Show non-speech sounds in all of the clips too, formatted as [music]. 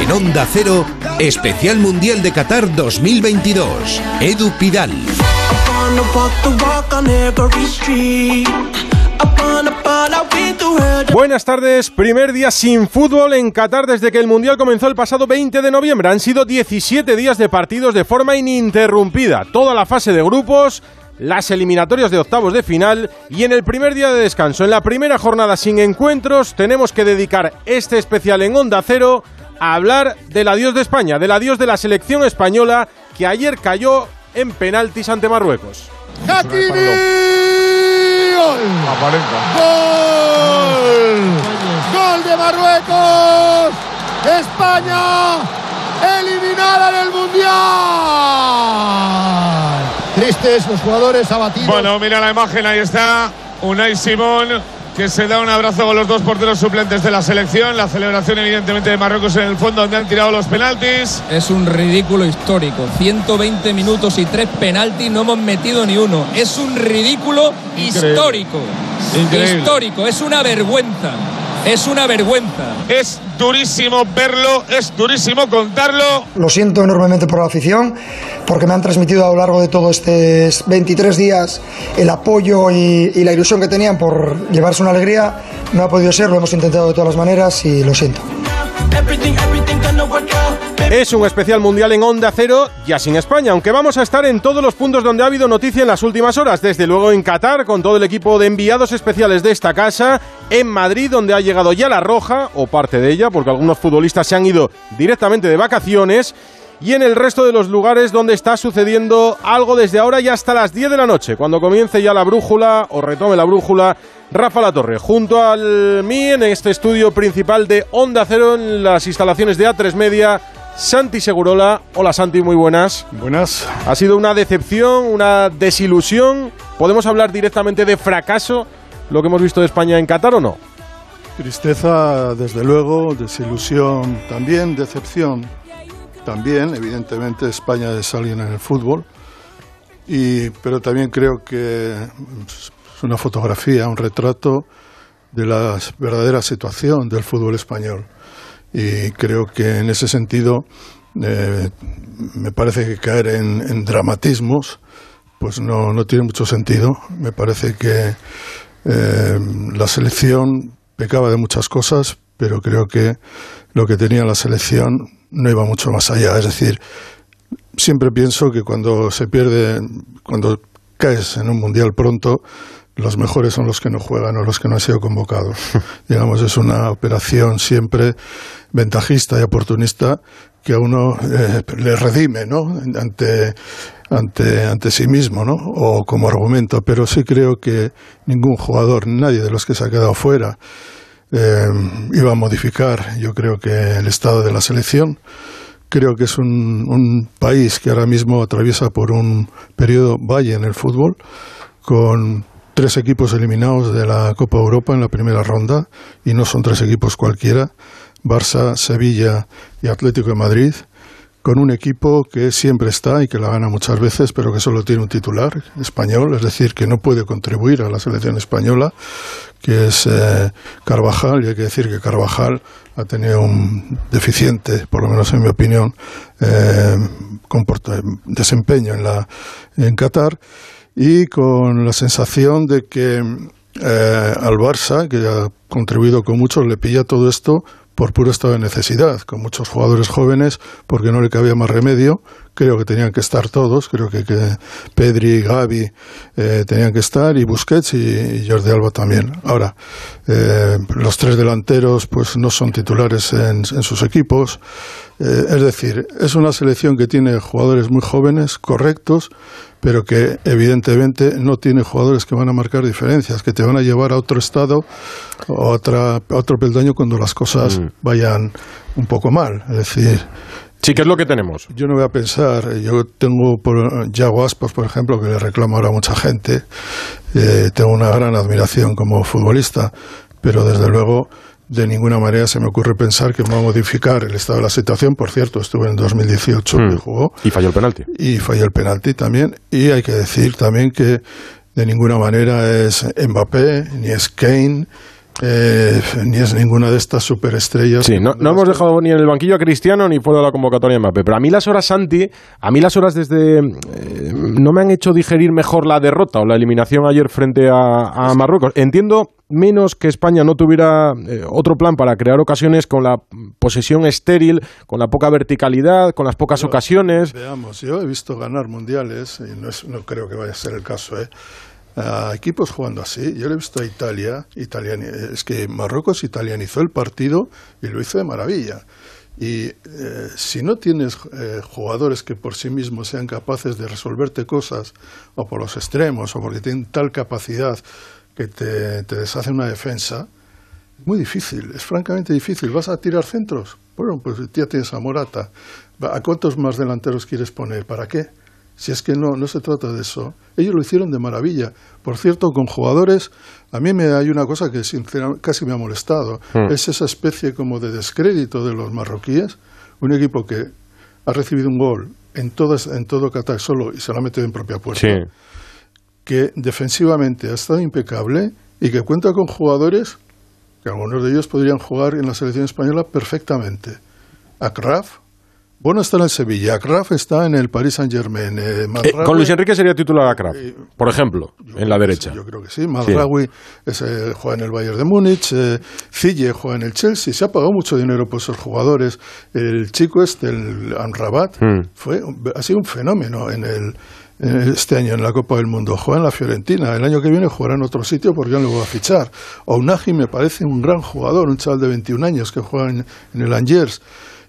En Onda Cero, Especial Mundial de Qatar 2022. Edu Pidal. Buenas tardes, primer día sin fútbol en Qatar desde que el Mundial comenzó el pasado 20 de noviembre. Han sido 17 días de partidos de forma ininterrumpida. Toda la fase de grupos, las eliminatorias de octavos de final y en el primer día de descanso, en la primera jornada sin encuentros, tenemos que dedicar este especial en Onda Cero a hablar del adiós de España, del adiós de la selección española que ayer cayó en penaltis ante Marruecos. ¡Hakimi! ¡Gol! ¡Gol! ¡Gol de Marruecos! ¡España eliminada del Mundial! Tristes los jugadores abatidos. Bueno, mira la imagen, ahí está. Unai Simón que se da un abrazo con los dos porteros suplentes de la selección. La celebración, evidentemente, de Marruecos en el fondo, donde han tirado los penaltis. Es un ridículo histórico. 120 minutos y tres penaltis, no hemos metido ni uno. Es un ridículo histórico. Increíble. Histórico, es una vergüenza. Es una vergüenza. Es durísimo verlo, es durísimo contarlo. Lo siento enormemente por la afición, porque me han transmitido a lo largo de todos estos 23 días el apoyo y, y la ilusión que tenían por llevarse una alegría. No ha podido ser, lo hemos intentado de todas las maneras y lo siento. Es un especial mundial en Onda Cero, ya sin España, aunque vamos a estar en todos los puntos donde ha habido noticia en las últimas horas. Desde luego en Qatar, con todo el equipo de enviados especiales de esta casa, en Madrid, donde ha llegado ya la Roja, o parte de ella, porque algunos futbolistas se han ido directamente de vacaciones, y en el resto de los lugares donde está sucediendo algo desde ahora y hasta las 10 de la noche, cuando comience ya la brújula, o retome la brújula, Rafa La Torre, junto al mí en este estudio principal de Onda Cero en las instalaciones de A3 Media. Santi Segurola. Hola Santi, muy buenas. Buenas. Ha sido una decepción, una desilusión. ¿Podemos hablar directamente de fracaso lo que hemos visto de España en Qatar o no? Tristeza, desde luego, desilusión también, decepción también. Evidentemente España es alguien en el fútbol, y, pero también creo que es una fotografía, un retrato de la verdadera situación del fútbol español y creo que en ese sentido eh, me parece que caer en, dramatismos pues no, no, tiene mucho sentido. Me parece que eh, la selección pecaba de muchas cosas, pero creo que lo que tenía la selección no iba mucho más allá. Es decir, siempre pienso que cuando se pierde, cuando caes en un mundial pronto, los mejores son los que no juegan o los que no han sido convocados. [laughs] Digamos, es una operación siempre ventajista y oportunista que a uno eh, le redime, ¿no? Ante, ante, ante sí mismo, ¿no? O como argumento. Pero sí creo que ningún jugador, nadie de los que se ha quedado fuera, eh, iba a modificar, yo creo que el estado de la selección. Creo que es un, un país que ahora mismo atraviesa por un periodo valle en el fútbol, con tres equipos eliminados de la Copa Europa en la primera ronda, y no son tres equipos cualquiera, Barça, Sevilla y Atlético de Madrid, con un equipo que siempre está y que la gana muchas veces, pero que solo tiene un titular español, es decir, que no puede contribuir a la selección española, que es eh, Carvajal, y hay que decir que Carvajal ha tenido un deficiente, por lo menos en mi opinión, eh, desempeño en, la, en Qatar, y con la sensación de que eh, al Barça, que ha contribuido con mucho, le pilla todo esto por puro estado de necesidad, con muchos jugadores jóvenes, porque no le cabía más remedio. Creo que tenían que estar todos, creo que, que Pedri, Gavi eh, tenían que estar, y Busquets y, y Jordi Alba también. Ahora, eh, los tres delanteros pues no son titulares en, en sus equipos. Eh, es decir, es una selección que tiene jugadores muy jóvenes, correctos, pero que evidentemente no tiene jugadores que van a marcar diferencias, que te van a llevar a otro estado o a, otra, a otro peldaño cuando las cosas mm. vayan un poco mal. Es decir, Sí, que es lo que tenemos. Yo no voy a pensar, yo tengo por Yago Aspas, por ejemplo, que le reclamo ahora a mucha gente, eh, tengo una gran admiración como futbolista, pero desde luego de ninguna manera se me ocurre pensar que va a modificar el estado de la situación. Por cierto, estuve en 2018 Mm. que jugó Y falló el penalti. y falló el penalti también. Y hay que decir también que de ninguna manera es Mbappé, ni es Kane, eh, ni es ninguna de estas superestrellas. Sí, no, no hemos dejado ni en el banquillo a Cristiano ni fuera de la convocatoria de Mbappé. Pero a mí las horas, Santi, a mí las horas desde... eh, no me han hecho digerir mejor la derrota o la eliminación ayer frente a, a Marruecos. Entiendo menos que España no tuviera eh, otro plan para crear ocasiones con la posesión estéril, con la poca verticalidad, con las pocas ocasiones. Veamos, yo he visto ganar mundiales, y no, es- no creo que vaya a ser el caso, ¿eh? A equipos jugando así. Yo le he visto a Italia, es que Marruecos italianizó el partido y lo hizo de maravilla. Y eh, si no tienes eh, jugadores que por sí mismos sean capaces de resolverte cosas, o por los extremos, o porque tienen tal capacidad que te, te deshace una defensa, es muy difícil, es francamente difícil. ¿Vas a tirar centros? Bueno, pues ya tienes a Morata. ¿A cuántos más delanteros quieres poner? ¿Para qué? Si es que no, no se trata de eso. Ellos lo hicieron de maravilla. Por cierto, con jugadores, a mí me hay una cosa que sinceramente casi me ha molestado. Hmm. Es esa especie como de descrédito de los marroquíes. Un equipo que ha recibido un gol en, todas, en todo Qatar solo y se lo ha metido en propia puerta Sí. que defensivamente ha estado impecable y que cuenta con jugadores que algunos de ellos podrían jugar en la selección española perfectamente. Akraf, bueno está en el Sevilla, Akraf está en el Paris Saint Germain. Eh, con Luis Enrique sería titular a Kraft, por ejemplo, en la derecha. Yo creo que sí. Malraoui es, eh, juega en el Bayern de Múnich, eh, Zille juega en el Chelsea. Se ha pagado mucho dinero por esos jugadores. El chico este, el Amrabat, Mm. fue, ha sido un fenómeno en el, este año en la Copa del Mundo. Juega en la Fiorentina. El año que viene jugará en otro sitio porque ya no lo va a fichar. Ounagi me parece un gran jugador, un chaval de 21 años que juega en, en el Angers.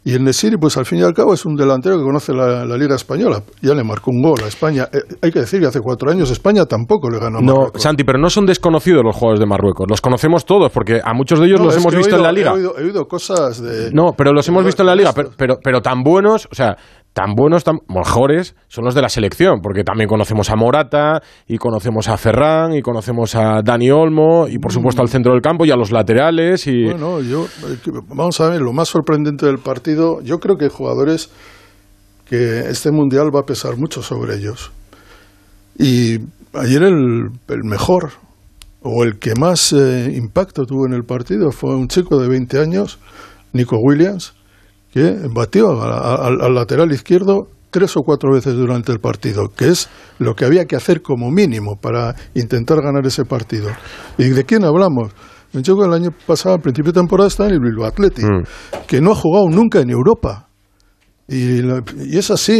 Y el Nesiri, pues al fin y al cabo es un delantero que conoce la, la Liga Española. Ya le marcó un gol a España. Eh, hay que decir que hace cuatro años España tampoco le ganó a No, Marruecos. Santi, pero no son desconocidos los jugadores de Marruecos. Los conocemos todos, porque a muchos de ellos No, los hemos visto en la liga. He oído, he oído cosas de... No, pero los hemos visto en la liga. Pero, pero tan buenos, o sea, tan buenos, tan mejores son los de la selección, porque también conocemos a Morata, y conocemos a Ferran, y conocemos a Dani Olmo, y por supuesto al centro del campo, y a los laterales. Y... Bueno, yo, eh, vamos a ver, lo más sorprendente del partido, yo creo que hay jugadores que este mundial va a pesar mucho sobre ellos. Y ayer el, el mejor, o el que más eh, impacto tuvo en el partido, fue un chico de 20 años, Nico Williams, que batió al, al lateral izquierdo tres o cuatro veces durante el partido, que es lo que había que hacer como mínimo para intentar ganar ese partido. ¿Y de quién hablamos? Chico el año pasado, al principio de temporada, está en el Bilbao Athletic, Mm. que no ha jugado nunca en Europa. Y, y es así,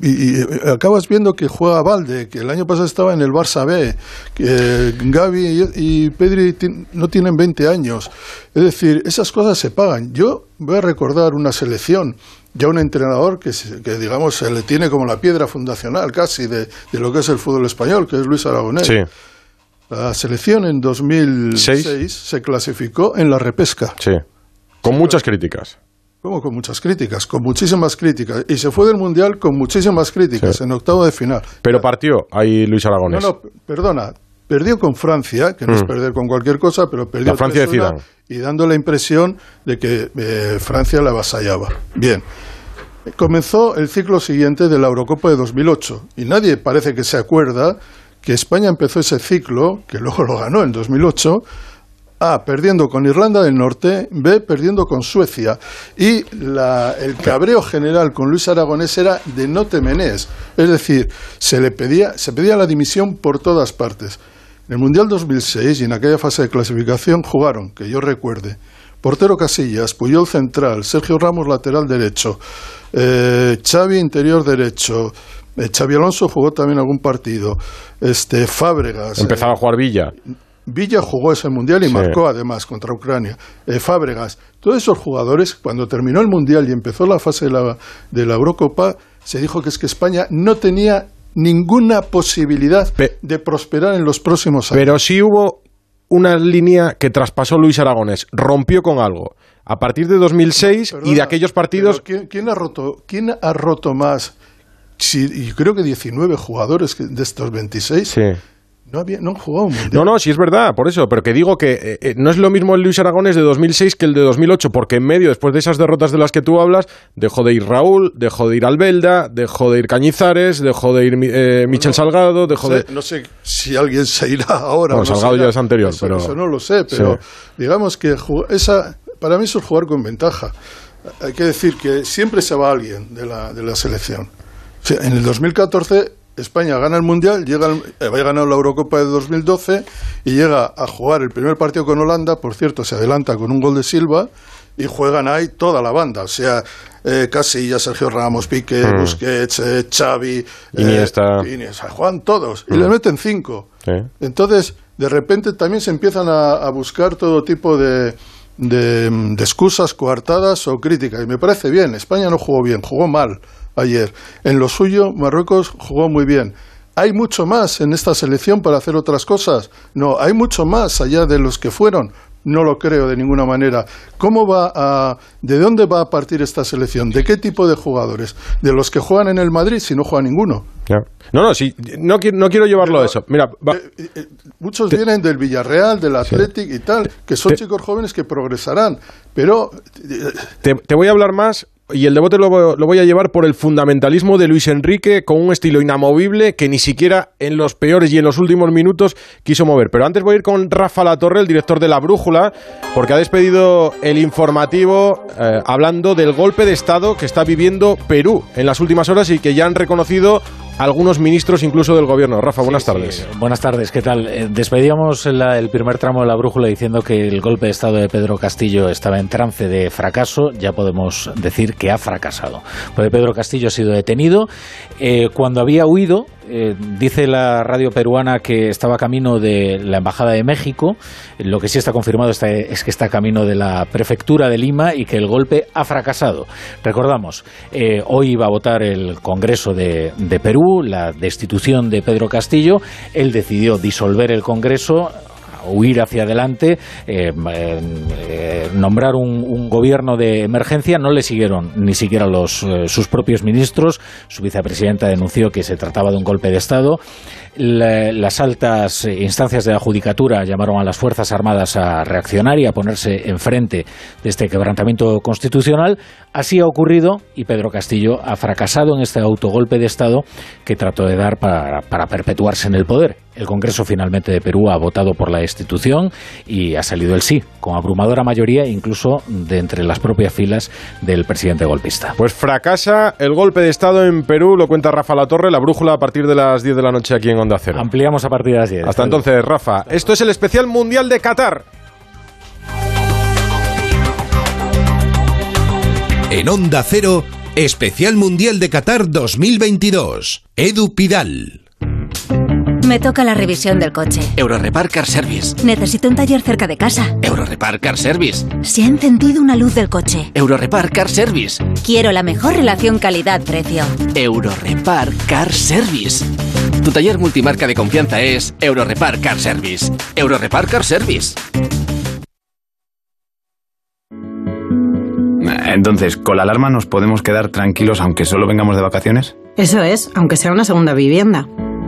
y, y- y acabas viendo que juega Valde, que el año pasado estaba en el Barça B, que Gaby y, Pedri no tienen 20 años. Es decir, esas cosas se pagan. Yo voy a recordar una selección, ya un entrenador que, que digamos, se le tiene como la piedra fundacional casi de, de lo que es el fútbol español, que es Luis Aragonés. Sí, La selección en 2006 Seis. se clasificó en la repesca. sí. Con muchas críticas. Como con muchas críticas, con muchísimas críticas. Y se fue del Mundial con muchísimas críticas Sí. en octavo de final. Pero partió ahí Luis Aragones. No, no, perdona. Perdió con Francia, que no es Mm. perder con cualquier cosa, pero perdió La Francia de 3-1, Zidane. y dando la impresión de que eh, Francia la avasallaba. Bien. Comenzó el ciclo siguiente de la Eurocopa de 2008 y nadie parece que se acuerda que España empezó ese ciclo, que luego lo ganó en 2008, A, perdiendo con Irlanda del Norte, B, perdiendo con Suecia. Y la- el cabreo general con Luis Aragonés era de no temenés. Es decir, se le pedía, se pedía la dimisión por todas partes. En el Mundial 2006 y en aquella fase de clasificación jugaron, que yo recuerde, portero Casillas, Puyol central, Sergio Ramos lateral derecho, eh, Xavi interior derecho, eh, Xavi Alonso jugó también algún partido, este Fábregas, Empezaba a jugar Villa. Villa jugó ese mundial y Sí. marcó además contra Ucrania. Eh, Fábregas, todos esos jugadores, cuando terminó el mundial y empezó la fase de la, de la Eurocopa, se dijo que es que España no tenía ninguna posibilidad Pe- de prosperar en los próximos años. Pero sí hubo una línea que traspasó Luis Aragonés, rompió con algo. A partir de 2006 y de Perdona, aquellos partidos... ¿quién, quién ha roto, ¿Quién ha roto más? Si, y creo que 19 jugadores de estos 26 Sí. No, había, no jugado un mundial. No, no, sí es verdad, por eso, pero que digo que eh, eh, no es lo mismo el Luis Aragones de 2006 que el de 2008, porque en medio, después de esas derrotas de las que tú hablas, dejó de ir Raúl, dejó de ir Albelda, dejó de ir Cañizares, dejó de ir eh, Michel Salgado, dejó no sé, de... no sé si alguien se irá ahora. Bueno, o no Salgado irá. ya es anterior, Eso- pero- Eso no lo sé, pero digamos que esa, para mí eso es jugar con ventaja. Hay que decir que siempre se va alguien de la, de la selección. O sea, en el 2014 España gana el Mundial, llega al- eh, había ganado la Eurocopa de 2012 y llega a jugar el primer partido con Holanda, por cierto, se adelanta con un gol de Silva y juegan ahí toda la banda, o sea, eh, Casillas, Sergio Ramos, Piqué, Mm. Busquets, eh, Xavi, eh, Iniesta. Iniesta, juegan todos y Mm. le meten cinco. Sí. Entonces, de repente también se empiezan a, a buscar todo tipo de, de, de excusas coartadas o críticas. Y me parece bien, España no jugó bien, jugó mal ayer. En lo suyo, Marruecos jugó muy bien. ¿Hay mucho más en esta selección para hacer otras cosas? No, hay mucho más allá de los que fueron. No lo creo de ninguna manera. ¿Cómo va a, ¿De dónde va a partir esta selección? ¿De qué tipo de jugadores? ¿De los que juegan en el Madrid si no juega ninguno? No, no, sí, no, no quiero llevarlo a eso. Mira, va- Eh, eh, muchos vienen del Villarreal, del Athletic y tal, que son Te- chicos jóvenes que progresarán, pero eh, te, te voy a hablar más y el debate lo, vo- lo voy a llevar por el fundamentalismo de Luis Enrique con un estilo inamovible que ni siquiera en los peores y en los últimos minutos quiso mover. Pero antes voy a ir con Rafa Latorre, el director de La Brújula, porque ha despedido el informativo eh, hablando del golpe de Estado que está viviendo Perú en las últimas horas y que ya han reconocido algunos ministros incluso del gobierno. Rafa, buenas Sí, tardes. sí. Buenas tardes, ¿qué tal? Eh, despedíamos la- el primer tramo de la brújula diciendo que el golpe de Estado de Pedro Castillo estaba en trance de fracaso. Ya podemos decir que ha fracasado. Porque Pedro Castillo ha sido detenido. Eh, cuando había huido, eh, dice la radio peruana que estaba camino de la Embajada de México. Lo que sí está confirmado está- es que está camino de la Prefectura de Lima y que el golpe ha fracasado. Recordamos, eh, hoy iba a votar el Congreso de, de Perú, la destitución de Pedro Castillo. Él decidió disolver el Congreso huir hacia adelante, eh, eh, nombrar un, gobierno de emergencia, no le siguieron ni siquiera los, eh, sus propios ministros. Su vicepresidenta denunció que se trataba de un golpe de Estado. La- las altas instancias de la judicatura llamaron a las Fuerzas Armadas a reaccionar y a ponerse enfrente de este quebrantamiento constitucional. Así ha ocurrido y Pedro Castillo ha fracasado en este autogolpe de Estado que trató de dar para perpetuarse en el poder. El Congreso finalmente de Perú ha votado por la destitución y ha salido el sí, con abrumadora mayoría incluso de entre las propias filas del presidente golpista. Pues fracasa el golpe de Estado en Perú, lo cuenta Rafa Latorre, la brújula a partir de las 10 de la noche aquí en Onda Cero. Ampliamos a partir de las 10. Hasta entonces, Rafa. Esto es el especial mundial de Qatar. En Onda Cero, especial mundial de Qatar 2022. Edu Pidal. Me toca la revisión del coche. Eurorepar Car Service. Necesito un taller cerca de casa. Eurorepar Car Service. Se ha encendido una luz del coche. Eurorepar Car Service. Quiero la mejor relación calidad-precio. Eurorepar Car Service. Tu taller multimarca de confianza es Eurorepar Car Service. Eurorepar Car Service. Entonces, ¿con la alarma nos podemos quedar tranquilos aunque solo vengamos de vacaciones? Eso es, aunque sea una segunda vivienda.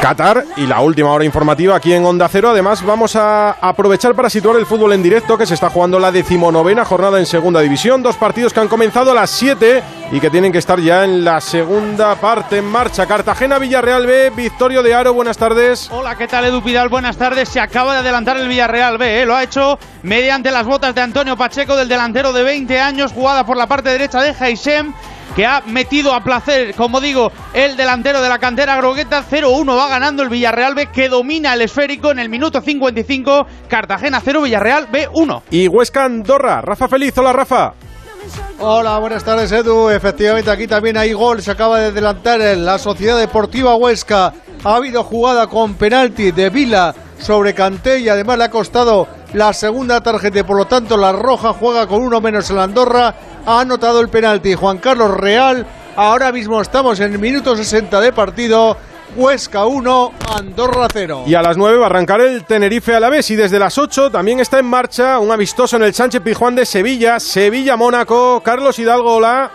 Qatar y la última hora informativa aquí en Onda Cero. Además, vamos a aprovechar para situar el fútbol en directo que se está jugando la decimonovena jornada en Segunda División. Dos partidos que han comenzado a las 7 y que tienen que estar ya en la segunda parte en marcha. Cartagena-Villarreal B, Victorio de Aro, buenas tardes. Hola, ¿qué tal Edu Pidal? Buenas tardes. Se acaba de adelantar el Villarreal B, ¿eh? lo ha hecho mediante las botas de Antonio Pacheco, del delantero de 20 años, jugada por la parte derecha de Jaisem que ha metido a placer, como digo, el delantero de la cantera Grogueta. 0-1 va ganando el Villarreal B, que domina el esférico en el minuto 55. Cartagena 0, Villarreal B 1. Y Huesca Andorra. Rafa Feliz, hola Rafa. Hola, buenas tardes Edu. Efectivamente aquí también hay gol. Se acaba de adelantar en la Sociedad Deportiva Huesca. Ha habido jugada con penalti de Vila sobre Canté y además le ha costado la segunda tarjeta por lo tanto la roja juega con uno menos en la Andorra. Ha anotado el penalti Juan Carlos Real. Ahora mismo estamos en el minuto 60 de partido. Huesca 1, Andorra 0. Y a las 9 va a arrancar el Tenerife a la vez. Y desde las 8 también está en marcha un amistoso en el Sánchez Pijuán de Sevilla. Sevilla-Mónaco. Carlos Hidalgo, hola.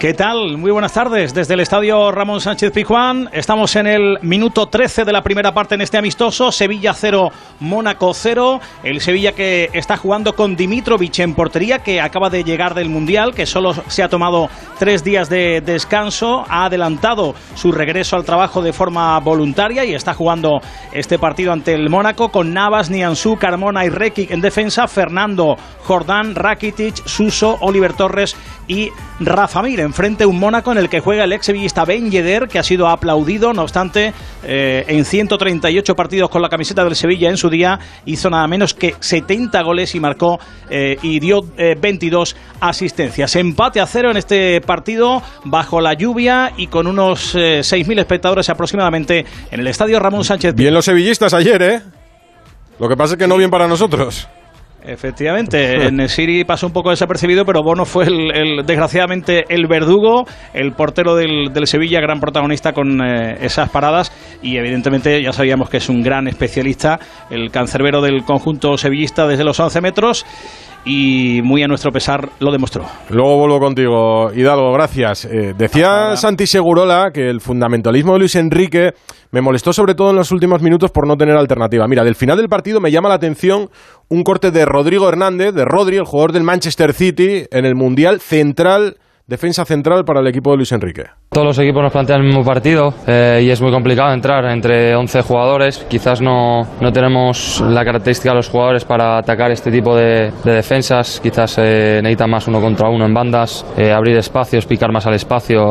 ¿Qué tal? Muy buenas tardes. Desde el estadio Ramón Sánchez Pizjuán estamos en el minuto 13 de la primera parte en este amistoso. Sevilla 0, Mónaco 0. El Sevilla que está jugando con Dimitrovic en portería, que acaba de llegar del Mundial, que solo se ha tomado tres días de descanso. Ha adelantado su regreso al trabajo de forma voluntaria y está jugando este partido ante el Mónaco con Navas, Nianzú, Carmona y Rekic en defensa. Fernando, Jordán, Rakitic, Suso, Oliver Torres y Rafa Mir. Enfrente un Mónaco en el que juega el ex sevillista Ben Yedder, que ha sido aplaudido, no obstante, eh, en 138 partidos con la camiseta del Sevilla en su día, hizo nada menos que 70 goles y marcó eh, y dio 22 eh, asistencias. Empate a cero en este partido, bajo la lluvia y con unos 6.000 espectadores aproximadamente en el estadio Ramón Sánchez. Bien los sevillistas ayer, ¿eh? Lo que pasa es que no bien para nosotros. Efectivamente, en Siri pasó un poco desapercibido, pero Bono fue el, desgraciadamente el verdugo, el portero del, Sevilla, gran protagonista con eh, esas paradas. Y evidentemente ya sabíamos que es un gran especialista, el cancerbero del conjunto sevillista desde los 11 metros y muy a nuestro pesar lo demostró. Luego vuelvo contigo, Hidalgo, gracias. Eh, decía Santi Segurola que el fundamentalismo de Luis Enrique me molestó sobre todo en los últimos minutos por no tener alternativa. Mira, del final del partido me llama la atención un corte de Rodrigo Hernández, de Rodri, el jugador del Manchester City, en el Mundial Central defensa central para el equipo de Luis Enrique. Todos los equipos nos plantean el mismo partido eh, y es muy complicado entrar entre 11 jugadores. Quizás no, no tenemos la característica de los jugadores para atacar este tipo de, defensas. Quizás eh, necesita más uno contra uno en bandas, eh, abrir espacios, picar más al espacio.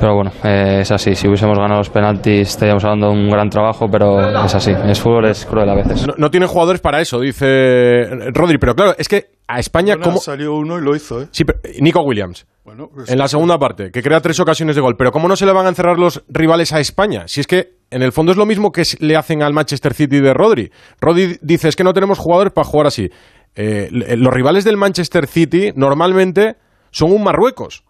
pero bueno, es así. Si hubiésemos ganado los penaltis estaríamos hablando de un gran trabajo, pero es así. El fútbol es cruel a veces. No, no tienen jugadores para eso, dice Rodri. Pero claro, es que a España... como... Salió uno y lo hizo, ¿eh? Sí, pero Nico Williams. Pues en la segunda parte, que crea tres ocasiones de gol. Pero ¿cómo no se le van a encerrar los rivales a España? Si es que en el fondo es lo mismo que le hacen al Manchester City de Rodri. Rodri dice, es que no tenemos jugadores para jugar así. Eh, los rivales del Manchester City normalmente son un Marruecos.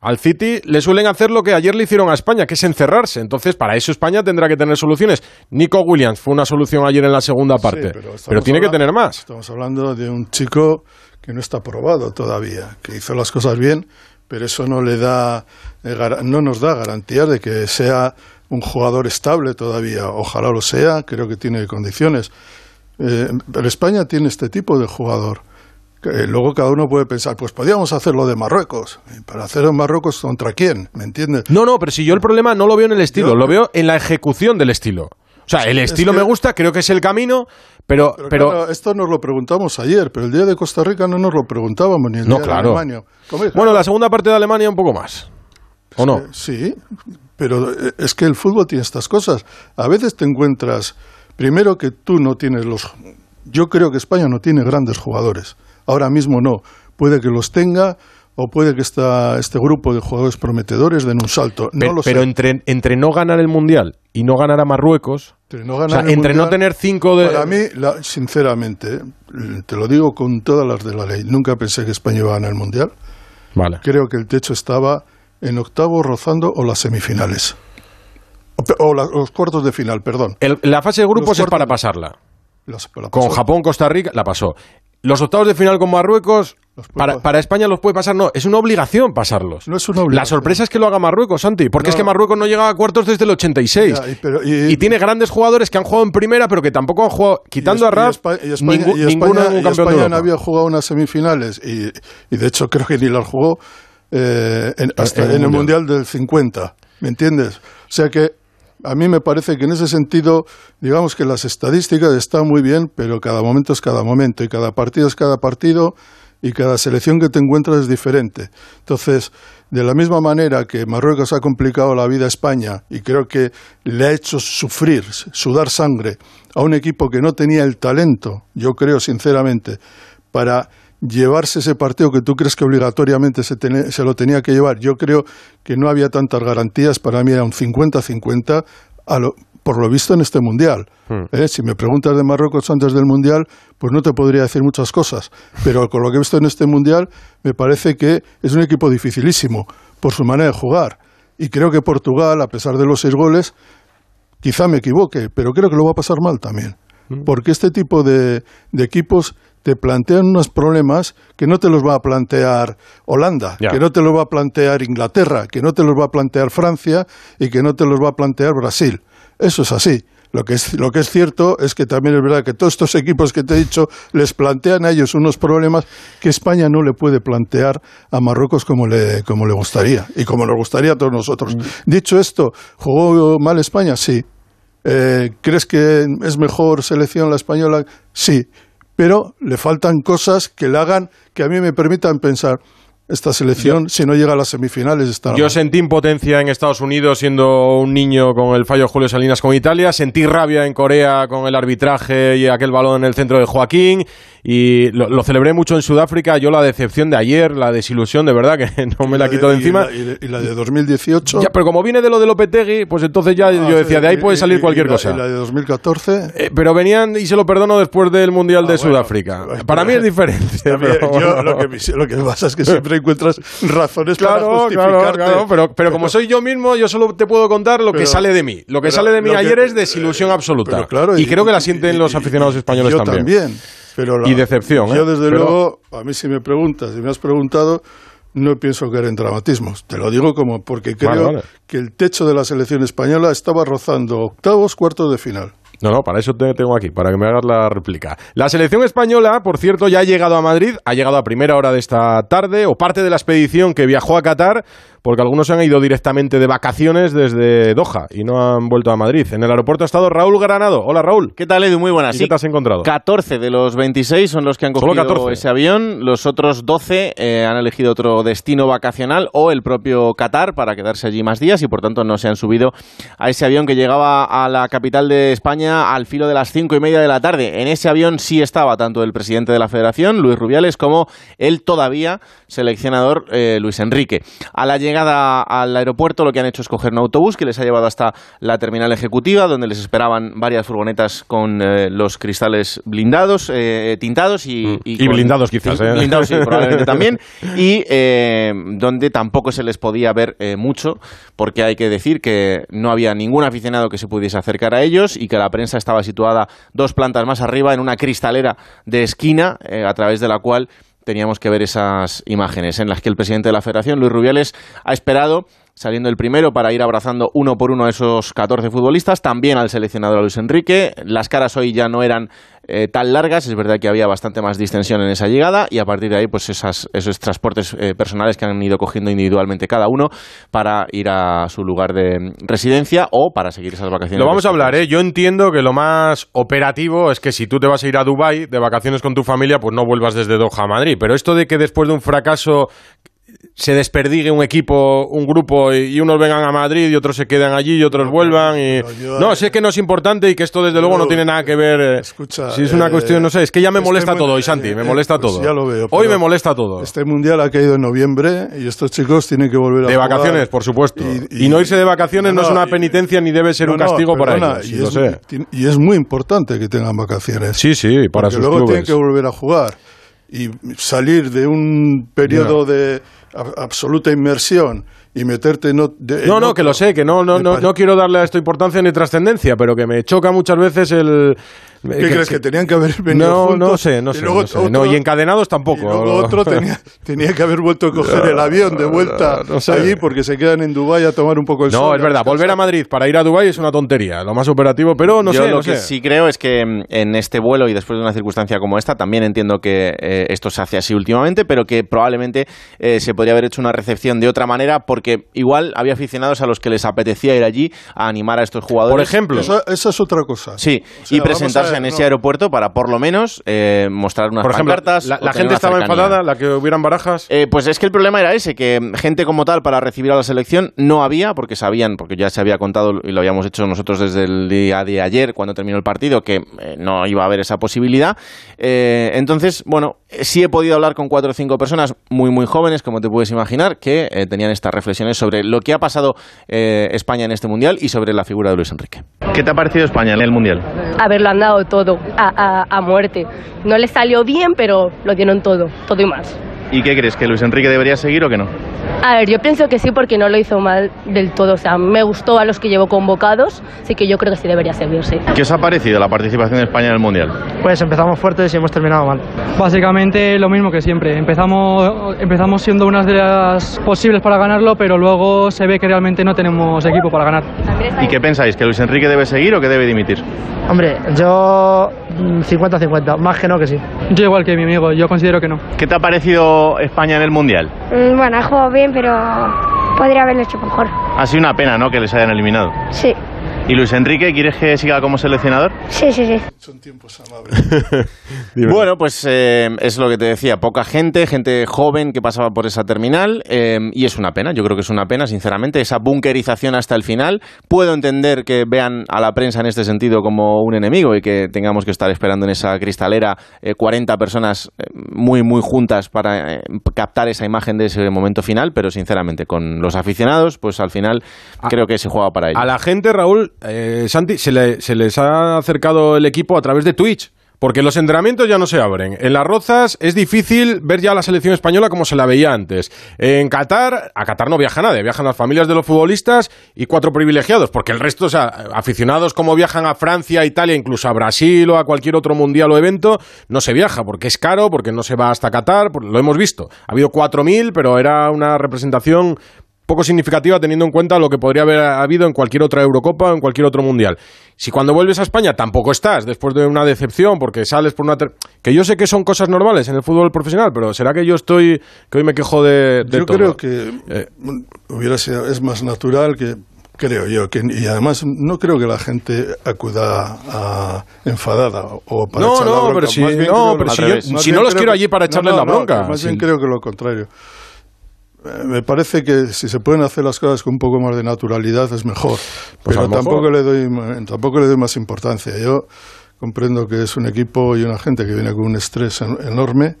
Al City le suelen hacer lo que ayer le hicieron a España, que es encerrarse. Entonces, para eso España tendrá que tener soluciones. Nico Williams fue una solución ayer en la segunda parte, pero, tiene que tener más. Estamos hablando de un chico que no está probado todavía, que hizo las cosas bien, pero eso no le da, eh, no nos da garantía de que sea un jugador estable todavía. Ojalá lo sea, creo que tiene condiciones. Eh, pero España tiene este tipo de jugador. luego cada uno puede pensar, pues podríamos hacerlo de Marruecos. Para hacer en Marruecos, ¿contra quién? ¿Me entiendes? No, no, pero si yo el problema no lo veo en el estilo, lo veo en la ejecución del estilo. O sea, el estilo me gusta, creo que es el camino, pero... pero, esto nos lo preguntamos ayer, pero el día de Costa Rica no nos lo preguntábamos, ni el día de Alemania. Bueno, la segunda parte de Alemania un poco más. ¿O no? sí, pero eh, es que el fútbol tiene estas cosas. A veces te encuentras, primero que tú no tienes los... Yo creo que España no tiene grandes jugadores. Ahora mismo no. Puede que los tenga, o puede que esta, este grupo de jugadores prometedores den un salto. No pero, entre, entre no ganar el Mundial y no ganar a Marruecos, entre no, entre no tener cinco de... Para mí, sinceramente, te lo digo con todas las de la ley, nunca pensé que España iba a ganar el Mundial. Vale. Creo que el techo estaba en octavo rozando o las semifinales. O, los cuartos de final, perdón. la fase de grupos es para pasarla. con Japón, Costa Rica, la pasó. Los octavos de final con Marruecos, para, para, España los puede pasar, no, es una obligación pasarlos. No es una obligación. La sorpresa es que lo haga Marruecos, Santi, porque es que Marruecos no llegaba a cuartos desde el 86. y, tiene grandes jugadores que han jugado en primera, pero que tampoco han jugado, quitando a Raf, ninguno España no había jugado unas semifinales, y, de hecho [laughs] creo que ni las jugó eh, en, hasta en el mundial del 50, ¿me entiendes? O sea que a mí me parece que en ese sentido, digamos que las estadísticas están muy bien, pero cada momento es cada momento y cada partido es cada partido y cada selección que te encuentras es diferente. Entonces, de la misma manera que Marruecos ha complicado la vida a España y creo que le ha hecho sufrir, sudar sangre a un equipo que no tenía el talento, yo creo sinceramente, para llevarse ese partido que tú crees que obligatoriamente se, lo tenía que llevar. Yo creo que no había tantas garantías, para mí era un 50-50, por lo visto en este Mundial. Hmm. ¿eh? Si me preguntas de Marruecos antes del Mundial, pues no te podría decir muchas cosas. Pero con lo que he visto en este Mundial, me parece que es un equipo dificilísimo por su manera de jugar. Y creo que Portugal, a pesar de los seis goles, quizá me equivoque, pero creo que lo va a pasar mal también. Hmm. Porque este tipo de, de equipos te plantean unos problemas que no te los va a plantear Holanda, que no te los va a plantear Inglaterra, que no te los va a plantear Francia y que no te los va a plantear Brasil. Eso es así. Lo que es, lo que es cierto es que también es verdad que todos estos equipos que te he dicho les plantean a ellos unos problemas que España no le puede plantear a Marruecos como le, como le gustaría y como nos gustaría a todos nosotros. Dicho esto, ¿jugó mal España? Sí. Eh, ¿Crees que es mejor selección la española? Sí. Pero le faltan cosas que le hagan, que a mí me permitan pensar, esta selección, si no llega a las semifinales, estará Yo sentí impotencia en Estados Unidos siendo un niño con el fallo de Julio Salinas con Italia, sentí rabia en Corea con el arbitraje y aquel balón en el centro de Joaquín y lo, lo celebré mucho en Sudáfrica, yo la decepción de ayer, la desilusión de verdad [laughs] que no me la quito de encima. la- Y la, y la de 2018. Ya, pero como viene de lo de Lopetegui, pues entonces ya yo decía, de ahí puede salir cualquier y la- cosa. Y la de 2014. Eh, pero venían, y se lo perdono después del Mundial de Ah, bueno. Sudáfrica. Para mí es diferente. También, pero yo bueno. lo que, me- lo que pasa es que siempre encuentras razones para Claro, justificarte. claro, claro, pero, pero como soy yo mismo, yo solo te puedo contar lo que sale de mí. Lo que sale de mí que- ayer es desilusión absoluta. pero claro, y, y- creo que la sienten los aficionados españoles yo también. también. Pero la- Y decepción, ¿eh? Yo, desde Pero- luego, a mí si me preguntas, si me has preguntado, no pienso caer en dramatismos. Te lo digo como porque creo Vale, vale. que el techo de la selección española estaba rozando octavos, cuartos de final. No, no, para eso te tengo aquí, para que me hagas la réplica. La selección española, por cierto, ya ha llegado a Madrid, ha llegado a primera hora de esta tarde, o parte de la expedición que viajó a Qatar, porque algunos se han ido directamente de vacaciones desde Doha y no han vuelto a Madrid. En el aeropuerto ha estado Raúl Granado. Hola, Raúl. ¿Qué tal, Edu? Muy buenas. ¿Y Sí, qué te has encontrado? 14 de los 26 son los que han cogido 14. ese avión. Los otros 12 eh, han elegido otro destino vacacional o el propio Qatar para quedarse allí más días y por tanto no se han subido a ese avión que llegaba a la capital de España al filo de las cinco y media de la tarde. En ese avión sí estaba tanto el presidente de la Federación, Luis Rubiales, como el todavía seleccionador eh, Luis Enrique. A la llegada al aeropuerto lo que han hecho es coger un autobús que les ha llevado hasta la terminal ejecutiva, donde les esperaban varias furgonetas con eh, los cristales blindados, eh, tintados y, Mm. Y con- blindados quizás, ¿eh? Blindados, sí, probablemente [laughs] también. Y eh, donde tampoco se les podía ver eh, mucho, porque hay que decir que no había ningún aficionado que se pudiese acercar a ellos y que la prensa estaba situada dos plantas más arriba en una cristalera de esquina, a través de la cual teníamos que ver esas imágenes en las que el presidente de la federación, Luis Rubiales, ha esperado saliendo el primero para ir abrazando uno por uno a esos 14 futbolistas, también al seleccionador Luis Enrique. Las caras hoy ya no eran eh, tan largas, es verdad que había bastante más distensión en esa llegada y a partir de ahí pues esas, esos transportes eh, personales que han ido cogiendo individualmente cada uno para ir a su lugar de residencia o para seguir esas vacaciones. Lo vamos a hablar, ¿eh? Yo entiendo que lo más operativo es que si tú te vas a ir a Dubái de vacaciones con tu familia, pues no vuelvas desde Doha a Madrid. Pero esto de que después de un fracaso se desperdigue un equipo, un grupo y, unos vengan a Madrid y otros se quedan allí y otros vuelvan y no sé que no es importante y que esto desde luego no tiene nada que ver eh, si es una eh, cuestión no sé es que ya me este molesta todo y Santi me eh, molesta pues todo ya lo veo, hoy me molesta todo Este mundial ha caído en noviembre y estos chicos tienen que volver a de jugar. vacaciones por supuesto y, no irse de vacaciones no, no, es una y- penitencia ni debe ser un castigo para ellos y, lo es, sé y es muy importante que tengan vacaciones. sí sí para sus luego tienen clubes que volver a jugar y salir de un periodo de absoluta inmersión y meterte en, ot- de- No, en no, que otro. lo sé, que no, no, no, no quiero darle a esto importancia ni trascendencia, pero que me choca muchas veces el... ¿Qué crees que tenían que haber venido no, juntos? No sé, no Y sé. luego no, sé. otro- No, y encadenados tampoco. Y luego otro [laughs] tenía, tenía que haber vuelto a coger el avión de vuelta No sé. allí porque se quedan en Dubái a tomar un poco el sol. No, es verdad, volver a Madrid para ir a Dubái es una tontería, lo más operativo, pero no Yo sé, lo no que sé. sí creo es que mm, en este vuelo y después de una circunstancia como esta, también entiendo que eh, esto se hace así últimamente, pero que probablemente eh, se podría haber hecho una recepción de otra manera porque igual había aficionados a los que les apetecía ir allí a animar a estos jugadores. Por ejemplo. Esa, esa es otra cosa. Sí, O sea, y presentarse ver, en ese no. aeropuerto para por lo menos eh, mostrar unas Por ejemplo, pancartas. la, gente estaba cercanía. enfadada, la que hubieran barajas. Eh, pues es que el problema era ese, que gente como tal para recibir a la selección no había, porque sabían, porque ya se había contado y lo habíamos hecho nosotros desde el día de ayer, cuando terminó el partido, que eh, no iba a haber esa posibilidad. Eh, entonces, bueno, sí he podido hablar con cuatro o cinco personas muy, muy jóvenes, como te puedes imaginar, que eh, tenían estas reflexiones sobre lo que ha pasado eh, España en este Mundial y sobre la figura de Luis Enrique. ¿Qué te ha parecido España en el Mundial? Haberlo han dado todo, a, a, a muerte. No le salió bien, pero lo dieron todo, todo y más. ¿Y qué crees? ¿Que Luis Enrique debería seguir o que no? A ver, yo pienso que sí porque no lo hizo mal del todo. O sea, me gustó a los que llevó convocados, así que yo creo que sí debería seguir, sí. ¿Qué os ha parecido la participación de España en el Mundial? Pues empezamos fuertes y hemos terminado mal. Básicamente lo mismo que siempre. Empezamos, empezamos siendo unas de las posibles para ganarlo, pero luego se ve que realmente no tenemos equipo para ganar. ¿Y qué pensáis? ¿Que Luis Enrique debe seguir o que debe dimitir? Hombre, yo 50-50, más que no que sí. Yo igual que mi amigo, yo considero que no. ¿Qué te ha parecido España en el Mundial? Mm, Bueno, ha jugado bien, pero podría haberlo hecho mejor. Ha sido una pena, ¿no?, que les hayan eliminado. Sí, ¿Y Luis Enrique, quieres que siga como seleccionador? sí, sí, sí. [laughs] Bueno, pues eh, es lo que te decía, poca gente, gente joven que pasaba por esa terminal eh, y es una pena, yo creo que es una pena, sinceramente, esa bunkerización hasta el final. Puedo entender que vean a la prensa en este sentido como un enemigo y que tengamos que estar esperando en esa cristalera eh, 40 personas eh, muy, muy juntas para eh, captar esa imagen de ese momento final, pero sinceramente, con los aficionados, pues al final creo que se juega para ello. A la gente, Raúl, eh, Santi, se, le- les ha acercado el equipo a través de Twitch. Porque los entrenamientos ya no se abren. En las rozas es difícil ver ya la selección española como se la veía antes. En Qatar, a Qatar no viaja nadie, viajan las familias de los futbolistas y cuatro privilegiados, porque el resto, o sea, aficionados como viajan a Francia, a Italia, incluso a Brasil o a cualquier otro mundial o evento, no se viaja porque es caro, porque no se va hasta Qatar, lo hemos visto. Ha habido 4.000, pero era una representación poco significativa teniendo en cuenta lo que podría haber habido en cualquier otra Eurocopa o en cualquier otro Mundial. Si cuando vuelves a España tampoco estás, después de una decepción, porque sales por una... ter- Que yo sé que son cosas normales en el fútbol profesional, pero ¿será que yo estoy... que hoy me quejo de, de Yo todo? creo que hubiera sido, es más natural que creo yo que y además no creo que la gente acuda a enfadada o para No, echar la no, bronca. pero si- no, pero si yo- si no los quiero allí para echarles la bronca. más bien creo que lo contrario Eh, me parece que si se pueden hacer las cosas con un poco más de naturalidad es mejor Pues pero mejor. tampoco le doy ma- tampoco le doy más importancia yo comprendo que es un equipo y una gente que viene con un estrés en- enorme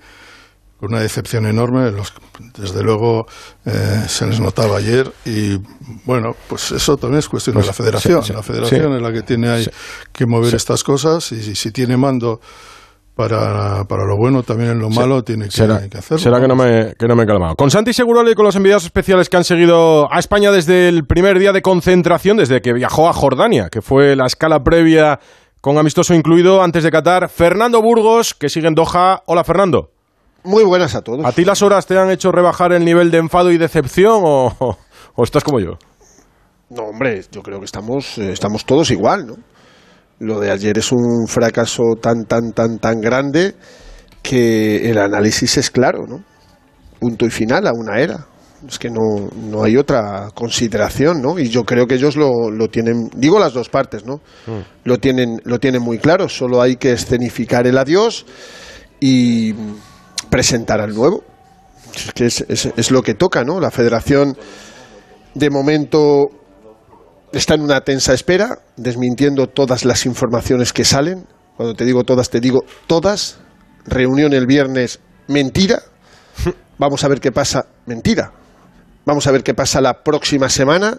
con una decepción enorme. Los- desde luego eh, se les notaba ayer y bueno, pues eso también es cuestión Pues, de la federación. sí, sí, la federación sí. es la que tiene ahí que mover estas cosas y si tiene mando para, para lo bueno, también en lo malo tiene que, será, que hacerlo. será que no me que no me he calmado. Con Santi Segurola y con los enviados especiales que han seguido a España desde el primer día de concentración, desde que viajó a Jordania, que fue la escala previa con amistoso incluido antes de Qatar. Fernando Burgos, que sigue en Doha. Hola, Fernando. Muy buenas a todos. ¿A ti las horas te han hecho rebajar el nivel de enfado y decepción o, o- estás como yo? No, hombre, yo creo que estamos, eh, estamos todos igual, ¿no? Lo de ayer es un fracaso tan, tan, tan, tan grande que el análisis es claro, ¿no? Punto y final a una era. Es que no, no hay otra consideración, ¿no? Y yo creo que ellos lo, lo tienen, digo las dos partes, ¿no? Lo tienen, lo tienen muy claro. Solo hay que escenificar el adiós y presentar al nuevo. Es que es, es- es lo que toca, ¿no? La federación de momento está en una tensa espera, desmintiendo todas las informaciones que salen. Cuando te digo todas, te digo todas. Reunión el viernes, mentira. Vamos a ver qué pasa, mentira. Vamos a ver qué pasa la próxima semana,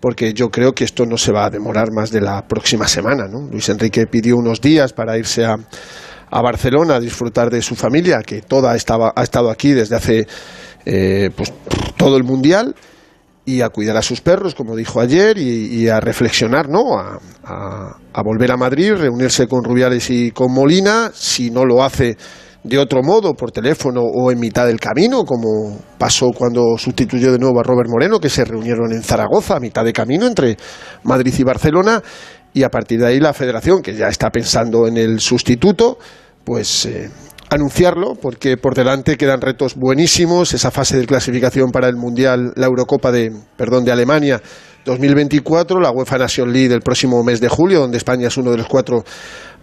porque yo creo que esto no se va a demorar más de la próxima semana. ¿no? Luis Enrique pidió unos días para irse a, a Barcelona a disfrutar de su familia, que toda estaba, ha estado aquí desde hace eh, pues, todo el Mundial y a cuidar a sus perros, como dijo ayer, y, a reflexionar, ¿no? A volver a Madrid, reunirse con Rubiales y con Molina, si no lo hace de otro modo, por teléfono o en mitad del camino, como pasó cuando sustituyó de nuevo a Robert Moreno, que se reunieron en Zaragoza, a mitad de camino entre Madrid y Barcelona, y a partir de ahí la federación, que ya está pensando en el sustituto, pues eh, anunciarlo, porque por delante quedan retos buenísimos, esa fase de clasificación para el Mundial, la Eurocopa de, perdón, de Alemania 2024, la UEFA Nation League del próximo mes de julio, donde España es uno de los cuatro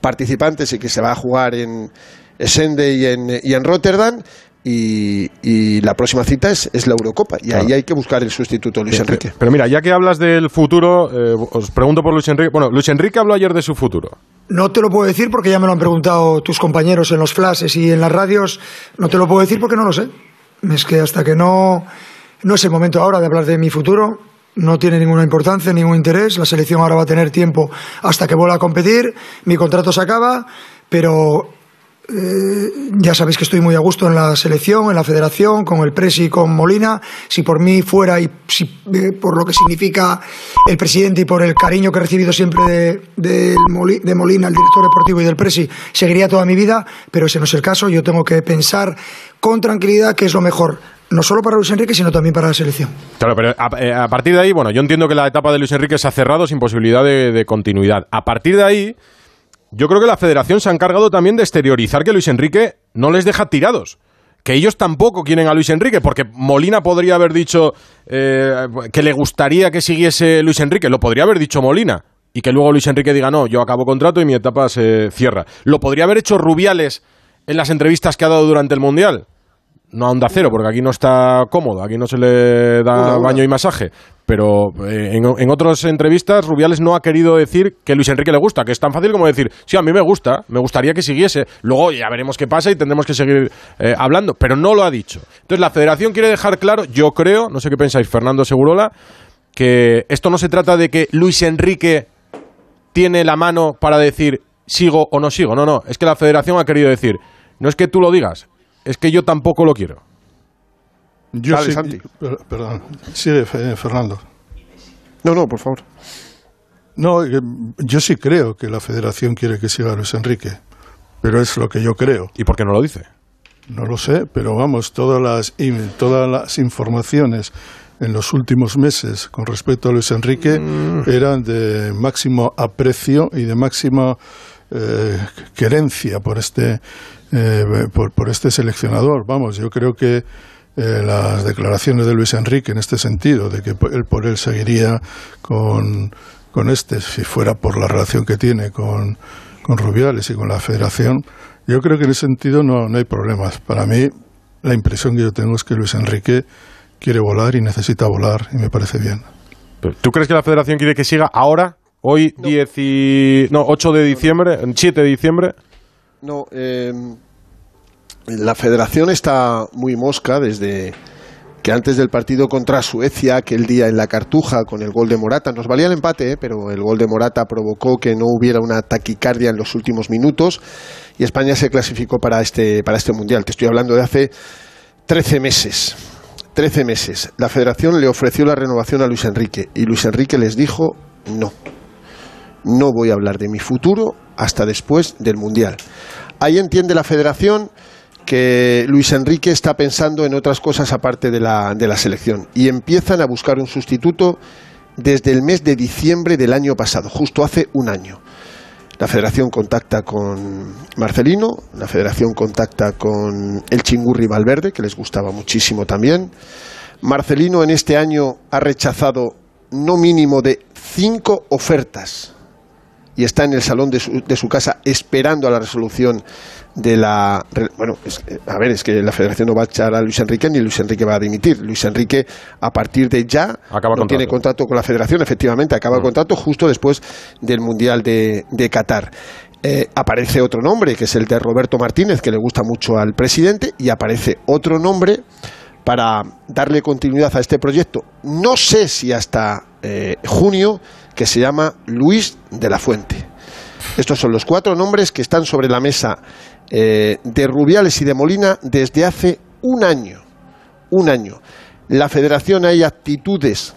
participantes y que se va a jugar en Essende y en, y en Rotterdam, y, y la próxima cita es, es la Eurocopa y ahí hay que buscar el sustituto de Luis Bien, Enrique. Pero mira, ya que hablas del futuro, eh, os pregunto por Luis Enrique. Bueno, Luis Enrique habló ayer de su futuro. No te lo puedo decir porque ya me lo han preguntado tus compañeros en los flashes y en las radios. No te lo puedo decir porque no lo sé. Es que hasta que no, no es el momento ahora de hablar de mi futuro, no tiene ninguna importancia, ningún interés. La selección ahora va a tener tiempo hasta que vuelva a competir. Mi contrato se acaba, pero eh, ya sabéis que estoy muy a gusto en la selección, en la federación, con el Presi y con Molina. Si por mí fuera y si, eh, por lo que significa el presidente y por el cariño que he recibido siempre de, de Moli- de Molina, el director deportivo y del Presi, seguiría toda mi vida, pero ese no es el caso. Yo tengo que pensar con tranquilidad qué es lo mejor, no solo para Luis Enrique, sino también para la selección. Claro, pero a, eh, a partir de ahí, bueno, yo entiendo que la etapa de Luis Enrique se ha cerrado sin posibilidad de continuidad. A partir de ahí, yo creo que la federación se ha encargado también de exteriorizar que Luis Enrique no les deja tirados. Que ellos tampoco quieren a Luis Enrique, porque Molina podría haber dicho eh, que le gustaría que siguiese Luis Enrique, lo podría haber dicho Molina. Y que luego Luis Enrique diga, no, yo acabo contrato y mi etapa se cierra. Lo podría haber hecho Rubiales en las entrevistas que ha dado durante el Mundial. No a Onda Cero, porque aquí no está cómodo, aquí no se le da baño y masaje. Pero eh, en, en otras entrevistas, Rubiales no ha querido decir que Luis Enrique le gusta, que es tan fácil como decir, sí, a mí me gusta, me gustaría que siguiese. Luego ya veremos qué pasa y tendremos que seguir eh, hablando, pero no lo ha dicho. Entonces la federación quiere dejar claro, yo creo, no sé qué pensáis, Fernando Segurola, que esto no se trata de que Luis Enrique tiene la mano para decir sigo o no sigo. No, no, es que la federación ha querido decir, no es que tú lo digas, es que yo tampoco lo quiero. Yo Dale, sí- Santi. per- perdón, sigue Fe- Fernando. No, no, por favor. No, eh, yo sí creo que la federación quiere que siga Luis Enrique, pero es lo que yo creo. ¿Y por qué no lo dice? No lo sé, pero vamos, todas las, todas las informaciones en los últimos meses con respecto a Luis Enrique eran de máximo aprecio y de máxima eh, querencia por este, eh, por, por este seleccionador. Vamos, yo creo que eh, las declaraciones de Luis Enrique en este sentido, de que él por él seguiría con, con este, si fuera por la relación que tiene con, con Rubiales y con la federación, yo creo que en ese sentido no, no hay problemas. Para mí, la impresión que yo tengo es que Luis Enrique quiere volar y necesita volar, y me parece bien. ¿Tú crees que la federación quiere que siga ahora? Hoy, 10 y- no, 8 de diciembre, 7 de diciembre. No, eh, la federación está muy mosca desde que antes del partido contra Suecia, aquel día en la Cartuja con el gol de Morata, nos valía el empate, eh, pero el gol de Morata provocó que no hubiera una taquicardia en los últimos minutos y España se clasificó para este, para este mundial. Te estoy hablando de hace 13 meses. 13 meses. La federación le ofreció la renovación a Luis Enrique y Luis Enrique les dijo no. No voy a hablar de mi futuro hasta después del mundial. Ahí entiende la federación que Luis Enrique está pensando en otras cosas aparte de la, de la selección y empiezan a buscar un sustituto desde el mes de diciembre del año pasado, justo hace un año. La federación contacta con Marcelino, la federación contacta con el Chingurri Valverde, que les gustaba muchísimo también. Marcelino en este año ha rechazado no mínimo de cinco ofertas y está en el salón de su, de su casa esperando a la resolución de la... Bueno, es a ver, es que la federación no va a echar a Luis Enrique ni Luis Enrique va a dimitir. Luis Enrique, a partir de ya, Acaba no contrato. tiene contrato con la federación, efectivamente, acaba el contrato justo después del Mundial de, de Qatar. Eh, aparece otro nombre, que es el de Roberto Martínez, que le gusta mucho al presidente, y aparece otro nombre para darle continuidad a este proyecto. No sé si hasta eh, junio, que se llama Luis de la Fuente. Estos son los cuatro nombres que están sobre la mesa eh, de Rubiales y de Molina desde hace un año. Un año. La federación hay actitudes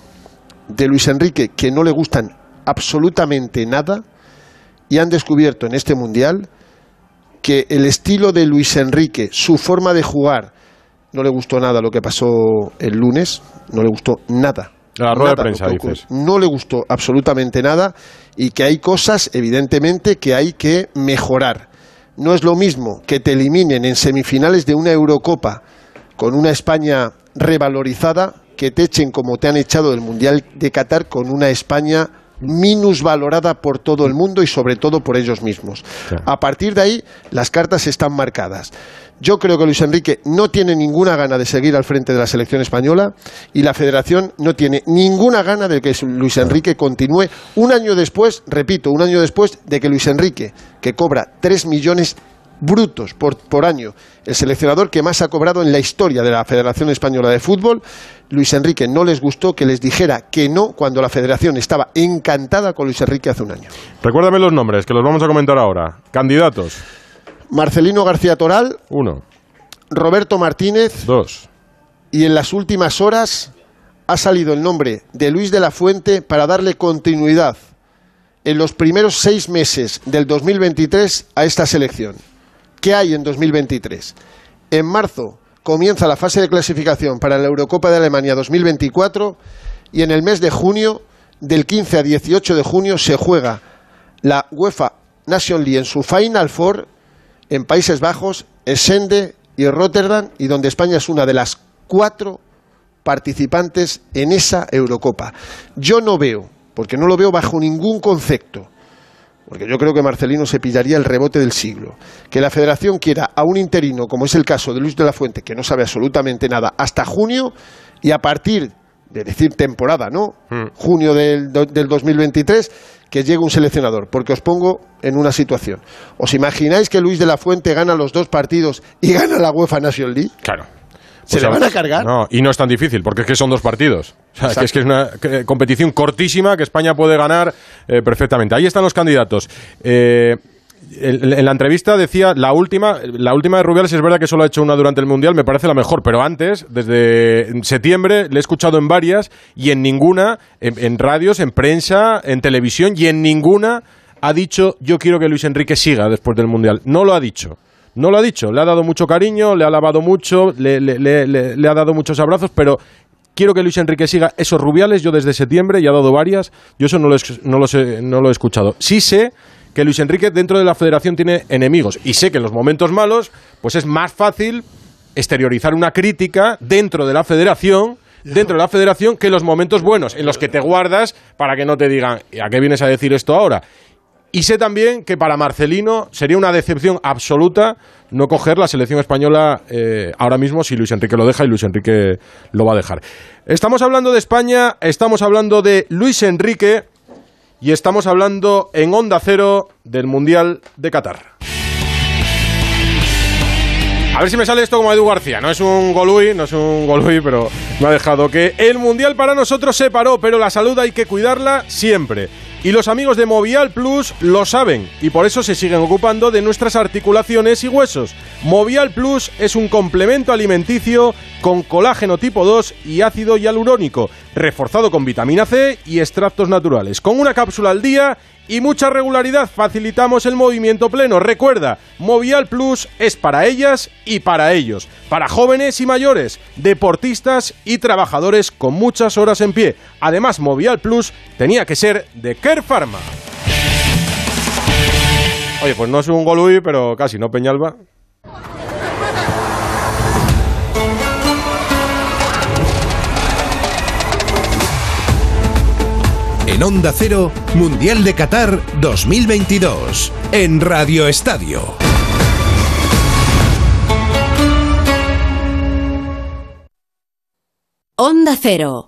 de Luis Enrique que no le gustan absolutamente nada y han descubierto en este mundial que el estilo de Luis Enrique, su forma de jugar, no le gustó nada lo que pasó el lunes, no le gustó nada. La rueda de prensa, dices. No le gustó absolutamente nada y que hay cosas, evidentemente, que hay que mejorar. No es lo mismo que te eliminen en semifinales de una Eurocopa con una España revalorizada que te echen como te han echado del Mundial de Qatar con una España minusvalorada por todo el mundo y sobre todo por ellos mismos. A partir de ahí, las cartas están marcadas. Yo creo que Luis Enrique no tiene ninguna gana de seguir al frente de la selección española y la federación no tiene ninguna gana de que Luis Enrique continúe un año después, repito, un año después de que Luis Enrique, que cobra 3 millones brutos por, por año, el seleccionador que más ha cobrado en la historia de la Federación Española de Fútbol, Luis Enrique no les gustó que les dijera que no cuando la federación estaba encantada con Luis Enrique hace un año. Recuérdame los nombres, que los vamos a comentar ahora. Candidatos. Marcelino García Toral. Uno. Roberto Martínez. Dos. Y en las últimas horas ha salido el nombre de Luis de la Fuente para darle continuidad en los primeros seis meses del 2023 a esta selección. ¿Qué hay en 2023? En marzo comienza la fase de clasificación para la Eurocopa de Alemania 2024 y en el mes de junio, del 15 a 18 de junio, se juega la UEFA Nation League en su Final Four en Países Bajos, Essende y Rotterdam, y donde España es una de las cuatro participantes en esa Eurocopa. Yo no veo, porque no lo veo bajo ningún concepto, porque yo creo que Marcelino se pillaría el rebote del siglo, que la federación quiera a un interino, como es el caso de Luis de la Fuente, que no sabe absolutamente nada, hasta junio, y a partir de decir temporada, ¿no? Junio del, del 2023, que llegue un seleccionador, porque os pongo en una situación. ¿Os imagináis que Luis de la Fuente gana los dos partidos y gana la UEFA National League? Claro. ¿Se Pues le van a cargar? No, y no es tan difícil, porque es que son dos partidos. O sea, que es que es una competición cortísima que España puede ganar eh, perfectamente. Ahí están los candidatos. Eh, en, la entrevista decía la última, la última de Rubiales es verdad que solo ha hecho una durante el Mundial, me parece la mejor, pero antes, desde septiembre, le he escuchado en varias y en ninguna, en, radios, en prensa, en televisión y en ninguna ha dicho yo quiero que Luis Enrique siga después del Mundial. No lo ha dicho. No lo ha dicho, le ha dado mucho cariño, le ha alabado mucho, le, le- le- le- ha dado muchos abrazos, pero quiero que Luis Enrique siga esos rubiales. Yo desde septiembre ya ha dado varias, yo eso no lo, he- no, lo sé- no lo he escuchado. Sí sé que Luis Enrique dentro de la federación tiene enemigos y sé que en los momentos malos pues es más fácil exteriorizar una crítica dentro de la federación dentro de la federación que en los momentos buenos en los que te guardas para que no te digan ¿a qué vienes a decir esto ahora? Y sé también que para Marcelino sería una decepción absoluta no coger la selección española eh, ahora mismo si Luis Enrique lo deja y Luis Enrique lo va a dejar. Estamos hablando de España, estamos hablando de Luis Enrique y estamos hablando en Onda Cero del Mundial de Qatar. A ver si me sale esto como Edu García. No es un golui, no es un golui, pero me ha dejado que el Mundial para nosotros se paró, pero la salud hay que cuidarla siempre. Y los amigos de Movial Plus lo saben y por eso se siguen ocupando de nuestras articulaciones y huesos. Movial Plus es un complemento alimenticio con colágeno tipo 2 y ácido hialurónico, reforzado con vitamina C y extractos naturales. Con una cápsula al día y mucha regularidad facilitamos el movimiento pleno. Recuerda, Movial Plus es para ellas y para ellos, para jóvenes y mayores, deportistas y trabajadores con muchas horas en pie. Además, Movial Plus tenía que ser de Care Pharma. Oye, pues no es un golui, pero casi, ¿no, Peñalba? En Onda Cero, Mundial de Qatar 2022. En Radio Estadio. Onda Cero.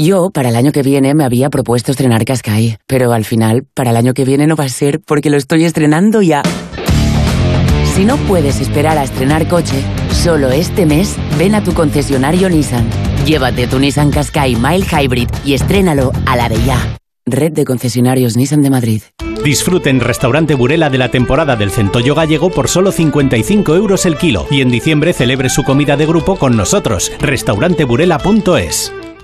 Yo, para el año que viene, me había propuesto estrenar Qashqai, pero al final, para el año que viene no va a ser porque lo estoy estrenando ya. Si no puedes esperar a estrenar coche, solo este mes ven a tu concesionario Nissan. Llévate tu Nissan Qashqai Mile Hybrid y estrénalo a la de ya. Red de concesionarios Nissan de Madrid. Disfruten en Restaurante Burela de la temporada del centollo gallego por solo 55 euros el kilo y en diciembre celebre su comida de grupo con nosotros. Restauranteburela.es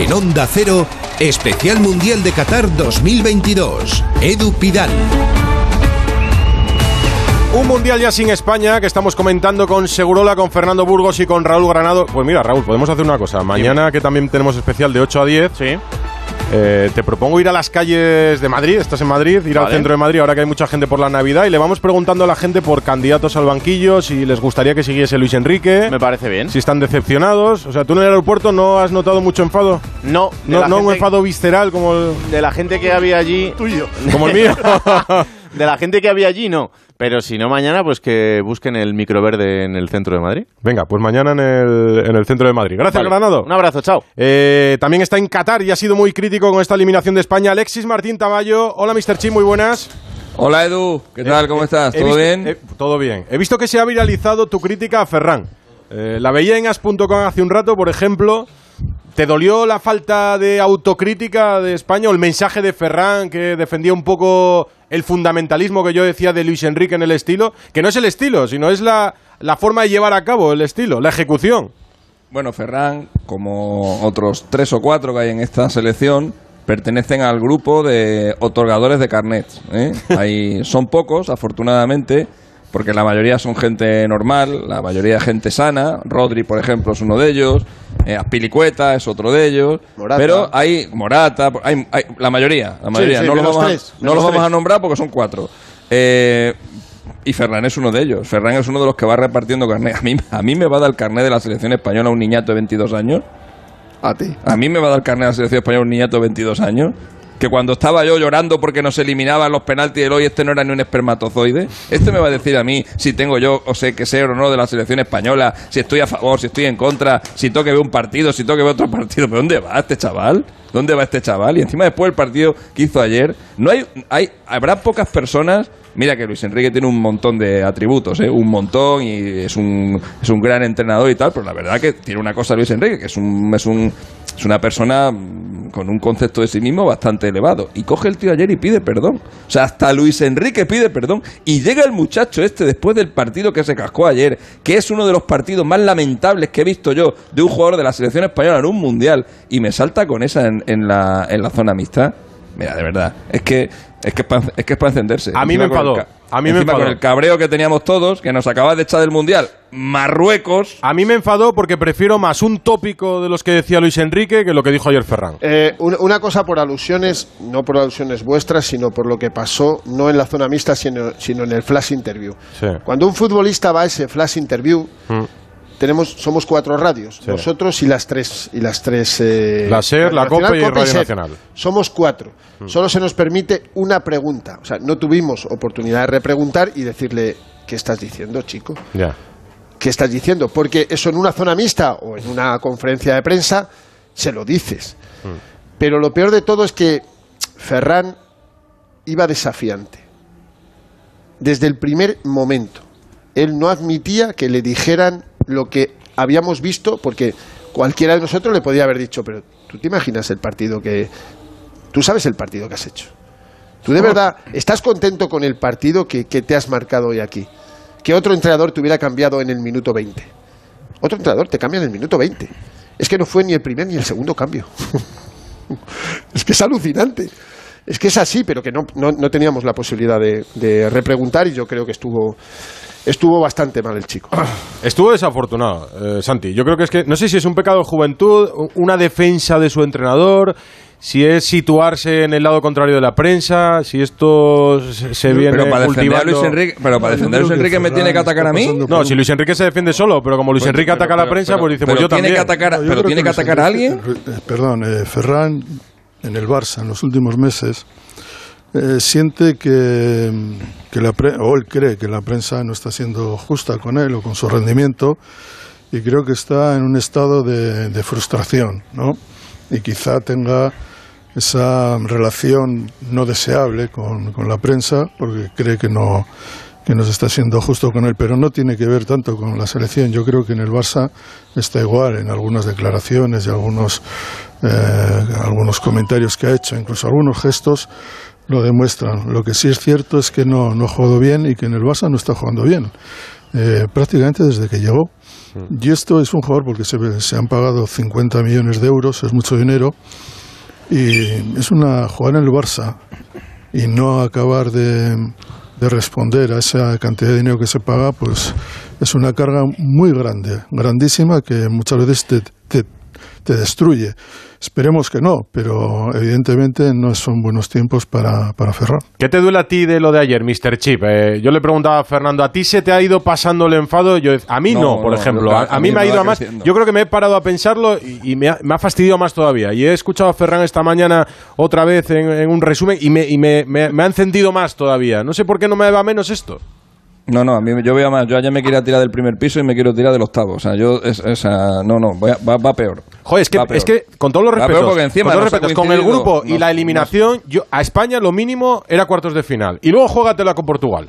En Onda Cero, Especial Mundial de Qatar 2022. Edu Pidal. Un mundial ya sin España que estamos comentando con Segurola, con Fernando Burgos y con Raúl Granado. Pues mira, Raúl, podemos hacer una cosa. Mañana, que también tenemos especial de 8 a 10, eh, te propongo ir a las calles de Madrid. Estás en Madrid, ir al centro de Madrid, ahora que hay mucha gente por la Navidad. Y le vamos preguntando a la gente por candidatos al banquillo, si les gustaría que siguiese Luis Enrique. Me parece bien. Si están decepcionados. O sea, ¿tú en el aeropuerto no has notado mucho enfado? No, No, no un enfado visceral como el, De la gente que había allí. tuyo. Como el mío. [laughs] de la gente que había allí, no. Pero si no, mañana, pues que busquen el microverde en el centro de Madrid. Venga, pues mañana en el, en el centro de Madrid. Gracias, Vale. Granado. Un abrazo, chao. Eh, también está en Qatar y ha sido muy crítico con esta eliminación de España. Alexis Martín Tamayo. Hola, Mr. Chi, muy buenas. Hola Edu, ¿qué tal? ¿Cómo estás? He ¿Todo visto- bien? eh, todo bien. He visto que se ha viralizado tu crítica a Ferran. Eh, la veía en as.com hace un rato, por ejemplo. ¿Te dolió la falta de autocrítica de España o el mensaje de Ferran que defendía un poco el fundamentalismo que yo decía de Luis Enrique en el estilo? Que no es el estilo, sino es la, la forma de llevar a cabo el estilo, la ejecución. Bueno, Ferran, como otros tres o cuatro que hay en esta selección, pertenecen al grupo de otorgadores de carnets. ¿eh? [laughs] Son pocos, afortunadamente, porque la mayoría son gente normal, la mayoría gente sana. Rodri, por ejemplo, es uno de ellos. Eh, Azpilicueta es otro de ellos. Morata. Pero hay Morata, hay, hay- la mayoría, la mayoría. sí, no los vamos, tres, a, no menos los vamos tres. a nombrar porque son cuatro. Eh, y Ferran es uno de ellos. Ferran es uno de los que va repartiendo carnet. A mí, a mí me va a dar el carnet de la selección española un niñato de 22 años. A ti. A mí me va a dar el carnet de la selección española un niñato de 22 años. Que cuando estaba yo llorando porque nos eliminaban los penaltis del hoy, este no era ni un espermatozoide. Este me va a decir a mí si tengo yo o sé que ser o no de la selección española, si estoy a favor, si estoy en contra, si tengo que ver un partido, si tengo que ver otro partido. ¿Pero dónde va este chaval? ¿Dónde va este chaval? Y encima después del partido que hizo ayer, no hay, hay habrá pocas personas Mira que Luis Enrique tiene un montón de atributos, ¿eh? un montón, y es un, es un gran entrenador y tal, pero la verdad que tiene una cosa Luis Enrique, que es, un, es, un, es una persona mm, con un concepto de sí mismo bastante elevado. Y coge el tío ayer y pide perdón. O sea, hasta Luis Enrique pide perdón. Y llega el muchacho este después del partido que se cascó ayer, que es uno de los partidos más lamentables que he visto yo de un jugador de la selección española en un mundial, y me salta con esa en, en la, en la zona mixta. Mira, de verdad, es que es que es para, es que es para encenderse. A mí Encima me enfadó. A mí me enfadó. con el cabreo que teníamos todos, que nos acaba de echar del Mundial. Marruecos. A mí me enfadó porque prefiero más un tópico de los que decía Luis Enrique que lo que dijo ayer Ferran. Eh, una, una cosa por alusiones, no por alusiones vuestras, sino por lo que pasó, no en la zona mixta, sino, sino en el flash interview. Sí. Cuando un futbolista va a ese flash interview, Mm. Tenemos, somos cuatro radios, Sí. nosotros y las tres, y las tres eh, La SER, la COPE y Radio. Nacional. Somos cuatro. Mm. Solo se nos permite una pregunta. O sea, no tuvimos oportunidad de repreguntar y decirle, ¿qué estás diciendo, chico? Ya. ¿Qué estás diciendo? Porque eso en una zona mixta o en una conferencia de prensa se lo dices. Pero lo peor de todo es que Ferran iba desafiante. Desde el primer momento. Él no admitía que le dijeran lo que habíamos visto, porque cualquiera de nosotros le podía haber dicho, pero tú te imaginas el partido que... Tú sabes el partido que has hecho. Tú de verdad estás contento con el partido que, que te has marcado hoy aquí. Que otro entrenador te hubiera cambiado en el minuto 20. Otro entrenador te cambia en el minuto 20. Es que no fue ni el primer ni el segundo cambio. [laughs] es que es alucinante. Es que es así, pero que no, no, no teníamos la posibilidad de, de repreguntar y yo creo que estuvo, estuvo bastante mal el chico. [clears throat] Estuvo desafortunado, eh, Santi. Yo creo que es que, no sé si es un pecado de juventud, una defensa de su entrenador, si es situarse en el lado contrario de la prensa, si esto se, viene pero para defender a cultivando- Luis Enrique, pero para defender a Luis Enrique me tiene que atacar a mí. No, si Luis Enrique se defiende solo, pero como Luis Pues, Enrique pero- ataca a la prensa, pero- pues dice, pero pues yo tiene también. que atacar a- No, yo pero tiene que atacar a alguien. eh, Perdón, eh, Ferran en el Barça en los últimos meses eh, siente que, que la pre- o él cree que la prensa no está siendo justa con él o con su rendimiento y creo que está en un estado de, de frustración, ¿no? Y quizá tenga esa relación no deseable con, con la prensa porque cree que no que no se está siendo justo con él, pero no tiene que ver tanto con la selección. Yo creo que en el Barça está igual en algunas declaraciones y algunos eh, algunos comentarios que ha hecho, incluso algunos gestos lo demuestran. Lo que sí es cierto es que no, no ha jugado bien y que en el Barça no está jugando bien. Eh, prácticamente desde que llegó. Y esto es un jugador porque se, se han pagado 50 millones de euros, es mucho dinero, y es una jugar en el Barça y no acabar de, de responder a esa cantidad de dinero que se paga, pues es una carga muy grande, grandísima, que muchas veces te, te, te destruye. Esperemos que no, pero evidentemente no son buenos tiempos para, para Ferran. ¿Qué te duele a ti de lo de ayer, Mr. Chip? Eh, yo le preguntaba a Fernando, ¿a ti se te ha ido pasando el enfado? Yo, a mí no, No, por no, ejemplo. A, mí mí me ha ido a más. creciendo. Yo creo que me he parado a pensarlo y, y me, ha, me ha fastidiado más todavía. Y he escuchado a Ferran esta mañana otra vez en, en un resumen y, me, y me, me- me ha encendido más todavía. No sé por qué no me va menos esto. No, no, a mí yo veo más. Yo ayer me quería tirar del primer piso y me quiero tirar del octavo. O sea, yo, es, es, ah, no, no, voy a- va, va peor. Joder, es que, es que con todos los respetos, porque encima con, todos los respetos, con el grupo y la eliminación, yo, a España lo mínimo era cuartos de final. Y luego juégatela con Portugal.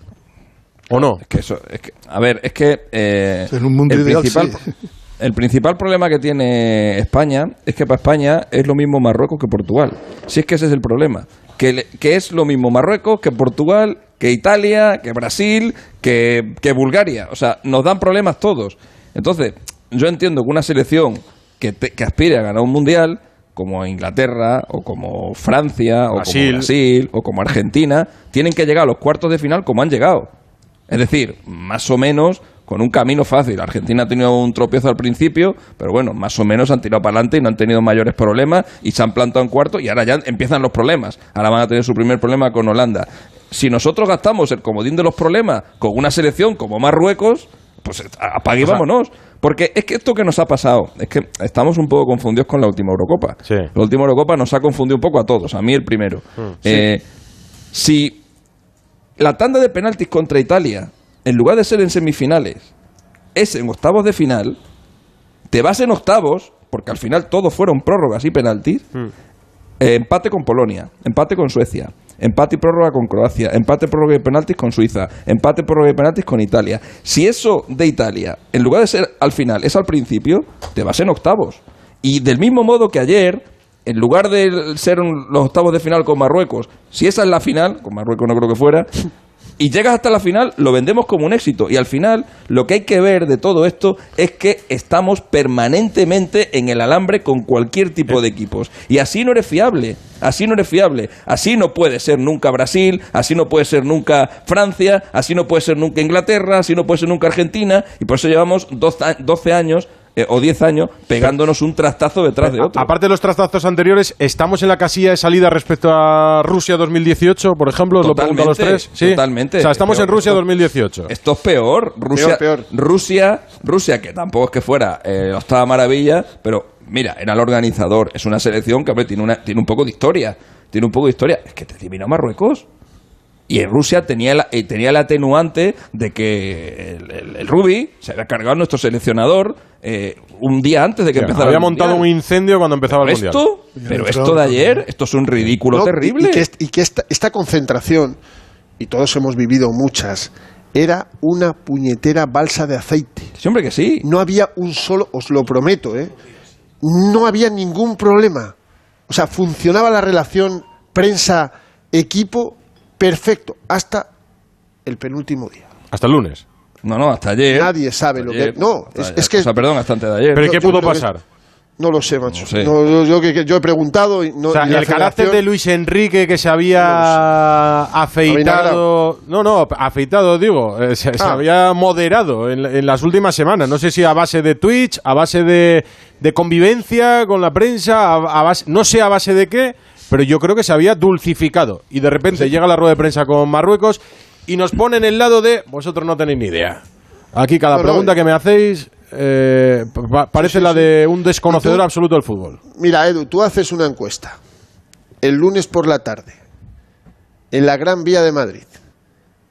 ¿O no? Es que eso, es que, a ver, es que eh, En un mundo el ideal, principal, sí. [laughs] el principal problema que tiene España es que para España es lo mismo Marruecos que Portugal. Si es que ese es el problema, que, le- que es lo mismo Marruecos que Portugal, que Italia, que Brasil, que, que Bulgaria. O sea, nos dan problemas todos. Entonces, yo entiendo que una selección que, te- que aspire a ganar un mundial como Inglaterra o como Francia o Brasil. como Brasil o como Argentina tienen que llegar a los cuartos de final como han llegado. Es decir, más o menos con un camino fácil. Argentina ha tenido un tropiezo al principio, pero bueno, más o menos han tirado para adelante y no han tenido mayores problemas y se han plantado en cuarto y ahora ya empiezan los problemas. Ahora van a tener su primer problema con Holanda. Si nosotros gastamos el comodín de los problemas con una selección como Marruecos, pues apague y vámonos. Porque es que esto que nos ha pasado, es que estamos un poco confundidos con la última Eurocopa. Sí. La última Eurocopa nos ha confundido un poco a todos, a mí el primero. Mm, Eh, si la tanda de penaltis contra Italia, en lugar de ser en semifinales, es en octavos de final, te vas en octavos, porque al final todos fueron prórrogas y penaltis, eh, empate con Polonia, empate con Suecia, empate y prórroga con Croacia, empate, prórroga y penaltis con Suiza, empate, prórroga y penaltis con Italia. Si eso de Italia, en lugar de ser al final, es al principio, te vas en octavos. Y del mismo modo que ayer, en lugar de ser los octavos de final con Marruecos, si esa es la final, con Marruecos no creo que fuera, y llegas hasta la final, lo vendemos como un éxito. Y al final, lo que hay que ver de todo esto es que estamos permanentemente en el alambre con cualquier tipo de equipos. Y así no eres fiable. Así no eres fiable. Así no puede ser nunca Brasil, así no puede ser nunca Francia, así no puede ser nunca Inglaterra, así no puede ser nunca Argentina. Y por eso llevamos 12 12 años eh, o 10 años pegándonos un trastazo detrás de otro. Aparte de los trastazos anteriores, ¿estamos en la casilla de salida respecto a Rusia 2018, por ejemplo? ¿Os lo pregunto a los tres? Sí. Totalmente. O sea, estamos Peor, en Rusia esto- 2018. Esto es peor. Rusia, Peor, Rusia, Rusia, que tampoco es que fuera eh, octava maravilla, pero mira, era el organizador. Es una selección que hombre, tiene, una, tiene un poco de historia. Tiene un poco de historia. Es que te eliminó Marruecos. Y en Rusia tenía el, eh, tenía el atenuante de que el, el, el Rubi se había cargado a nuestro seleccionador eh, un día antes de que O sea, empezara había el montado un incendio cuando empezaba el Pero Mundial. esto, pero esto de ayer, esto es un ridículo No, terrible. Y, que, y que esta, esta concentración, y todos hemos vivido muchas, era una puñetera balsa de aceite. Sí, hombre, que sí. No había un solo, os lo prometo, ¿eh? No había ningún problema. O sea, funcionaba la relación prensa-equipo perfecto hasta el penúltimo día. Hasta el lunes. No, no, hasta ayer. Nadie sabe lo Ayer. que. No, es, ayer. es que. O sea, perdón, hasta antes de ayer. ¿Pero ¿y Yo- qué pudo que- pasar? No lo sé, macho. No sé. No, yo, he preguntado y no. o sea, y la el carácter de Luis Enrique que se había afeitado. No, no, afeitado, digo. eh, se, se Ah. había moderado en, en las últimas semanas. No sé si a base de Twitch, a base de, de convivencia con la prensa, a, a base, no sé a base de qué, pero yo creo que se había dulcificado. Y de repente llega la rueda de prensa con Marruecos y nos ponen el lado de vosotros no tenéis ni idea. Aquí cada No, pregunta que me hacéis eh, pa- parece Sí, sí, la de un desconocedor absoluto del fútbol. Mira, Edu, tú haces una encuesta el lunes por la tarde en la Gran Vía de Madrid,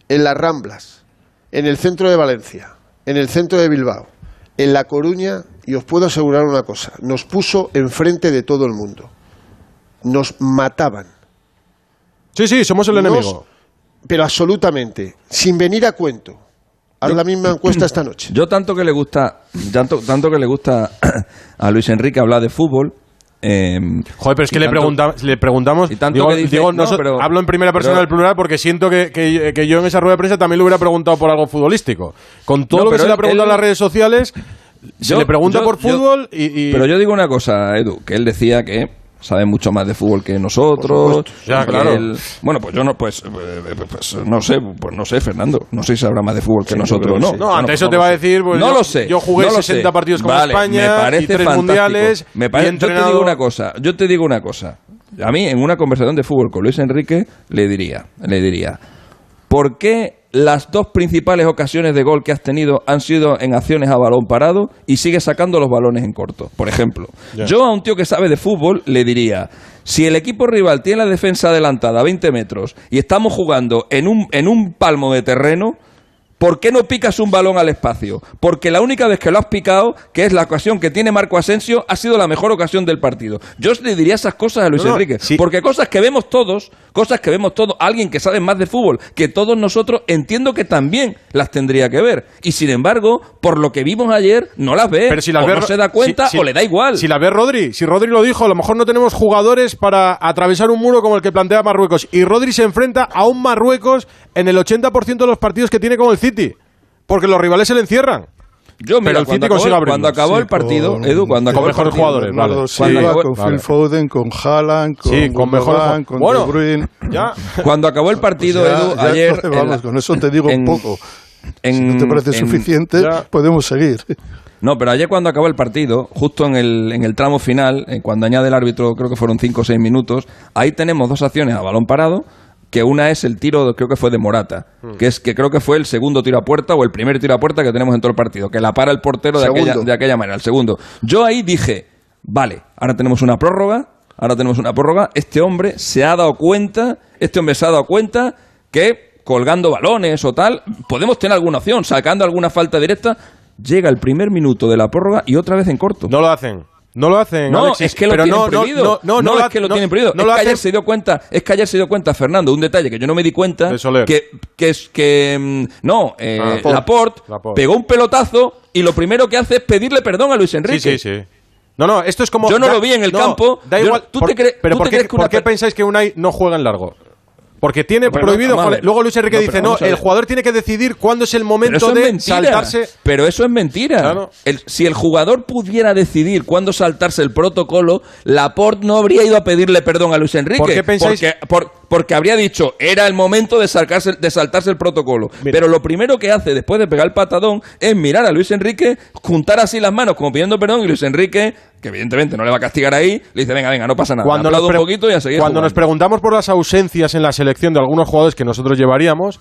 en las Ramblas, en el centro de Valencia, en el centro de Bilbao, en La Coruña, y os puedo asegurar una cosa, nos puso enfrente de todo el mundo. Nos mataban. Sí, sí, somos el Nos- enemigo. pero absolutamente, sin venir a cuento. Haz la misma encuesta esta noche. Yo tanto que le gusta, tanto, tanto que le gusta a Luis Enrique hablar de fútbol. eh, Joder, pero es que le, pregunta- le preguntamos. y tanto digo, que dice- digo, no, noso- pero- hablo en primera persona pero- del plural porque siento que, que- que yo en esa rueda de prensa también le hubiera preguntado por algo futbolístico. Con todo No, lo que se le ha preguntado en las redes sociales, se le pregunta yo- por yo- fútbol y, y- Pero yo digo una cosa, Edu, que él decía que sabe mucho más de fútbol que nosotros. Ya, que claro. él- bueno, pues yo no, pues, eh, pues no sé, pues no sé, Fernando. No sé si sabrá más de fútbol que nosotros, ¿no? sí. No, Bueno, ante pues eso te va a decir, pues, no yo- lo sé. yo jugué no lo 60 sé. partidos con Vale, España me parece y tres fantástico. mundiales Me y pare- he Yo te digo una cosa, yo te digo una cosa. A mí, en una conversación de fútbol con Luis Enrique, le diría, le diría, ¿por qué las dos principales ocasiones de gol que has tenido han sido en acciones a balón parado y sigues sacando los balones en corto? Por ejemplo, yo a un tío que sabe de fútbol le diría, si el equipo rival tiene la defensa adelantada a 20 metros y estamos jugando en un, en un palmo de terreno, ¿Por qué no picas un balón al espacio? Porque la única vez que lo has picado, que es la ocasión que tiene Marco Asensio, ha sido la mejor ocasión del partido. Yo le diría esas cosas a Luis No, Enrique. sí. Porque cosas que vemos todos, cosas que vemos todos, alguien que sabe más de fútbol que todos nosotros, entiendo que también las tendría que ver. Y sin embargo, por lo que vimos ayer, no las ve. Pero si las o ve no se da cuenta si- si- o le da igual. Si la ve Rodri, si Rodri lo dijo, a lo mejor no tenemos jugadores para atravesar un muro como el que plantea Marruecos. Y Rodri se enfrenta a un Marruecos en el 80% de los partidos que tiene con el City. Porque los rivales se le encierran. Yo, mira, Pero el cuando City acabó, consigue abrirlos. cuando acabó Sí, el partido, con- Edu, cuando con acabó el mejores partido, jugadores, vale. Cuando acabó- con vale. Phil Foden, con Haaland, con Sí, con con Bueno, De Bruyne. Ya. Cuando acabó el partido, Pues ya- Edu, ya, ayer. vamos, la- con eso te digo en- poco. en- si no te parece en- suficiente, ya. podemos seguir. No, pero ayer cuando acabó el partido, justo en el, en el tramo final, eh, cuando añade el árbitro, creo que fueron 5 o 6 minutos, ahí tenemos dos acciones a balón parado, que una es el tiro, creo que fue de Morata, Hmm. que es que creo que fue el segundo tiro a puerta o el primer tiro a puerta que tenemos en todo el partido, que la para el portero de aquella, de aquella manera, el segundo. Yo ahí dije, vale, ahora tenemos una prórroga, ahora tenemos una prórroga, este hombre se ha dado cuenta, este hombre se ha dado cuenta que colgando balones o tal, podemos tener alguna opción, sacando alguna falta directa, llega el primer minuto de la prórroga y otra vez en corto. No lo hacen. No lo hacen. No, Alexis, es que lo pero tienen no, prohibido. No, no, no, es que lo tienen prohibido. es que ayer se dio cuenta, es que ayer se dio cuenta Fernando, un detalle que yo no me di cuenta, De Soler. que que es que mm, no, eh, Ah, Laporte. Laporte, Laporte. pegó un pelotazo y lo primero que hace es pedirle perdón a Luis Enrique. Sí, sí, sí. No, no, esto es como. Yo no da- lo vi en el campo. Da Yo- igual. ¿tú por- te crees- pero tú ¿por, te qué, crees que por una qué per- pensáis que Unai no juega en largo? Porque tiene Pero prohibido. Luego Luis Enrique No, dice: No, el jugador tiene que decidir cuándo es el momento de mentira. saltarse. Pero eso es mentira. El- si el jugador pudiera decidir cuándo saltarse el protocolo, Laporte no habría ido a pedirle perdón a Luis Enrique. ¿Por qué pensáis- Porque, por- porque habría dicho, era el momento de, saltarse, de saltarse el protocolo. Pero lo primero que hace después de pegar el patadón es mirar a Luis Enrique, juntar así las manos como pidiendo perdón y Luis Enrique, que evidentemente no le va a castigar ahí, le dice, venga, venga, no pasa nada. Cuando, nos, pre- un poquito y a seguir cuando nos jugando". preguntamos por las ausencias en la selección de algunos jugadores que nosotros llevaríamos,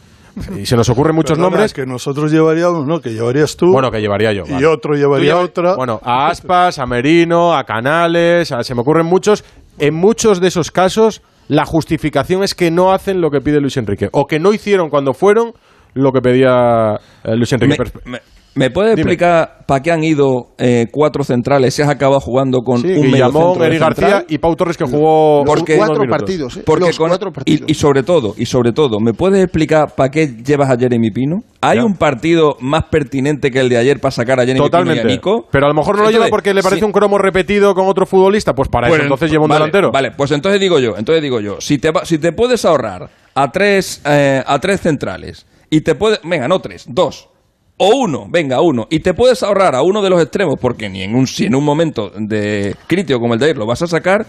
y se nos ocurren muchos Perdona, nombres. que nosotros llevaríamos, no, que llevarías tú. Bueno, que llevaría yo. Y vale. otro llevaría otra. Bueno, a Aspas, a Merino, a Canales, a- se me ocurren muchos. En muchos de esos casos, la justificación es que no hacen lo que pide Luis Enrique. O que no hicieron cuando fueron lo que pedía eh, Luis Enrique. Me- me- ¿Me puedes Dime. explicar para qué han ido eh, cuatro centrales y has acabado jugando con Sí, un Guillamón, Eric García y Pau Torres que jugó Porque- cuatro partidos, ¿eh? Porque Los con- cuatro partidos. y, y sobre todo, y sobre todo, ¿me puedes explicar para qué llevas a Jeremy Pino? ¿Hay Ya. un partido más pertinente que el de ayer para sacar a Jeremy Totalmente. Pino y a Nico? Pero a lo mejor no lo lleva porque le parece sí. un cromo repetido con otro futbolista. Pues para Pues, eso entonces lleva un vale, delantero. Vale, pues entonces digo yo, entonces digo yo, si te va- si te puedes ahorrar a tres eh, a tres centrales y te puedes, venga, no tres, dos o uno, venga, uno, y te puedes ahorrar a uno de los extremos porque ni en un si en un momento de crítico como el de ayer lo vas a sacar,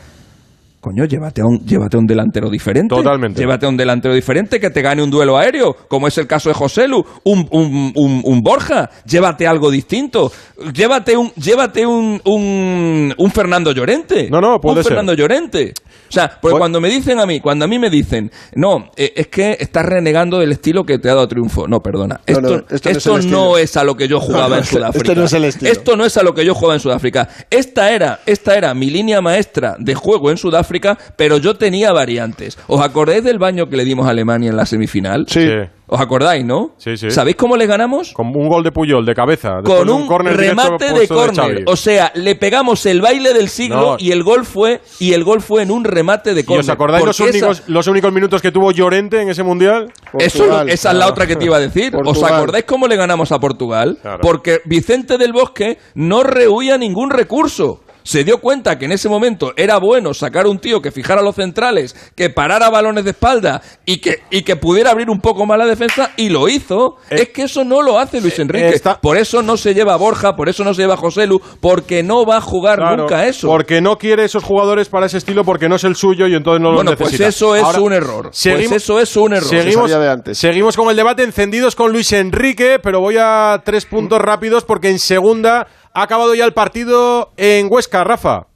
Coño, llévate a un, llévate a un delantero diferente. Totalmente. Llévate a un delantero diferente que te gane un duelo aéreo, como es el caso de Joselu, un, un, un, un Borja. Llévate algo distinto. Llévate un, llévate un, un, un Fernando Llorente. No, no, puede un ser. Fernando Llorente. O sea, porque cuando me dicen a mí, cuando a mí me dicen, no, eh, es que estás renegando del estilo que te ha dado triunfo. No, perdona. No, Esto, no, esto no es esto el no estilo. es a lo que yo jugaba No, en Sudáfrica. esto no es el estilo. Esto no es a lo que yo jugaba en Sudáfrica. Esta era, esta era mi línea maestra de juego en Sudáfrica, pero yo tenía variantes. ¿Os acordáis del baño que le dimos a Alemania en la semifinal? Sí. ¿Os acordáis, no? Sí, sí. ¿Sabéis cómo le ganamos? Con un gol de Puyol de cabeza. Con un remate de córner. O sea, le pegamos el baile del siglo No. y el gol fue y el gol fue en un remate de ¿Y córner. os acordáis los esa- únicos, los únicos minutos que tuvo Llorente en ese mundial? Eso, esa es la otra que te iba a decir. ¿Os acordáis cómo le ganamos a Portugal? Claro. Porque Vicente del Bosque no rehuía ningún recurso. Se dio cuenta que en ese momento era bueno sacar un tío que fijara los centrales, que parara balones de espalda y que, y que pudiera abrir un poco más la defensa y lo hizo. es que eso no lo hace Luis Enrique. Eh, está- Por eso no se lleva a Borja, por eso no se lleva a Joselu, porque no va a jugar Claro, nunca eso. Porque no quiere esos jugadores para ese estilo porque no es el suyo y entonces no Bueno, los pues necesita. eso es Ahora, un error. Pues seguimos- eso es un error. Seguimos, de antes. seguimos con el debate encendidos con Luis Enrique, pero voy a tres puntos rápidos porque en segunda ha acabado ya el partido en Huesca, Rafa.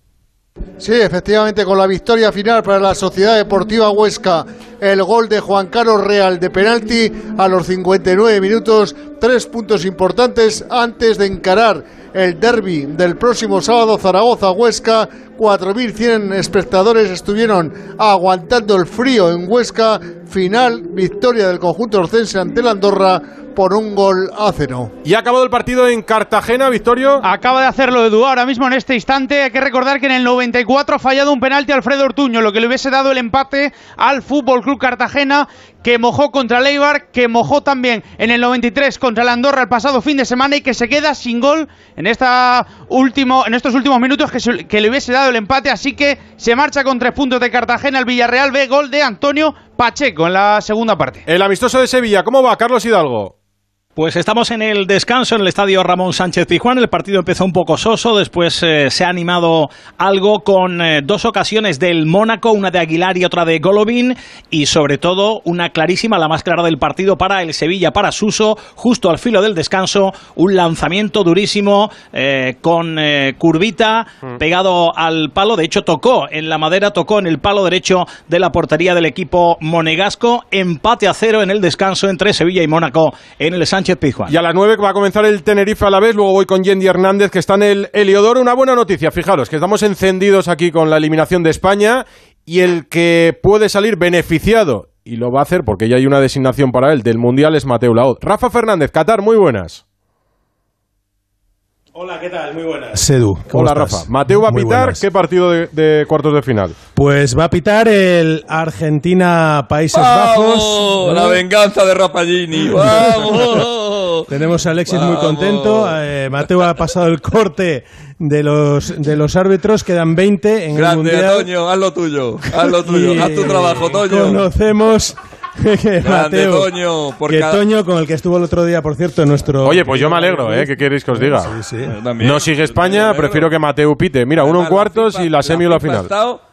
Sí, efectivamente, con la victoria final para la Sociedad Deportiva Huesca, el gol de Juan Carlos Real de penalti a los 59 minutos, tres puntos importantes antes de encarar el derby del próximo sábado Zaragoza-Huesca. 4.100 espectadores estuvieron aguantando el frío en Huesca. Final, victoria del conjunto orcense ante la Andorra por un gol a cero. Y ha acabado el partido en Cartagena, Victorio. Acaba de hacerlo Edu ahora mismo en este instante. Hay que recordar que en el 94 ha fallado un penalti a Alfredo Ortuño, lo que le hubiese dado el empate al Fútbol Club Cartagena, que mojó contra el Eibar, que mojó también en el 93 contra el Andorra el pasado fin de semana y que se queda sin gol en, esta último, en estos últimos minutos que, que le hubiese dado el empate. Así que se marcha con tres puntos de Cartagena. El Villarreal ve gol de Antonio Pacheco en la segunda parte. El amistoso de Sevilla, ¿cómo va, Carlos Hidalgo? Pues estamos en el descanso en el estadio Ramón Sánchez Pizjuán. El partido empezó un poco soso, después eh, se ha animado algo con eh, dos ocasiones del Mónaco, una de Aguilar y otra de Golovin, y sobre todo una clarísima, la más clara del partido para el Sevilla, para Suso, justo al filo del descanso, un lanzamiento durísimo eh, con curvita pegado al palo. De hecho, tocó en la madera, tocó en el palo derecho de la portería del equipo monegasco. Empate a cero en el descanso entre Sevilla y Mónaco en el Sánchez Y a las 9 va a comenzar el Tenerife a la vez. Luego voy con Yendi Hernández, que está en el Heliodoro. Una buena noticia, fijaros, que estamos encendidos aquí con la eliminación de España. Y el que puede salir beneficiado, y lo va a hacer porque ya hay una designación para él, del Mundial es Mateo Laoz. Rafa Fernández, Qatar, muy buenas. Hola, ¿qué tal? Muy buenas. Sedu. ¿cómo Hola, estás? Rafa. Mateo va a pitar. ¿qué partido de, de cuartos de final? Pues va a pitar el Argentina-Países Bajos. ¡Vamos! La venganza de Rapagini. [laughs] ¡Vamos! Tenemos a Alexis muy contento. eh, Mateo ha pasado el corte de los, de los árbitros. Quedan 20 en el Grande, Mundial. Toño, haz lo tuyo. Haz lo tuyo. Y, haz tu trabajo, Toño. Conocemos [laughs] que Grande, Mateo, Toño. Por que cada- Toño, con el que estuvo el otro día, por cierto, en nuestro... Oye, pues yo me alegro, ¿eh? ¿Qué queréis que os diga? también. No sigue España, prefiero que Mateu pite. Mira, uno en cuartos y la semi o la final.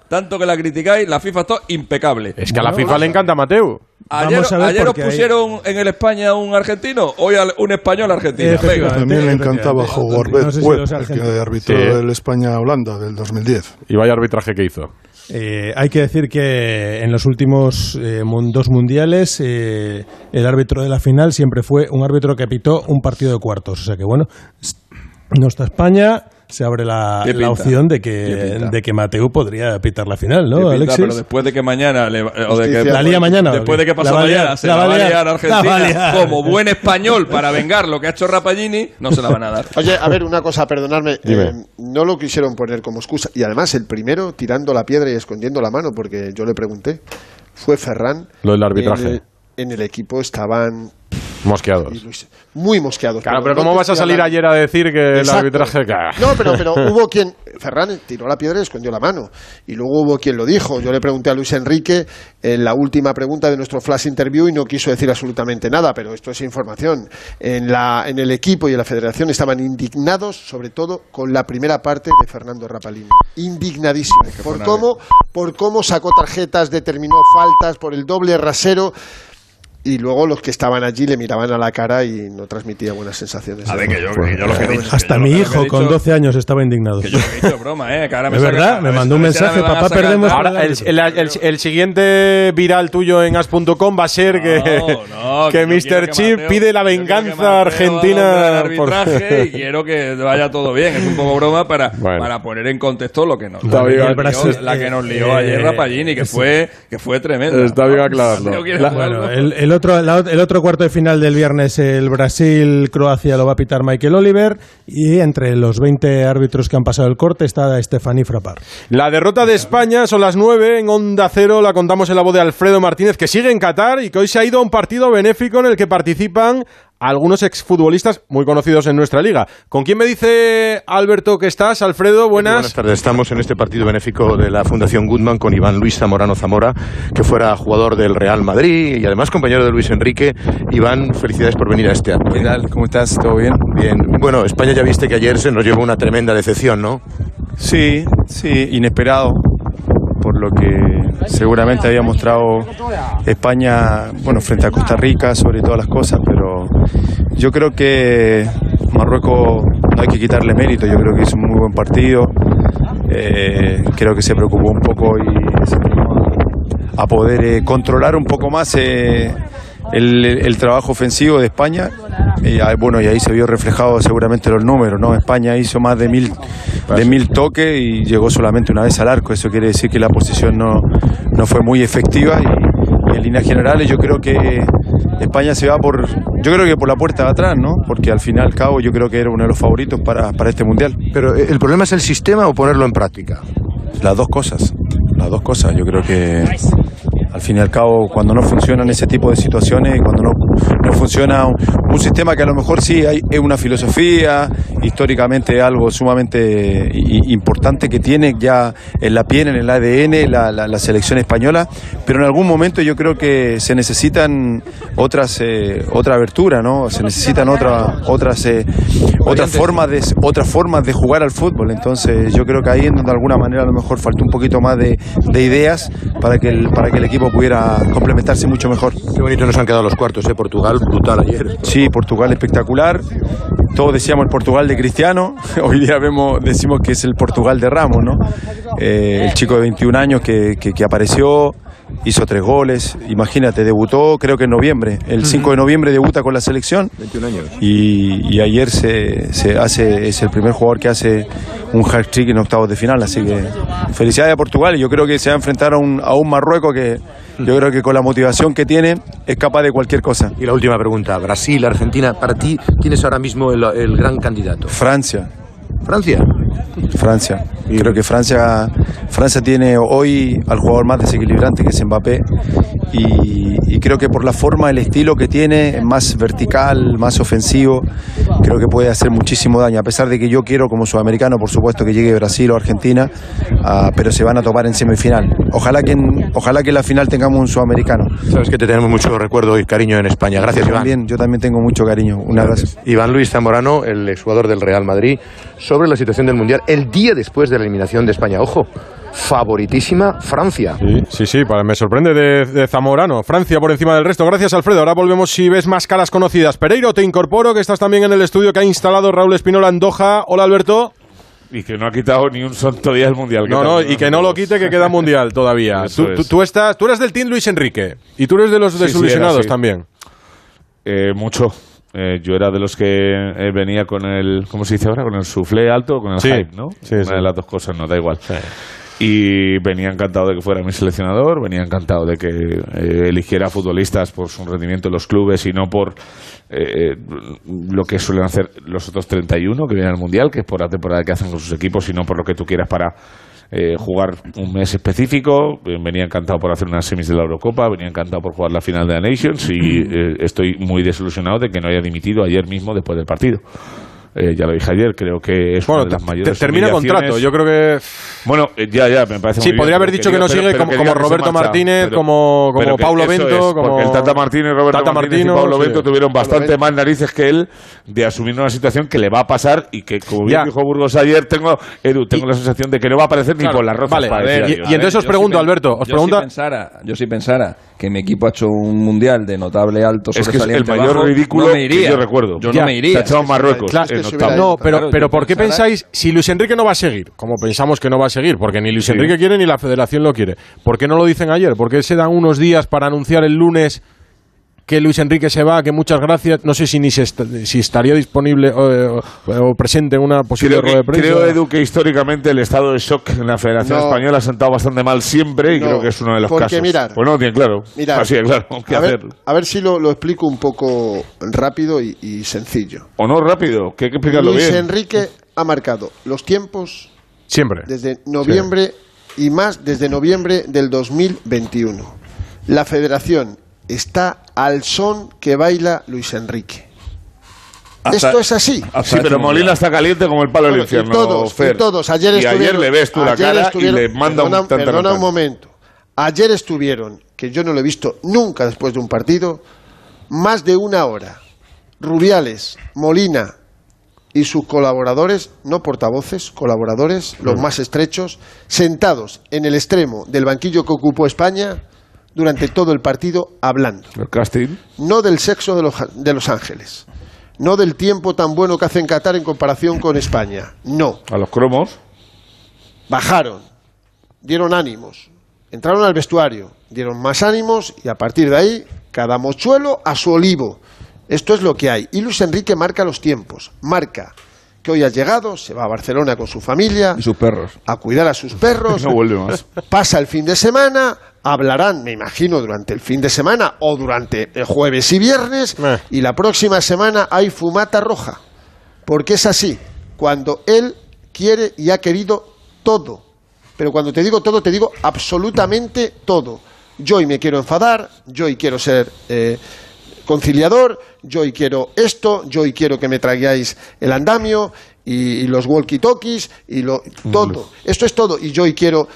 tanto que la criticáis, la FIFA está impecable. Es que a la FIFA le encanta Mateu. Ayer, ayer os porque hay- pusieron en el España un argentino, hoy al- un español argentino. Venga. También le encantaba Howard No sé si el que arbitró Sí. el España-Holanda del 2010. Y vaya arbitraje que hizo. Eh, hay que decir que en los últimos eh, dos mundiales eh, el árbitro de la final siempre fue un árbitro que pitó un partido de cuartos. O sea que bueno, no está España, se abre la, opción de ¿Qué que, de que Mateu podría pitar la final, ¿no, pinta, Alexis? pero después de que mañana le- o de que La lía mañana, después ¿o de que pasó mañana se la la va a liar, liar la va a Argentina liar. como buen español para vengar lo que ha hecho Rapagini no se la van a dar [laughs] Oye, a ver, una cosa, perdonadme. Eh, no lo quisieron poner como excusa. Y además, el primero tirando la piedra y escondiendo la mano, porque yo le pregunté, fue Ferran. Lo del arbitraje. En el, en el equipo estaban Mosqueados. muy mosqueados. Claro, pero ¿cómo vas a salir ayer a decir que el arbitraje... [laughs] Claro. No, pero, pero [laughs] hubo quien. Ferran tiró la piedra y escondió la mano. Y luego hubo quien lo dijo. Yo le pregunté a Luis Enrique en la última pregunta de nuestro flash interview y no quiso decir absolutamente nada, pero esto es información. En, la, en el equipo y en la federación estaban indignados, sobre todo con la primera parte de Fernando Rapalini. Indignadísimos. Por cómo, por cómo sacó tarjetas, determinó faltas, por el doble rasero. Y luego los que estaban allí le miraban a la cara y no transmitía buenas sensaciones. A ver, que yo, que yo lo que he dicho. Hasta que mi que hijo con dicho- 12 años estaba indignado. Que yo he dicho broma, ¿eh? Que ahora me Es verdad, me mandó un mensaje, me papá, perdemos Ahora, el, el- el- el siguiente viral tuyo en as.com va a ser que, No, [laughs] que Mr. que Chip Mateo- pide la que venganza argentina. por- [laughs] y quiero que vaya todo bien. Es un poco broma para, para poner en contexto lo que nos la, que la que nos lió eh, ayer Rapagini, que sí. fue, que fue tremenda. Está bien aclararlo. El, otro, el otro cuarto de final del viernes, el Brasil-Croacia lo va a pitar Michael Oliver y entre los 20 árbitros que han pasado el corte está Stephanie Frappard. La derrota de España son las 9 en Onda Cero, la contamos en la voz de Alfredo Martínez, que sigue en Qatar y que hoy se ha ido a un partido benéfico en el que participan algunos exfutbolistas muy conocidos en nuestra liga. ¿Con quién me dice Alberto que estás? Alfredo, Buenas buenas. tardes. Estamos en este partido benéfico de la Fundación Goodman con Iván Luis Zamorano Zamora, que fuera jugador del Real Madrid y además compañero de Luis Enrique. Iván, felicidades por venir a este acto. ¿Qué tal? ¿Cómo estás? ¿Todo bien? Bien. Bueno, España ya viste que ayer se nos llevó una tremenda decepción, ¿no? Sí, sí, inesperado, por lo que seguramente había mostrado España, bueno, frente a Costa Rica sobre todas las cosas, pero yo creo que Marruecos no hay que quitarle mérito, yo creo que hizo un muy buen partido, eh, creo que se preocupó un poco y se a poder eh, controlar un poco más eh, el, el trabajo ofensivo de España. Y, bueno, y ahí se vio reflejado seguramente los números, ¿no? España hizo más de mil, de mil toques y llegó solamente una vez al arco. Eso quiere decir que la posición no, no fue muy efectiva y, y en líneas generales yo creo que España se va por, yo creo que por la puerta de atrás, ¿no? Porque al fin y al cabo yo creo que era uno de los favoritos para, para este mundial. Pero eh, ¿el problema es el sistema o ponerlo en práctica? Las dos cosas, las dos cosas. Yo creo que al fin y al cabo, cuando no funcionan ese tipo de situaciones, cuando no, no funciona un, un sistema que a lo mejor sí hay, es una filosofía, históricamente algo sumamente i- importante que tiene ya en la piel, en el ADN, la, la- la selección española, pero en algún momento yo creo que se necesitan otras eh, otra abertura, ¿no? Se necesitan otra, otras eh, otras formas de otras formas de jugar al fútbol. Entonces yo creo que ahí en donde de alguna manera a lo mejor faltó un poquito más de, de ideas para que el, para que el equipo pudiera complementarse mucho mejor. Qué bonito nos han quedado los cuartos, ¿eh? Portugal, brutal ayer. Sí, Portugal espectacular. Todos decíamos el Portugal de Cristiano. [laughs] Hoy día vemos, decimos que es el Portugal de Ramos, ¿no? Eh, el chico de 21 años que, que- que apareció, hizo tres goles. Imagínate, debutó creo que en noviembre. El 5 de noviembre debuta con la selección. 21 años. Y, y ayer se, se hace, es el primer jugador que hace un hat-trick en octavos de final. Así que felicidades a Portugal. Y yo creo que se va a enfrentar a un, a un Marruecos que yo creo que con la motivación que tiene es capaz de cualquier cosa. Y la última pregunta, Brasil, Argentina, para ti, ¿quién es ahora mismo el, el gran candidato? Francia. Francia. Francia. Creo que Francia, Francia tiene hoy al jugador más desequilibrante que es Mbappé y, y creo que por la forma, el estilo que tiene, más vertical, más ofensivo, creo que puede hacer muchísimo daño. A pesar de que yo quiero como sudamericano, por supuesto, que llegue Brasil o Argentina, ah, pero se van a topar en semifinal. Ojalá que en, ojalá que en la final tengamos un sudamericano. Sabes que te tenemos mucho recuerdo y cariño en España. Gracias, yo Iván. También, yo también tengo mucho cariño. Iván Luis Zamorano, el exjugador del Real Madrid, sobre la situación del Mundial el día después de la eliminación de España. Ojo, favoritísima Francia. Sí, sí, sí, para- me sorprende de, de Zamorano. Francia por encima del resto. Gracias, Alfredo. Ahora volvemos si ves más caras conocidas. Pereiro, te incorporo, que estás también en el estudio que ha instalado Raúl Espinola en Doha. Hola, Alberto. Y que no ha quitado ni un santo día el mundial. No, no, y que no lo quite, que queda [laughs] mundial todavía. Tú, tú- tú estás, tú eres del team Luis Enrique. Y tú eres de los Sí, sí, desilusionados era así. también. Eh, mucho. Eh, yo era de los que eh, venía con el, ¿cómo se dice ahora? Con el soufflé alto o con el Sí, hype, ¿no? sí, Una sí. de las dos cosas, no da igual. Y venía encantado de que fuera mi seleccionador, venía encantado de que eh, eligiera futbolistas por su rendimiento en los clubes y no por eh, lo que suelen hacer los otros 31 que vienen al Mundial, que es por la temporada que hacen con sus equipos, sino por lo que tú quieras para eh, jugar un mes específico. Eh, venía encantado por hacer unas semis de la Eurocopa, venía encantado por jugar la final de la Nations y eh, estoy muy desilusionado de que no haya dimitido ayer mismo después del partido. Eh, ya lo dije ayer, creo que es Bueno, una de las te- mayores termina contrato. Yo creo que. Bueno, eh, ya, ya, me parece Sí, muy bien, podría haber pero dicho que no sigue pero como, Roberto marcha, Martínez, pero- como, como eso Bento, es, como. Porque el Tata Martínez, Roberto Tata Martínez Martino, y Pablo sí. Bento tuvieron Pablo bastante más narices que él de asumir una situación que le va a pasar y que, como bien Ya. dijo Burgos ayer, tengo, Edu, tengo la sensación de que no va a aparecer ni por las rozas. vale, para a ver, decir y- y entonces os pregunto, Alberto, os pensara, yo si pensara que mi equipo ha hecho un mundial de notable alto Es que es el mayor bajo, ridículo no me iría. que yo recuerdo. Yo Ya, no me iría. se ha echado Marruecos Claro, en no, pero, Claro, pero ¿por qué pensara- pensáis si Luis Enrique no va a seguir? Como pensamos que no va a seguir, porque ni Luis Sí. Enrique quiere ni la Federación lo quiere. ¿Por qué no lo dicen ayer? ¿Por qué se dan unos días para anunciar el lunes que Luis Enrique se va, que muchas gracias? No sé si ni se est- si estaría disponible eh, o, o presente en una posible Creo, rueda de prensa. creo, Edu, que históricamente el estado de shock en la Federación No. Española ha sentado bastante mal siempre y No, creo que es uno de los porque casos. mirar, pues no, tiene claro. Mirar, Así de claro. ¿Qué a, ver, a ver si lo, lo explico un poco rápido y, y sencillo. O no, rápido, que hay que explicarlo Luis bien. Enrique ha marcado los tiempos Siempre. desde noviembre y más desde noviembre del 2021. La federación está al son que baila Luis Enrique. Hasta- Esto es así. Sí, pero Molina está caliente como el palo del Bueno, infierno. y todos, Fer. y todos. Ayer y ayer estuvieron, le ves tú la ayer cara estuvieron- y le manda perdona, un perdona un momento. Ayer estuvieron, que yo no lo he visto nunca después de un partido, más de una hora. Rubiales, Molina y sus colaboradores, no portavoces, colaboradores, los Mm. más estrechos, sentados en el extremo del banquillo que ocupó España durante todo el partido hablando El casting. no del sexo de los, de los ángeles, no del tiempo tan bueno que hacen Qatar en comparación con España, no. A los cromos. Bajaron, dieron ánimos, entraron al vestuario, dieron más ánimos y a partir de ahí, cada mochuelo a su olivo. Esto es lo que hay. Y Luis Enrique marca los tiempos, marca que hoy ha llegado, se va a Barcelona con su familia, Y sus perros. a cuidar a sus perros. [laughs] No vuelve más. Pasa el fin de semana, hablarán, me imagino, durante el fin de semana o durante el jueves y viernes, Eh. y la próxima semana hay fumata roja. Porque es así, cuando él quiere y ha querido todo. Pero cuando te digo todo, te digo absolutamente todo. Yo hoy me quiero enfadar, yo hoy quiero ser eh, conciliador, yo hoy quiero esto, yo hoy quiero que me traigáis el andamio y, y los walkie-talkies y lo, todo. Esto es todo. Y yo hoy quiero...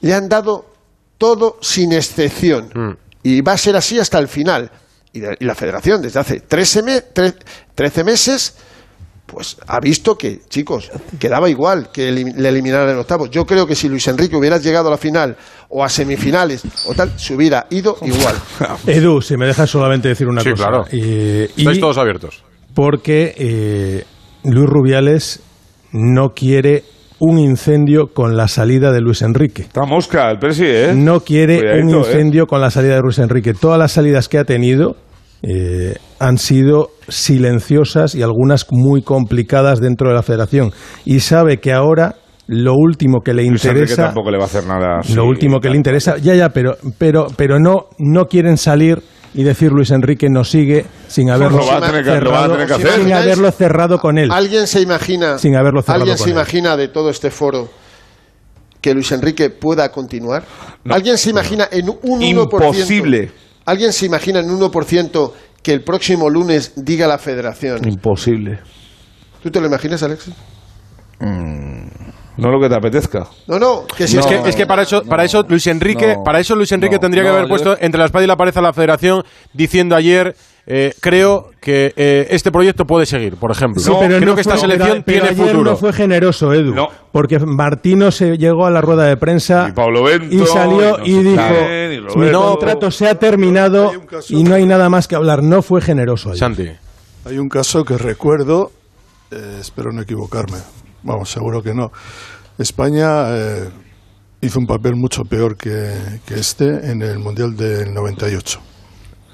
Le han dado todo sin excepción. Y va a ser así hasta el final. Y, de- y la federación desde hace 13, me- tre- 13 meses pues ha visto que, chicos, quedaba igual que le eliminaran en octavos. Yo creo que si Luis Enrique hubiera llegado a la final o a semifinales o tal, se hubiera ido igual. [laughs] Edu, si me dejas solamente decir una Sí, cosa. claro. Eh, Estáis y todos abiertos. porque eh, Luis Rubiales no quiere un incendio con la salida de Luis Enrique. Está mosca el presi, ¿eh? No quiere un ¿eh? incendio con la salida de Luis Enrique. Todas las salidas que ha tenido eh, han sido silenciosas y algunas muy complicadas dentro de la federación. Y sabe que ahora lo último que le Luis Enrique interesa tampoco le va a hacer nada. lo último que le interesa, ya, ya, pero, pero, pero no, no quieren salir y decir Luis Enrique no sigue sin haberlo, cerrado, sin haberlo cerrado con él. ¿Alguien se imagina, Sin haberlo cerrado ¿alguien con se él. imagina de todo este foro que Luis Enrique pueda continuar? ¿Alguien se imagina en un 1%? Imposible. ¿Alguien se imagina en un 1% que el próximo lunes diga la federación? Imposible. ¿Tú te lo imaginas, Alex? No lo que te apetezca. No, no, que si es, que, es que para eso, para eso Luis Enrique, no, para eso Luis Enrique no, tendría que no, haber yo- puesto entre la espada y la pared a la Federación diciendo ayer eh, creo que eh, este proyecto puede seguir, por ejemplo. Sí, pero creo no que esta fue- selección pero- pero tiene ayer futuro. no fue generoso, Edu. Porque Martino se llegó a la rueda de prensa Pablo Bento, y salió y dijo: y Roberto. Mi contrato se ha terminado y no hay nada más que hablar. No fue generoso. ayer. Hay un caso que recuerdo, eh, espero no equivocarme, vamos, seguro que no. España eh, hizo un papel mucho peor que, que este en el Mundial del 98.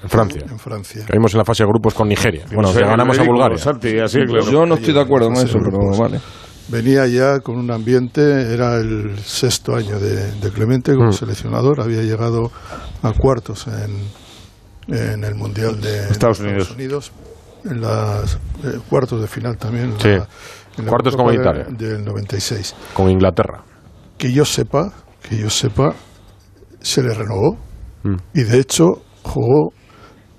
En Francia. En Francia. Caímos en la fase de grupos con Nigeria. Bueno, le ganamos a Bulgaria. Santi, así, claro. Yo no estoy de acuerdo con eso, pero vale. Venía ya con un ambiente, era el sexto año de, de Clemente como Mm. seleccionador, había llegado a cuartos en, en el Mundial de Estados Unidos, en las eh, cuartos de final también. Sí. la- en Cuartos de- Italia. Del 96. Con Inglaterra. Que yo sepa, que yo sepa, se le renovó Mm. y de hecho jugó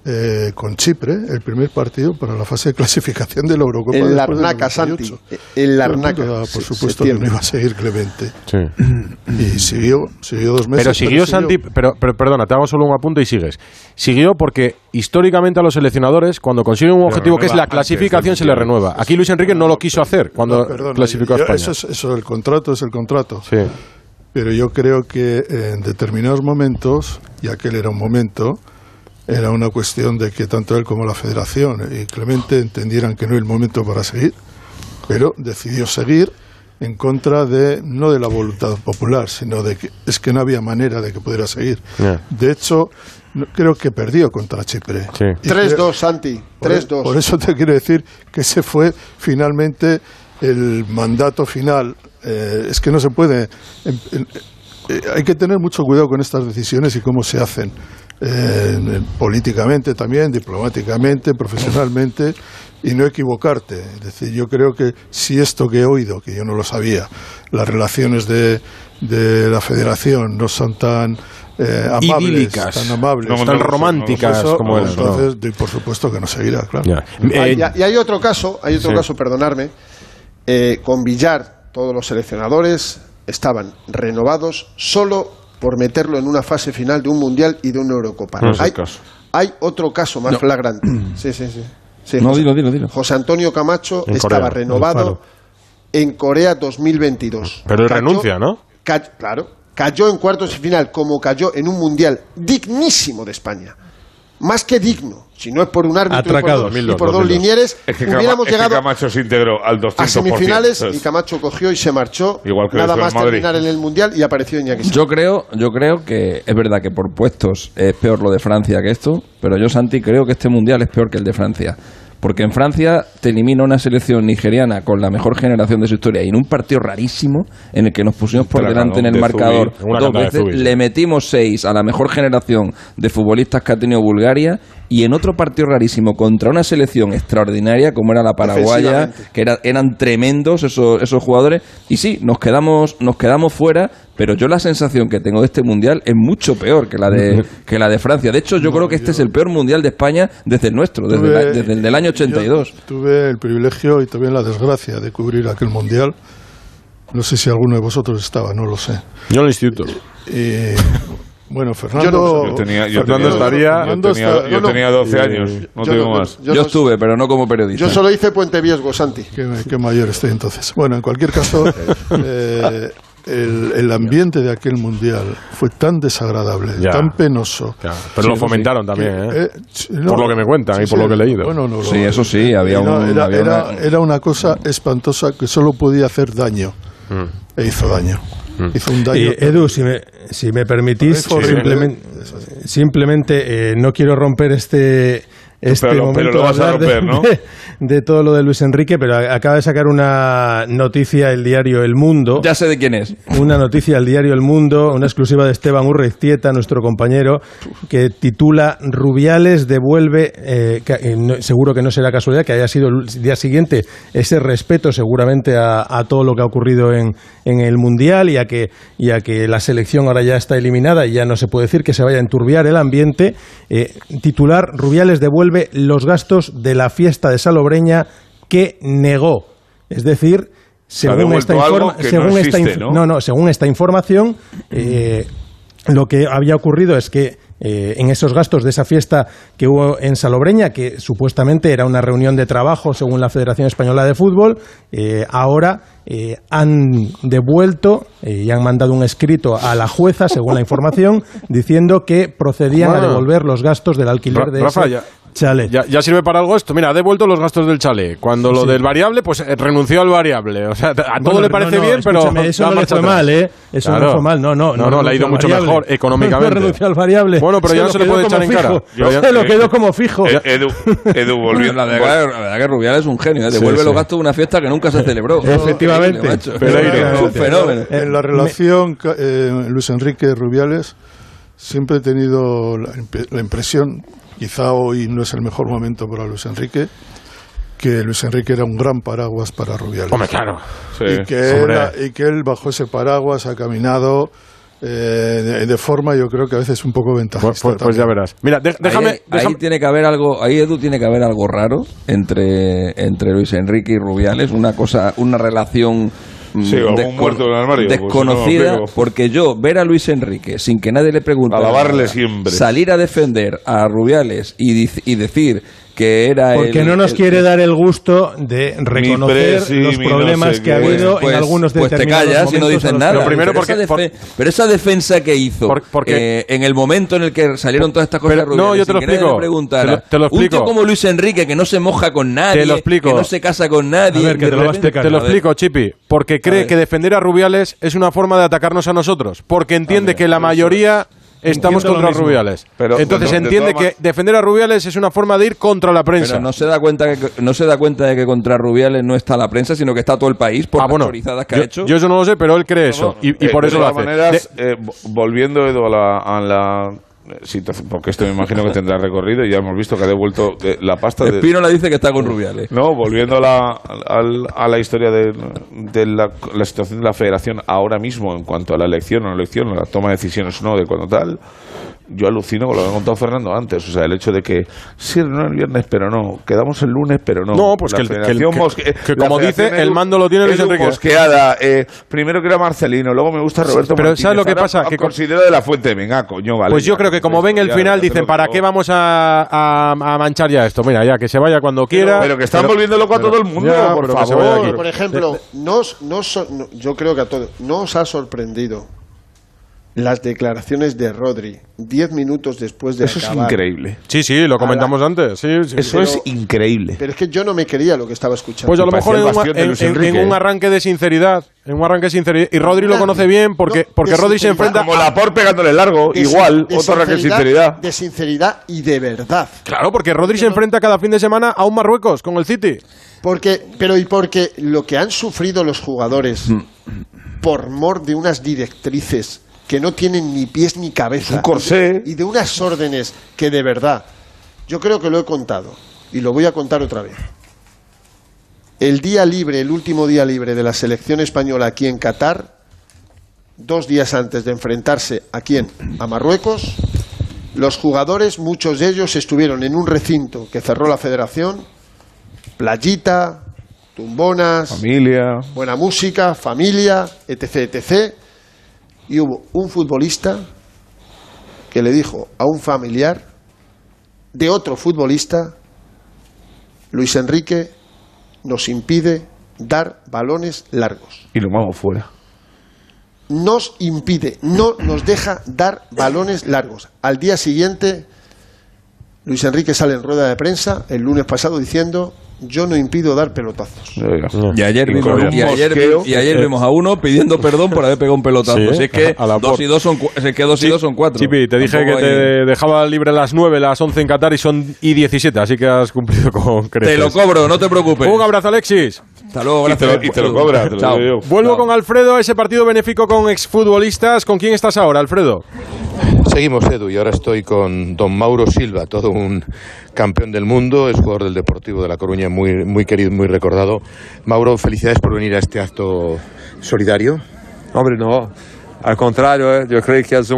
eh, con Chipre el primer partido para la fase de clasificación de la Eurocopa. Del Larnaca, Santi. 98. En Larnaca. Todo el daba Por supuesto que no iba a seguir Clemente. Sí. Y siguió, siguió dos meses. Pero siguió Santi, pero, pero perdona, te hago solo un apunte y sigues. Siguió porque históricamente a los seleccionadores, cuando consiguen un objetivo que es la clasificación, se le renueva. Aquí Luis Enrique no lo quiso hacer cuando No, perdona, clasificó a yo- España. Eso, es, eso, el contrato es el contrato. Sí. Pero yo creo que en determinados momentos, y aquel era un momento, era una cuestión de que tanto él como la federación y Clemente entendieran que no era el momento para seguir, pero decidió seguir en contra de, no de la voluntad popular, sino de que es que no había manera de que pudiera seguir. Ya. De hecho, no- creo que perdió contra Chipre. Y 3-2, creo- Santi. por, 3-2. por eso te quiero decir que ese fue finalmente el mandato final. Eh, es que no se puede. eh, hay que tener mucho cuidado con estas decisiones y cómo se hacen. Eh, políticamente también, diplomáticamente, profesionalmente, y no equivocarte. Es decir, yo creo que si esto que he oído, que yo no lo sabía, las relaciones de, de la federación no son tan eh, amables, Idílicas. tan amables, No, tan románticas Eso, como eran, no. Entonces, por supuesto que no seguirá, claro. Eh, y, y hay otro caso, hay otro Sí. caso, perdonarme, eh, con Villar, todos los seleccionadores estaban renovados solo por meterlo en una fase final de un mundial y de una Eurocopa. No es el hay, caso. hay otro caso más No. flagrante. [clears throat] Sí, sí, sí. Sí, No, José- dilo, dilo, dilo. José Antonio Camacho En estaba Corea, renovado en Corea 2022. Pero él Cayó- renuncia, ¿no? ca- claro, cayó en cuartos de final como cayó en un mundial dignísimo de España. Más que digno, si no es por un árbitro Atracado. y por, dos, y 2002, por dos 2002. linieres, Es que, hubiéramos es que llegado Camacho se integró al 200%. a semifinales y. Camacho cogió y se marchó. Igual que Nada más Madrid. terminar en el mundial y apareció Iñaki. Yo creo, yo creo que es verdad que por puestos es peor lo de Francia que esto, pero yo, Santi, creo que este mundial es peor que el de Francia. Porque en Francia te elimina una selección nigeriana con la mejor generación de su historia y en un partido rarísimo en el que nos pusimos por delante en el de marcador Zubir, dos veces, le metimos seis a la mejor generación de futbolistas que ha tenido Bulgaria y en otro partido rarísimo contra una selección extraordinaria como era la paraguaya, que era- eran tremendos esos, esos jugadores y sí, nos quedamos, nos quedamos fuera, pero yo la sensación que tengo de este mundial es mucho peor que la de, [laughs] que la de Francia. De hecho, yo creo que este es el peor mundial de España desde el nuestro, desde, la- desde el del año 82. Yo tuve el privilegio y también la desgracia de cubrir aquel mundial. No sé si alguno de vosotros estaba, no lo sé. Yo en el instituto. Y, bueno, Fernando. Yo tenía, yo Fernando tenía, estaría. yo tenía, está- yo no, no. tenía 12 años, no Yo te digo no- más. yo Yo no- estuve, pero no como periodista. Yo solo hice Puente Viesgo, Santi. Qué, qué mayor estoy entonces. Bueno, en cualquier caso, [laughs] eh, el, el ambiente de aquel mundial fue tan desagradable, Ya. tan penoso. Ya, Pero lo fomentaron también, ¿eh? Eh, sí, no, por lo que me cuentan y sí, por sí, lo que he leído. Bueno, no, Sí, lo- eso sí, había no, un- era, había era- una- era una cosa espantosa que solo podía hacer daño. Mm. E hizo daño. Hizo un daño. Y, Edu, si me, si me permitís, simplemente, simplemente, eh, no quiero romper este este Pero momento pero lo vas a hablar de- romper, ¿no? [laughs] de, de todo lo de Luis Enrique, pero acaba de sacar una noticia el diario El Mundo. Ya sé de quién es. Una noticia del diario El Mundo, una exclusiva de Esteban Urreiztieta, nuestro compañero, que titula Rubiales devuelve, eh, que, eh, no- seguro que no será casualidad que haya sido el día siguiente ese respeto seguramente a, a todo lo que ha ocurrido en, en el Mundial y a, que, y a que la selección ahora ya está eliminada y ya no se puede decir que se vaya a enturbiar el ambiente. Eh, titular Rubiales devuelve los gastos de la fiesta de Que negó. Es decir, Se según esta, informa- que no según esta inf- ¿no? no, según esta información, eh, lo que había ocurrido es que eh, en esos gastos de esa fiesta que hubo en Salobreña, que supuestamente era una reunión de trabajo según la Federación Española de Fútbol, eh, ahora eh, han devuelto y han mandado un escrito a la jueza, según la información, diciendo que procedían a devolver los gastos del alquiler de Rafa, ese ya, chalet. ya, ya sirve para algo esto. Mira, ha devuelto los gastos del chalet. Cuando lo Sí. del variable, pues eh, renunció al variable. O sea, a todo le parece no, no, bien, pero. [laughs] eso no le fue atrás. mal, ¿eh? Eso no Claro. fue mal, no, no. No, no, le ha ido mucho variable. [laughs] mejor económicamente. No renunció al variable. Bueno, pero ya no se le puede echar en cara. Yo Se lo eh, quedó como fijo. Eh, Edu, Edu volvió. La [laughs] verdad, la verdad que Rubiales es un genio, devuelve los gastos de una fiesta que nunca se celebró. Efectivamente. Es un fenómeno. En la relación eh, Luis Enrique Rubiales siempre he tenido la, imp- la impresión, quizá hoy no es el mejor momento para Luis Enrique, que Luis Enrique era un gran paraguas para Rubiales. Hombre, claro. Sí, y, que él, hombre. y que él bajo ese paraguas ha caminado eh, de, de forma yo creo que a veces un poco ventajista. Pues, pues- pues ya verás. Mira, de- déjame. ahí, ahí déjame- tiene que haber algo, ahí Edu tiene que haber algo raro entre, entre Luis Enrique y Rubiales, una cosa, una relación Sí, o algún descono- muerto en el armario, pues, desconocida, no, digo. porque yo ver a Luis Enrique sin que nadie le pregunte Alabarle siempre. salir a defender a Rubiales y, y decir que era Porque el- no nos el- quiere dar el gusto de reconocer presi, los no problemas sé que ha habido pues, en algunos pues te determinados callas y no momentos dices nada. Lo primero pero, porque- esa por- pero esa defensa que hizo Por- porque- eh, en el momento en el que salieron todas estas cosas Pero- Rubiales, no, yo te lo explico. Te lo- te lo un tío explico. como Luis Enrique que no se moja con nadie, Te lo explico. que no se casa con nadie, A ver, que te lo repente- explicar. Te lo explico, Chipi. Porque cree que defender a Rubiales es una forma de atacarnos a nosotros. Porque entiende que la mayoría estamos contra. Rubiales. Pero, Entonces de to- de entiende que defender a Rubiales es una forma de ir contra la prensa. Pero no se da cuenta que no se da cuenta de que contra Rubiales no está la prensa, sino que está todo el país por ah, las bueno, teorizadas que yo, ha hecho. yo eso no lo sé, pero él cree eso. Y, y Eh, por de eso lo hace. maneras, De- eh, vo- volviendo, Edu, a la, a la situación, porque esto me imagino que tendrá recorrido y ya hemos visto que ha devuelto la pasta de... Espino le dice que está con Rubiales. No, volviendo a la, a la historia de, de la, la situación de la federación ahora mismo en cuanto a la elección o no elección, o la toma de decisiones o no, de cuando tal, yo alucino con lo que ha contado Fernando antes, o sea, el hecho de que sí, no el viernes, pero no, quedamos el lunes, pero no. No, pues La que el- que el- que- como dice, el mando lo tiene Luis Enrique. Mosqueada, eh, primero que era Marcelino, luego me gusta Roberto pero Martínez, ¿sabes lo que ahora pasa? Que con- considero de la fuente, venga, coño, vale. pues yo ya, creo que como ven el final dicen, ¿para qué vamos a, a- a manchar ya esto? Mira, ya, que se vaya cuando quiera. pero que están Pero- volviendo loco a todo el mundo, Ya, por favor. Por ejemplo, no, no- yo creo que a todos, ¿no os ha sorprendido las declaraciones de Rodri diez minutos después de Eso es increíble. Sí, sí, lo comentamos antes. Sí, sí. Eso Pero- es increíble. Pero es que yo no me creía lo que estaba escuchando. Pues a lo mejor en un, en- en- ¿eh? arranque de sinceridad. En un arranque de sinceridad. Y Rodri lo conoce bien porque, No, porque Rodri se enfrenta. Como la por pegándole largo, De igual, de otro arranque de sinceridad. De sinceridad y de verdad. Claro, porque Rodri se enfrenta cada fin de semana a un Marruecos con el City. Porque, pero y porque lo que han sufrido los jugadores Mm. por mor de unas directrices que no tienen ni pies ni cabeza Un corsé. y de unas órdenes que de verdad yo creo que lo he contado y lo voy a contar otra vez. El día libre, el último día libre de la selección española aquí en Qatar, dos días antes de enfrentarse a quién? A Marruecos, los jugadores, muchos de ellos estuvieron en un recinto que cerró la federación, playita, tumbonas, Familia. buena música, familia, etc, etc. Y hubo un futbolista que le dijo a un familiar de otro futbolista, Luis Enrique nos impide dar balones largos. Y lo vamos fuera. Nos impide, no nos deja dar balones largos. Al día siguiente, Luis Enrique sale en rueda de prensa el lunes pasado diciendo yo no impido dar pelotazos. Y ayer, Y vimos, y ayer, y ayer vimos a uno pidiendo perdón por haber pegado un pelotazo. Sí, si es que a la dos y dos son, es que dos y dos son cuatro. Chipi, te dije que te hay- dejaba libre a las 9, las 11 en Qatar y son y 17, así que has cumplido con creces. Te lo cobro, no te preocupes. Un abrazo, Alexis. Hasta luego, Y te gracias. lo- y te lo cobra, te lo Chao. digo yo. Vuelvo con Alfredo a ese partido benéfico con exfutbolistas. ¿Con quién estás ahora, Alfredo? Seguimos, Edu, y ahora estoy con don Mauro Silva, todo un campeón del mundo, es jugador del Deportivo de La Coruña, muy, muy querido, muy recordado. Mauro, felicidades por venir a este acto solidario. Hombre, no. Al contrario, eh, yo creo que es,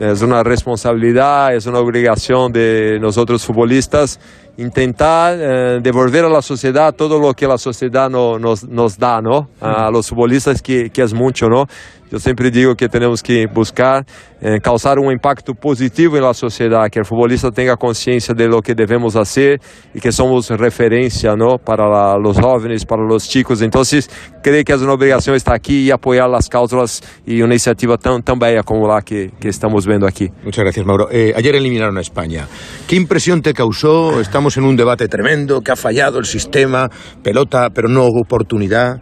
es una responsabilidad, es una obligación de nosotros futbolistas intentar eh, devolver a la sociedad todo lo que la sociedad no- nos, nos da, ¿no? A los futbolistas que, que es mucho, ¿no? Yo siempre digo que tenemos que buscar eh, causar un impacto positivo en la sociedad, que el futbolista tenga conciencia de lo que debemos hacer y que somos referencia, ¿no? Para la- los jóvenes, para los chicos. Entonces, creo que es una obligación estar aquí y apoyar las causas y una iniciativa tan, tan bella como la que, que estamos viendo aquí. Muchas gracias, Mauro. Eh, ayer eliminaron a España. ¿Qué impresión te causó? Estamos en un debate tremendo, que ha fallado el sistema, pelota, pero no oportunidad.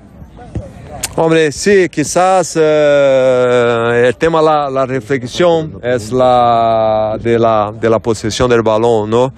Hombre, sí, quizás eh, el tema, la, la reflexión es la de, la de la posesión del balón, ¿no?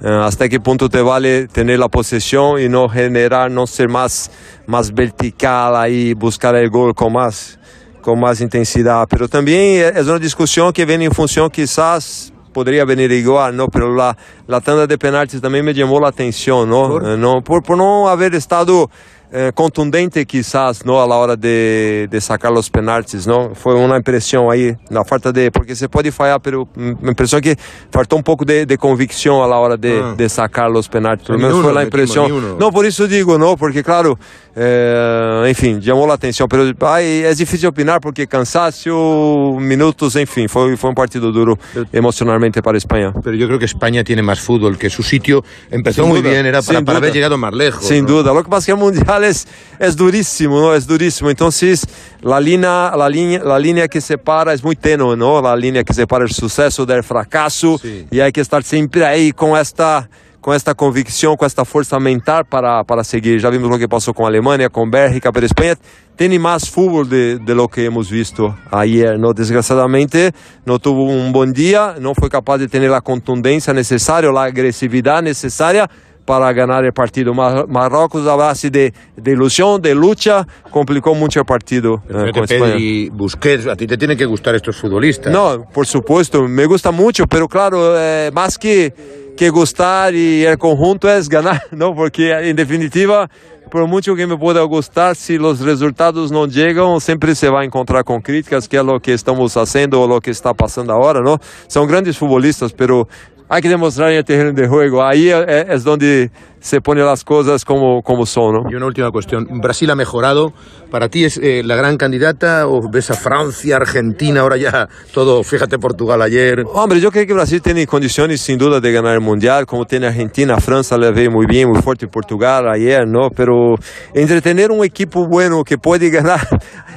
Eh, hasta qué punto te vale tener la posesión y no generar, no ser más, más vertical ahí, buscar el gol con más, con más intensidad. Pero también es una discusión que viene en función quizás podría venir igual, ¿no? Pero la, la tanda de penaltis también me llamó la atención, ¿no? Eh, no por, por no haber estado eh, contundente quizás, ¿no? A la hora de, de sacar los penaltis, ¿no? Fue una impresión ahí, la falta de, porque se puede fallar, pero mm, me impresión que faltó un poco de, de convicción a la hora de, Ah. de sacar los penaltis. Por lo Ni menos uno fue la metimos, impresión. ni uno. No, por eso digo, ¿no? Porque claro, eh, enfim, llamó la atención, pero ay, es difícil opinar porque cansancio, minutos, enfim, fue, fue un partido duro emocionalmente para España. Pero yo creo que España tiene más fútbol, que su sitio empezó Sin muy duda, bien, era para, sin para haber duda. llegado más lejos. Sin ¿no? duda. Lo que pasa es que el mundial es, es durísimo, ¿no? Es durísimo. Entonces, la línea, la, línea, la línea que separa es muy tenue, ¿no? La línea que separa el suceso del fracaso. Y hay que estar siempre ahí con esta con esta convicción, con esta fuerza mental para, para seguir. Ya vimos lo que pasó con Alemania, con Bélgica, pero España tiene más fútbol de, de lo que hemos visto ayer, ¿no? Desgraciadamente no tuvo un buen día, no fue capaz de tener la contundencia necesaria, la agresividad necesaria para ganar el partido. Mar- Marruecos a base de, de ilusión, de lucha, complicó mucho el partido eh, con España. Pedri, Busquets, a ti te tienen que gustar estos futbolistas. No, por supuesto, me gusta mucho, pero claro, eh, más que, que gustar y el conjunto es ganar, [laughs] ¿no? Porque en definitiva, por mucho que me pueda gustar, si los resultados no llegan, siempre se va a encontrar con críticas, que es lo que estamos haciendo o lo que está pasando ahora, ¿no? Son grandes futbolistas, pero hay que demostrar en terreno de juego. Ahí eh, es donde se ponen las cosas como, como son, ¿no? Y una última cuestión. ¿Brasil ha mejorado? ¿Para ti es eh, la gran candidata o ves a Francia, Argentina, ahora ya todo, fíjate Portugal ayer? Hombre, yo creo que Brasil tiene condiciones sin duda de ganar el Mundial, como tiene Argentina, Francia le ve muy bien, muy fuerte Portugal ayer, ¿no? Pero entre tener un equipo bueno que puede [laughs] ganar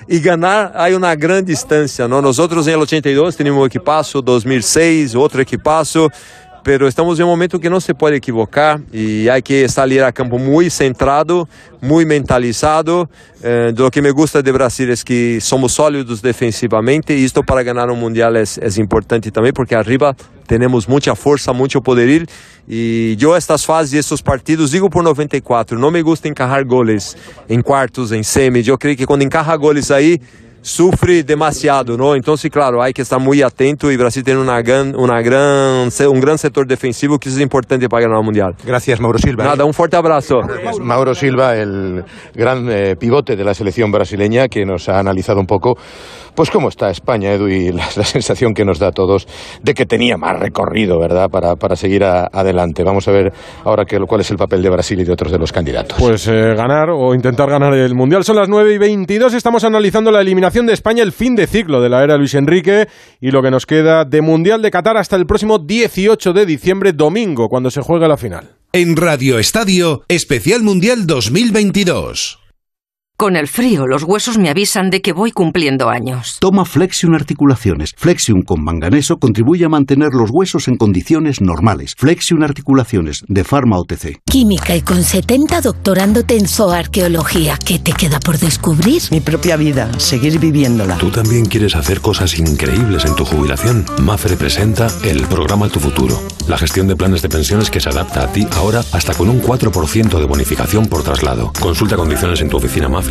y ganar hay una gran distancia, ¿no? Nosotros en el 82 teníamos un equipazo, 2006 otro equipazo, pero estamos en un momento que no se puede equivocar y hay que salir a campo muy centrado, muy mentalizado. Eh, que me gusta de Brasil es que somos sólidos defensivamente y esto para ganar un mundial es importante también porque arriba tenemos mucha fuerza, mucho poderío y yo estas fases y estos partidos, digo por 94, no me gusta encajar goles en cuartos, en semis, yo creo que cuando encaja goles ahí sufre demasiado, ¿no? Entonces, claro, hay que estar muy atento y Brasil tiene una gran, una gran, un gran sector defensivo que es importante para ganar el Mundial. Gracias, Mauro Silva. Nada, un fuerte abrazo. Mauro Silva, el gran eh, pivote de la selección brasileña, que nos ha analizado un poco, pues cómo está España, Edu, y la, la sensación que nos da a todos de que tenía más recorrido, ¿verdad?, para, para seguir a- adelante. Vamos a ver ahora que, cuál es el papel de Brasil y de otros de los candidatos. Pues eh, ganar o intentar ganar el Mundial. Son las 9 y 22. Estamos analizando la eliminación de España, el fin de ciclo de la era Luis Enrique y lo que nos queda de Mundial de Qatar hasta el próximo 18 de diciembre, domingo, cuando se juega la final. En Radio Estadio, Especial Mundial 2022. Con el frío, los huesos me avisan de que voy cumpliendo años. Toma Flexion Articulaciones. Flexion con manganeso contribuye a mantener los huesos en condiciones normales. Flexion Articulaciones, de Pharma OTC. Química y con 70 doctorándote en zooarqueología. ¿Qué te queda por descubrir? Mi propia vida, seguir viviéndola. ¿Tú también quieres hacer cosas increíbles en tu jubilación? Mafre presenta el programa Tu Futuro. La gestión de planes de pensiones que se adapta a ti ahora hasta con un 4% de bonificación por traslado. Consulta condiciones en tu oficina Mafre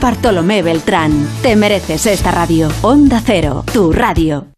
Bartolomé Beltrán. Te mereces esta radio. Onda Cero, tu radio.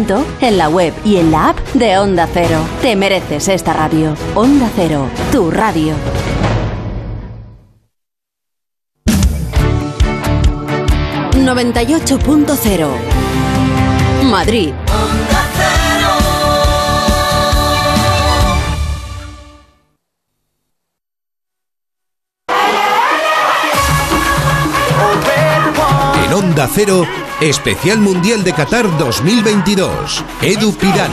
en la web y en la app de Onda Cero. Te mereces esta radio. Onda Cero, tu radio. ...98.0... Madrid. Onda Cero, Especial Mundial de Qatar 2022. Edu Pidal.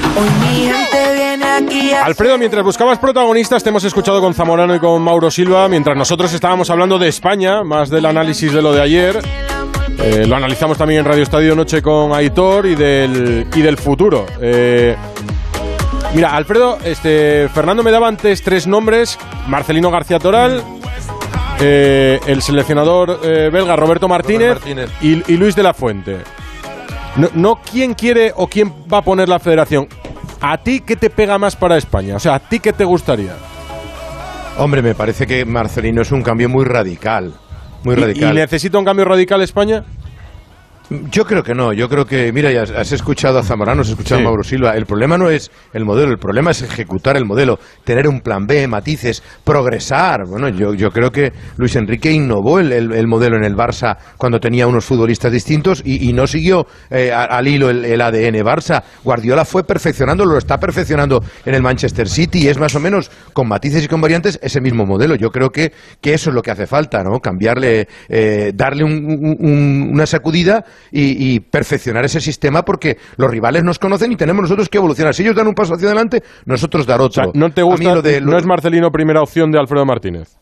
Alfredo, mientras buscabas protagonistas, te hemos escuchado con Zamorano y con Mauro Silva, mientras nosotros estábamos hablando de España, más del análisis de lo de ayer. Eh, lo analizamos también en Radio Estadio Noche con Aitor y del, y del futuro. Eh, mira, Alfredo, este, Fernando me daba antes tres nombres: Marcelino García Toral, eh, el seleccionador eh, belga Roberto Martínez, Martínez. Y, y Luis de la Fuente. No, no quién quiere o quién va a poner la federación. ¿A ti qué te pega más para España? O sea, ¿a ti qué te gustaría? Hombre, me parece que Marcelino es un cambio muy radical. Muy ¿Y- radical. ¿Y, necesita un cambio radical España? Yo creo que no, yo creo que, mira, ya has escuchado a Zamorano, has escuchado a Mauro Silva, el problema no es el modelo, el problema es ejecutar el modelo, tener un plan B, matices, progresar. Bueno, yo, yo creo que Luis Enrique innovó el, el- el modelo en el Barça cuando tenía unos futbolistas distintos y, y no siguió eh, al hilo el, el ADN Barça. Guardiola fue perfeccionando, lo está perfeccionando en el Manchester City y es más o menos con matices y con variantes ese mismo modelo. Yo creo que, que eso es lo que hace falta, ¿no? Cambiarle, eh, darle un- un- un- una sacudida y, y perfeccionar ese sistema porque los rivales nos conocen y tenemos nosotros que evolucionar. Si ellos dan un paso hacia adelante, nosotros dar otro. ¿No te A mí gusta? lo de- lo- ¿No es Marcelino primera opción de Alfredo Martínez?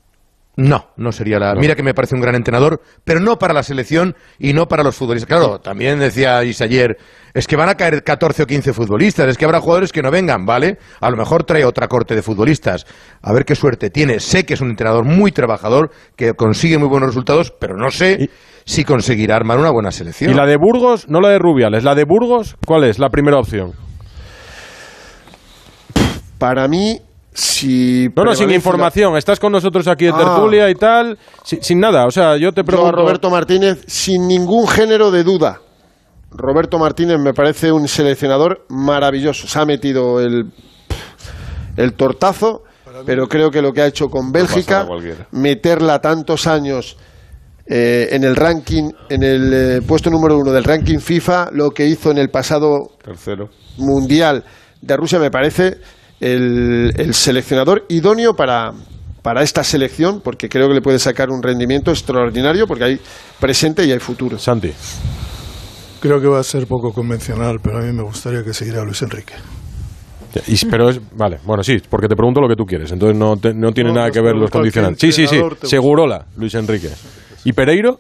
No, no sería la. Mira que me parece un gran entrenador, pero no para la selección y no para los futbolistas. Claro, también decía Is ayer, es que van a caer 14 o 15 futbolistas, es que habrá jugadores que no vengan, ¿vale? A lo mejor trae otra corte de futbolistas. A ver qué suerte tiene. Sé que es un entrenador muy trabajador, que consigue muy buenos resultados, pero no sé si conseguirá armar una buena selección. ¿Y la de Burgos? No la de Rubiales, la de Burgos, ¿cuál es la primera opción? Para mí, si. No, no, sin información. Estás con nosotros aquí en Ah. tertulia y tal, sin, sin nada. O sea, yo te Yo a pregunto... Roberto Martínez, sin ningún género de duda. Roberto Martínez me parece un seleccionador maravilloso. Se ha metido el, el tortazo, pero creo que lo que ha hecho con Bélgica, meterla tantos años eh, en el ranking, en el eh, puesto número uno del ranking FIFA, lo que hizo en el pasado Tercero. mundial de Rusia, me parece el, el seleccionador idóneo para, para esta selección, porque creo que le puede sacar un rendimiento extraordinario, porque hay presente y hay futuro. Santi. Creo que va a ser poco convencional, pero a mí me gustaría que siguiera Luis Enrique. Y- pero es, vale, bueno, sí, porque te pregunto lo que tú quieres, entonces no, te- no tiene No, nada que ver los condicionantes. Sí, sí, sí, Segurola, Luis Enrique. ¿Y Pereiro?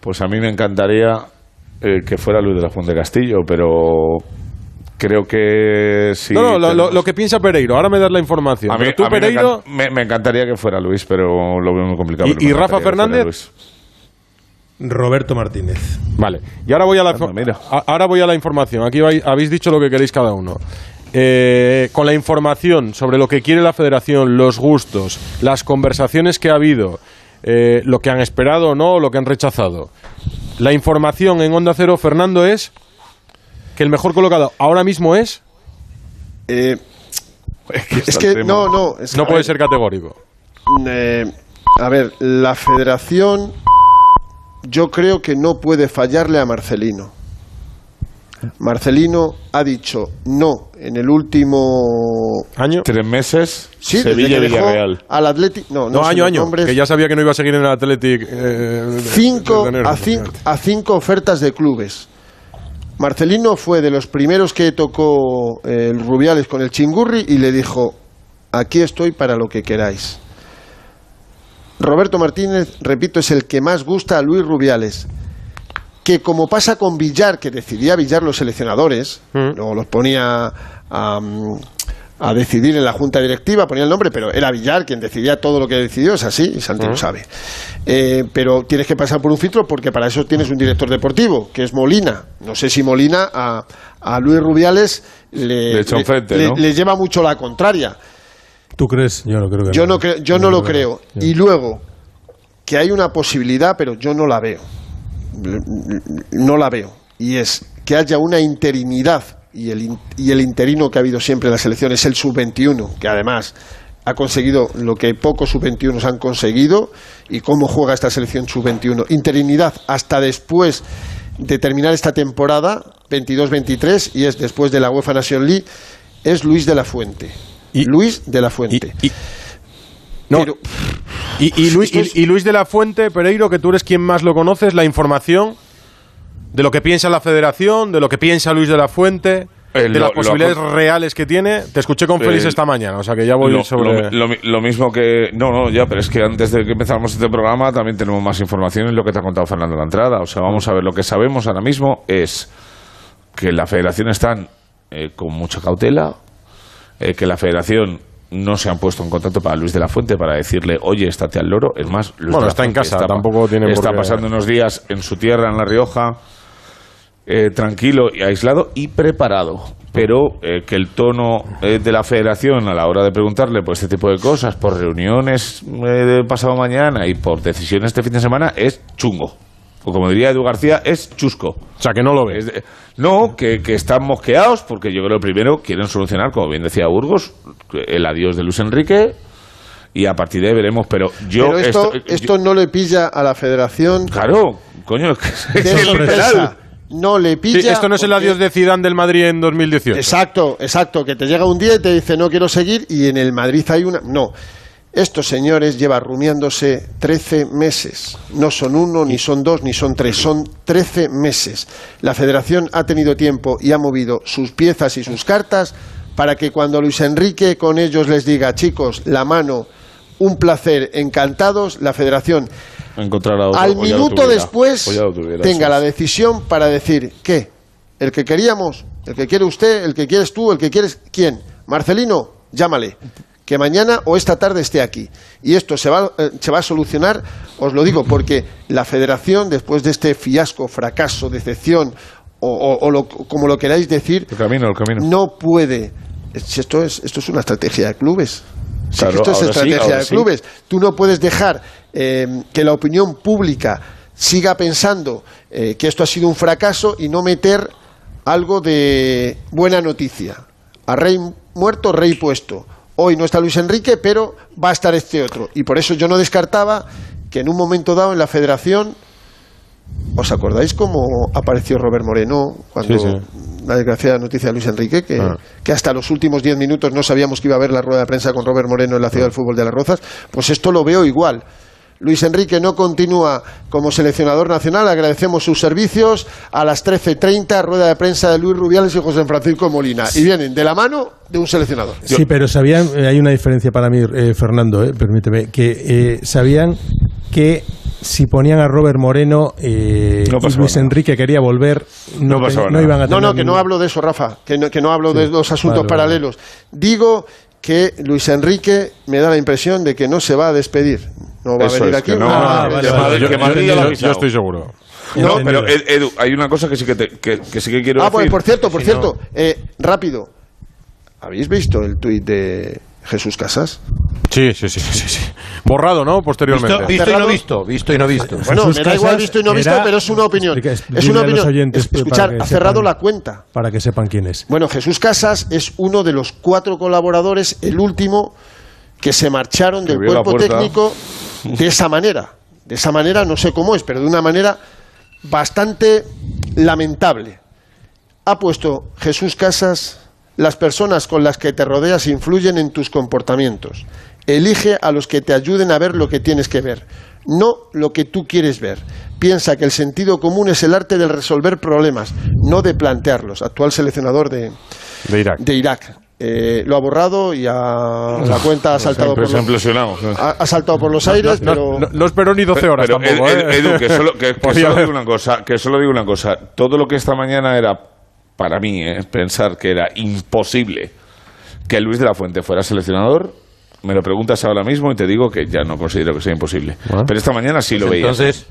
Pues a mí me encantaría eh, que fuera Luis de la Fuente Castillo, pero creo que sí. no, no, lo, lo- tenemos- lo que piensa Pereiro, ahora me das la información. A mí, Pero tú, a mí me Pereiro, encan- me, me encantaría que fuera Luis, pero lo veo muy complicado. ¿Y- Rafa Fernández? Luis. Roberto Martínez. Vale, y ahora voy a la, a- ahora voy a la información. Aquí vais- habéis dicho lo que queréis cada uno. Eh, con la información sobre lo que quiere la federación, los gustos, las conversaciones que ha habido, eh, lo que han esperado o no, lo que han rechazado. La información en Onda Cero, Fernando, es que el mejor colocado ahora mismo es... Eh, es es que no, no. es que, no puede ver, ser categórico. eh, a ver, la federación yo creo que no puede fallarle a Marcelino. Marcelino ha dicho no en el último año. Tres meses. Sí, desde Sevilla que dejó Villarreal. al Atlético. No, No, no año, año, nombres. que ya sabía que no iba a seguir en el Athletic. eh, cinco, enero. a, cin- a cinco ofertas de clubes. Marcelino fue de los primeros que tocó eh, el Rubiales con el Chingurri y le dijo, aquí estoy para lo que queráis. Roberto Martínez, repito, es el que más gusta a Luis Rubiales, que como pasa con Villar, que decidía Villar los seleccionadores, luego los ponía a, a decidir en la junta directiva, ponía el nombre, pero era Villar quien decidía todo lo que decidió, es así, y Santi lo sabe. Eh, pero tienes que pasar por un filtro porque para eso tienes un director deportivo, que es Molina. No sé si Molina a, a Luis Rubiales le, Le frente, le- ¿no? le lleva mucho la contraria. ¿Tú crees? Yo no creo que Yo no, creo- yo no lo creo. Y luego, que hay una posibilidad, pero yo no la veo. No la veo. Y es que haya una interinidad. Y el, y el interino que ha habido siempre en la selección es el sub-21, que además ha conseguido lo que pocos sub-21 han conseguido. Y cómo juega esta selección sub-21. Interinidad hasta después de terminar esta temporada, 22-23, y es después de la UEFA Nation League, es Luis de la Fuente. Luis de la Fuente. No. y, y Luis, y- y Luis de la Fuente, Pereiro, que tú eres quien más lo conoces, la información de lo que piensa la federación, de lo que piensa Luis de la Fuente, Eh, de lo- las posibilidades reales que tiene. Te escuché con Félix Eh, esta mañana, o sea que ya voy lo, sobre... lo- lo mi- lo mismo que. No, no, ya, pero es que antes de que empezáramos este programa también tenemos más información en lo que te ha contado Fernando la entrada. O sea, vamos a ver, lo que sabemos ahora mismo es que la federación están eh, con mucha cautela, eh, que la federación no se han puesto en contacto para Luis de la Fuente para decirle, oye, estate al loro. Es más, Luis Bueno, de la está en casa, tampoco tiene por Está qué- pasando unos días en su tierra, en La Rioja, eh, tranquilo y aislado y preparado. Pero eh, que el tono eh, de la federación a la hora de preguntarle por este tipo de cosas, por reuniones eh, de pasado mañana y por decisiones este fin de semana, es chungo. o como diría Edu García, es chusco. O sea, que no lo de- no, que, que están mosqueados, porque yo creo que primero quieren solucionar, como bien decía Burgos, el adiós de Luis Enrique, y a partir de ahí veremos, pero yo... Pero esto, esto- esto no le pilla a la federación Claro, coño, es que- es literal. No le Sí, pilla. esto no es el adiós de Zidane del Madrid en 2018. Exacto, exacto, que te llega un día y te dice no quiero seguir y en el Madrid hay una... No, estos señores llevan rumiándose 13 meses. No son uno, ni son dos, ni son tres, son 13 meses. La federación ha tenido tiempo y ha movido sus piezas y sus cartas para que cuando Luis Enrique con ellos les diga, chicos, la mano, un placer, encantados, la federación Encontrar a otro, al minuto tuviera, después tuviera, tenga la decisión para decir ¿qué? el que queríamos, el que quiere usted, el que quieres tú, el que quieres quién, Marcelino, llámale, que mañana o esta tarde esté aquí y esto se va, eh, se va a solucionar, os lo digo porque la Federación después de este fiasco, fracaso, decepción o, o- o lo- como lo queráis decir, El camino, el camino. no puede. Esto es esto es una estrategia de clubes. Esto es sí, estrategia de sí. clubes. Tú no puedes dejar eh, que la opinión pública siga pensando eh, que esto ha sido un fracaso y no meter algo de buena noticia. A rey muerto, rey puesto. Hoy no está Luis Enrique, pero va a estar este otro. Y por eso yo no descartaba que en un momento dado en la federación ¿Os acordáis cómo apareció Robert Moreno cuando Sí, sí. la desgraciada noticia de Luis Enrique? Que, Ah. que hasta los últimos 10 minutos no sabíamos que iba a haber la rueda de prensa con Robert Moreno en la ciudad del fútbol de las Rozas. Pues esto lo veo igual. Luis Enrique no continúa como seleccionador nacional. Agradecemos sus servicios. A las 13.30, rueda de prensa de Luis Rubiales y José Francisco Molina. Y vienen de la mano de un seleccionador. Sí, pero sabían, eh, hay una diferencia para mí, eh, Fernando, eh, permíteme, que eh, sabían que si ponían a Robert Moreno eh, No y Luis nada. Enrique quería volver, no, No pasaba no iban a No, tener no, que no hablo de eso, Rafa, que no, que no hablo de los asuntos Vale, vale. paralelos. Digo que Luis Enrique me da la impresión de que no se va a despedir. No va Eso a venir es, aquí. que no, Ah, vale, vale. Yo, yo- yo- estoy seguro. No, pero Ed- Edu, hay una cosa que sí que, te- que, que sí que quiero Ah, decir. pues por cierto, por Si no- cierto, eh, rápido. ¿Habéis visto el tuit de Jesús Casas? Sí, sí, sí, sí, sí. Borrado, ¿no? Posteriormente. Visto, visto y no visto, visto y no visto. Bueno, Jesús me da igual visto y no visto, era- pero es una opinión. Explica- Es una opinión. oyentes, Escuchar, ha cerrado sepan- la cuenta. Para que sepan quién es. Bueno, Jesús Casas es uno de los cuatro colaboradores, el último, que se marcharon del cuerpo técnico de esa manera. De esa manera, no sé cómo es, pero de una manera bastante lamentable. Ha puesto Jesús Casas, las personas con las que te rodeas influyen en tus comportamientos. Elige a los que te ayuden a ver lo que tienes que ver, no lo que tú quieres ver. Piensa que el sentido común es el arte de resolver problemas, no de plantearlos. Actual seleccionador de, De Irak. de Irak. Eh, lo ha borrado y a la cuenta ha saltado, por ha los, ha, ha saltado por los aires, No, pero... no- no esperó ni 12 horas Pero, tampoco, Ed- Ed- ¿eh? Edu, que solo, que- [laughs] que Podía solo haber. digo una cosa, que solo digo una cosa. Todo lo que esta mañana era, para mí, eh, pensar que era imposible que Luis de la Fuente fuera seleccionador, me lo preguntas ahora mismo y te digo que ya no considero que sea imposible. Pero esta mañana sí lo Pues veía. entonces,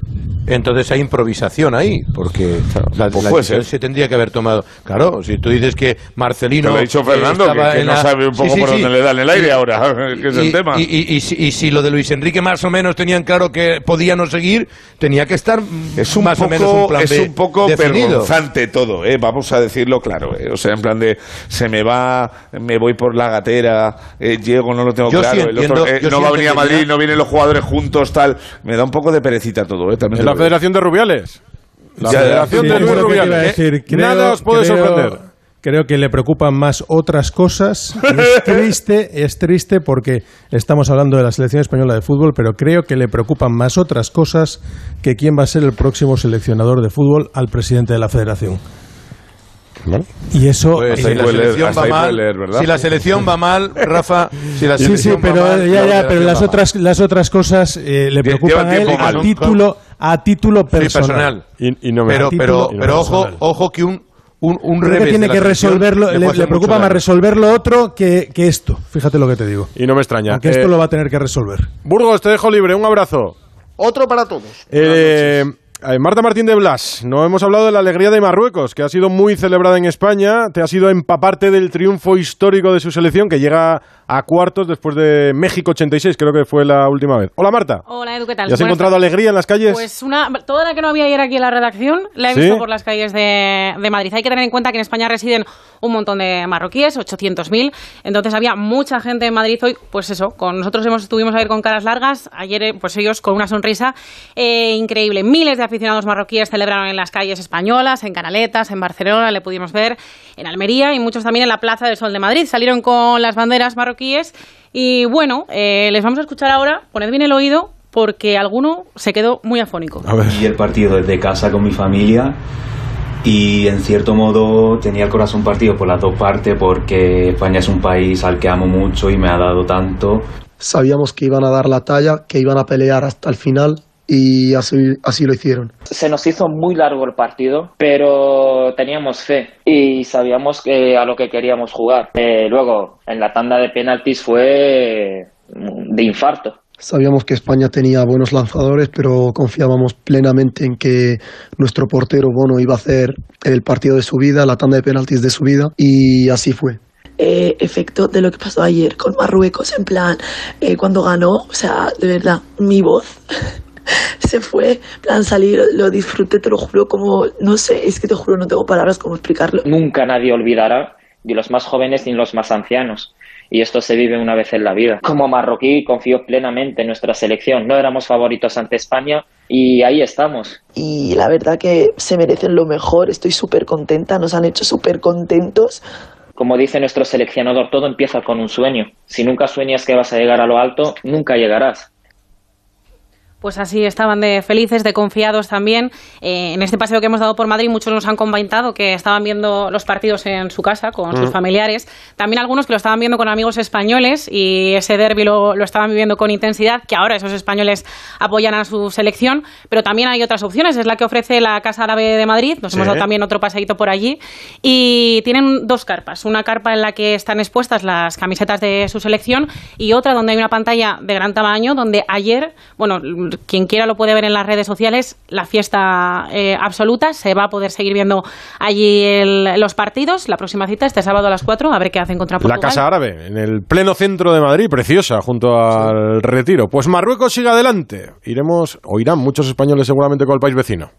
entonces hay improvisación ahí, porque la, pues la decisión se tendría que haber tomado. Claro, si tú dices que Marcelino. Lo ha dicho Fernando, que, que no la- sabe un poco sí, por sí. dónde le dan el aire Y- ahora, [laughs] que es y, el tema. Y, y- y si- y si lo de Luis Enrique más o menos tenían claro que podía no seguir, tenía que estar Es un más poco, o menos un plan es B un poco definido. vergonzante todo, ¿eh? vamos a decirlo claro. ¿eh? O sea, en plan de se me va, me voy por la gatera, eh, llego, no lo tengo Yo claro. sí el otro, entiendo- eh, yo no sí va a venir a Madrid, no vienen los jugadores juntos, tal. Me da un poco de perecita todo, ¿eh? También ¿En te la. Federación de Rubiales? La Ya, Federación Sí, de Luis Rubiales. decir. ¿eh? Creo- Nada os puede creo- sorprender. Creo que le preocupan más otras cosas. Es [laughs] triste, es triste porque estamos hablando de la selección española de fútbol, pero creo que le preocupan más otras cosas que quién va a ser el próximo seleccionador de fútbol al presidente de la federación. Y eso Pues si la leer, selección mal, leer, si la selección va mal, Rafa, si la Sí, sí, selección va pero mal, ya, la ya, pero las va otras, las otras cosas eh, le preocupan a él a título, a título. Sí, personal. Y, y no me Pero, pero, y pero ojo, personal. ojo que un, un, un Creo revés que tiene que selección resolverlo, le preocupa más daño. resolver lo otro que, que esto. Fíjate lo que te digo. y no me extraña. Aunque esto Eh, lo va a tener que resolver. Burgos, te dejo libre. Un abrazo. Otro para todos. Eh, Eh, Marta Martín de Blas, no hemos hablado de la alegría de Marruecos, que ha sido muy celebrada en España. Te ha sido empaparte del triunfo histórico de su selección, que llega a cuartos después de México 86, creo que fue la última vez. Hola Marta. Hola Edu, ¿qué tal? ¿Ya has encontrado alegría en las calles? Pues una, toda la que no había ayer aquí en la redacción la he ¿Sí? visto por las calles de, de Madrid. Hay que tener en cuenta que en España residen un montón de marroquíes, 800.000. Entonces había mucha gente en Madrid hoy, pues eso, con nosotros hemos, estuvimos a ver con caras largas, ayer eh, pues ellos con una sonrisa eh, increíble. Miles de aficionados marroquíes celebraron en las calles españolas, en Canaletas, en Barcelona, le pudimos ver en Almería y muchos también en la Plaza del Sol de Madrid. Salieron con las banderas marroquíes y bueno, eh, les vamos a escuchar ahora, poned bien el oído porque alguno se quedó muy afónico. Y el partido desde casa con mi familia y en cierto modo tenía el corazón partido por las dos partes porque España es un país al que amo mucho y me ha dado tanto. Sabíamos que iban a dar la talla, que iban a pelear hasta el final y así, así lo hicieron. Se nos hizo muy largo el partido, pero teníamos fe y sabíamos que a lo que queríamos jugar. Eh, luego, en la tanda de penaltis fue de infarto. Sabíamos que España tenía buenos lanzadores, pero confiábamos plenamente en que nuestro portero Bono iba a hacer el partido de su vida, la tanda de penaltis de su vida, y así fue. eh, efecto de lo que pasó ayer con Marruecos, en plan, eh, cuando ganó, o sea, de verdad, mi voz [laughs] [laughs] se fue, plan, salir, lo disfruté, te lo juro, como, no sé, es que te juro, no tengo palabras como explicarlo. Nunca nadie olvidará, ni los más jóvenes ni los más ancianos. Y esto se vive una vez en la vida. Como marroquí confío plenamente en nuestra selección. No éramos favoritos ante España y ahí estamos. Y la verdad que se merecen lo mejor, estoy súper contenta, nos han hecho súper contentos. Como dice nuestro seleccionador, todo empieza con un sueño. Si nunca sueñas que vas a llegar a lo alto, nunca llegarás. Pues así estaban de felices, de confiados también. Eh, en este paseo que hemos dado por Madrid, muchos nos han comentado que estaban viendo los partidos en su casa con sus Mm. familiares. También algunos que lo estaban viendo con amigos españoles y ese derbi lo, lo estaban viviendo con intensidad, que ahora esos españoles apoyan a su selección. Pero también hay otras opciones, es la que ofrece la Casa Árabe de Madrid. Nos Sí. hemos dado también otro paseíto por allí. Y tienen dos carpas. Una carpa en la que están expuestas las camisetas de su selección y otra donde hay una pantalla de gran tamaño donde ayer, bueno, quien quiera lo puede ver en las redes sociales, la fiesta eh, absoluta. Se va a poder seguir viendo allí el- los partidos. La próxima cita este sábado a las 4, a ver qué hacen contra La. Casa Árabe, en el pleno centro de Madrid, preciosa, junto al retiro. Pues Marruecos sigue adelante. Iremos, o irán muchos españoles seguramente con el país vecino.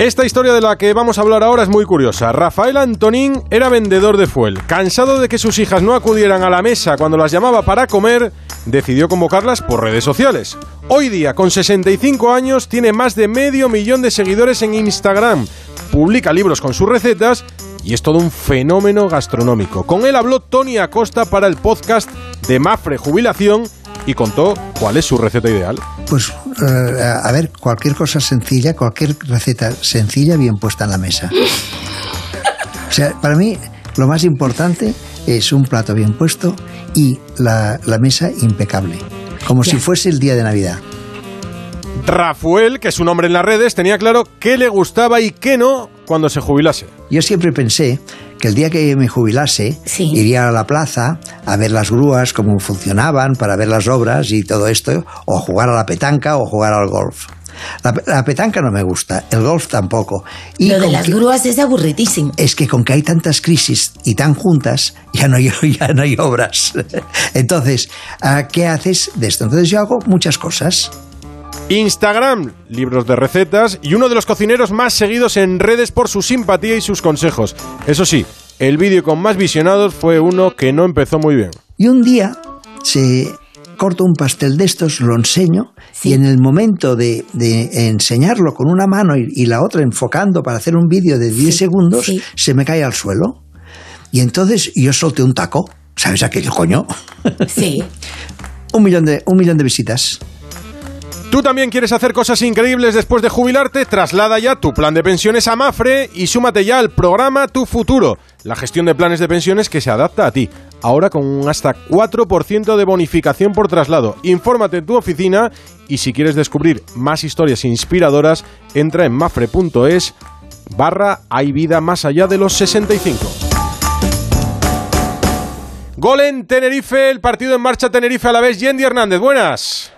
Esta historia de la que vamos a hablar ahora es muy curiosa. Rafael Antonín era vendedor de fuel. Cansado de que sus hijas no acudieran a la mesa cuando las llamaba para comer, decidió convocarlas por redes sociales. Hoy día, con 65 años, tiene más de medio millón de seguidores en Instagram. Publica libros con sus recetas y es todo un fenómeno gastronómico. Con él habló Tony Acosta para el podcast de Mafre Jubilación y contó cuál es su receta ideal. Pues, eh, a ver, cualquier cosa sencilla, cualquier receta sencilla bien puesta en la mesa. O sea, para mí lo más importante es un plato bien puesto y la, la mesa impecable. Como si fuese el día de Navidad. Rafael, que es un hombre en las redes, tenía claro qué le gustaba y qué no cuando se jubilase. Yo siempre pensé que el día que me jubilase iría a la plaza a ver las grúas, cómo funcionaban, para ver las obras y todo esto, o jugar a la petanca o jugar al golf. La, la petanca no me gusta, el golf tampoco. Y Lo de las que- grúas es aburridísimo. Es que con que hay tantas crisis y tan juntas, ya no hay, [laughs] ya no hay obras. Entonces, ¿a ¿qué haces de esto? Entonces yo hago muchas cosas. Instagram, libros de recetas y uno de los cocineros más seguidos en redes por su simpatía y sus consejos. Eso sí, el vídeo con más visionados fue uno que no empezó muy bien. Y un día se corto un pastel de estos, lo enseño, y en el momento de, de enseñarlo con una mano y, y la otra enfocando para hacer un vídeo de 10 segundos, se me cae al suelo. Y entonces yo solté un taco. ¿Sabes aquello, coño? Sí. [laughs] un, millón de, un millón de visitas. ¿Tú también quieres hacer cosas increíbles después de jubilarte? Traslada ya tu plan de pensiones a Mafre y súmate ya al programa Tu Futuro, la gestión de planes de pensiones que se adapta a ti. Ahora con un hasta 4% de bonificación por traslado. Infórmate en tu oficina y si quieres descubrir más historias inspiradoras, entra en mafre.es barra hay vida más allá de los 65. Gol en Tenerife, el partido en marcha Tenerife a la vez. Yendi Hernández, buenas.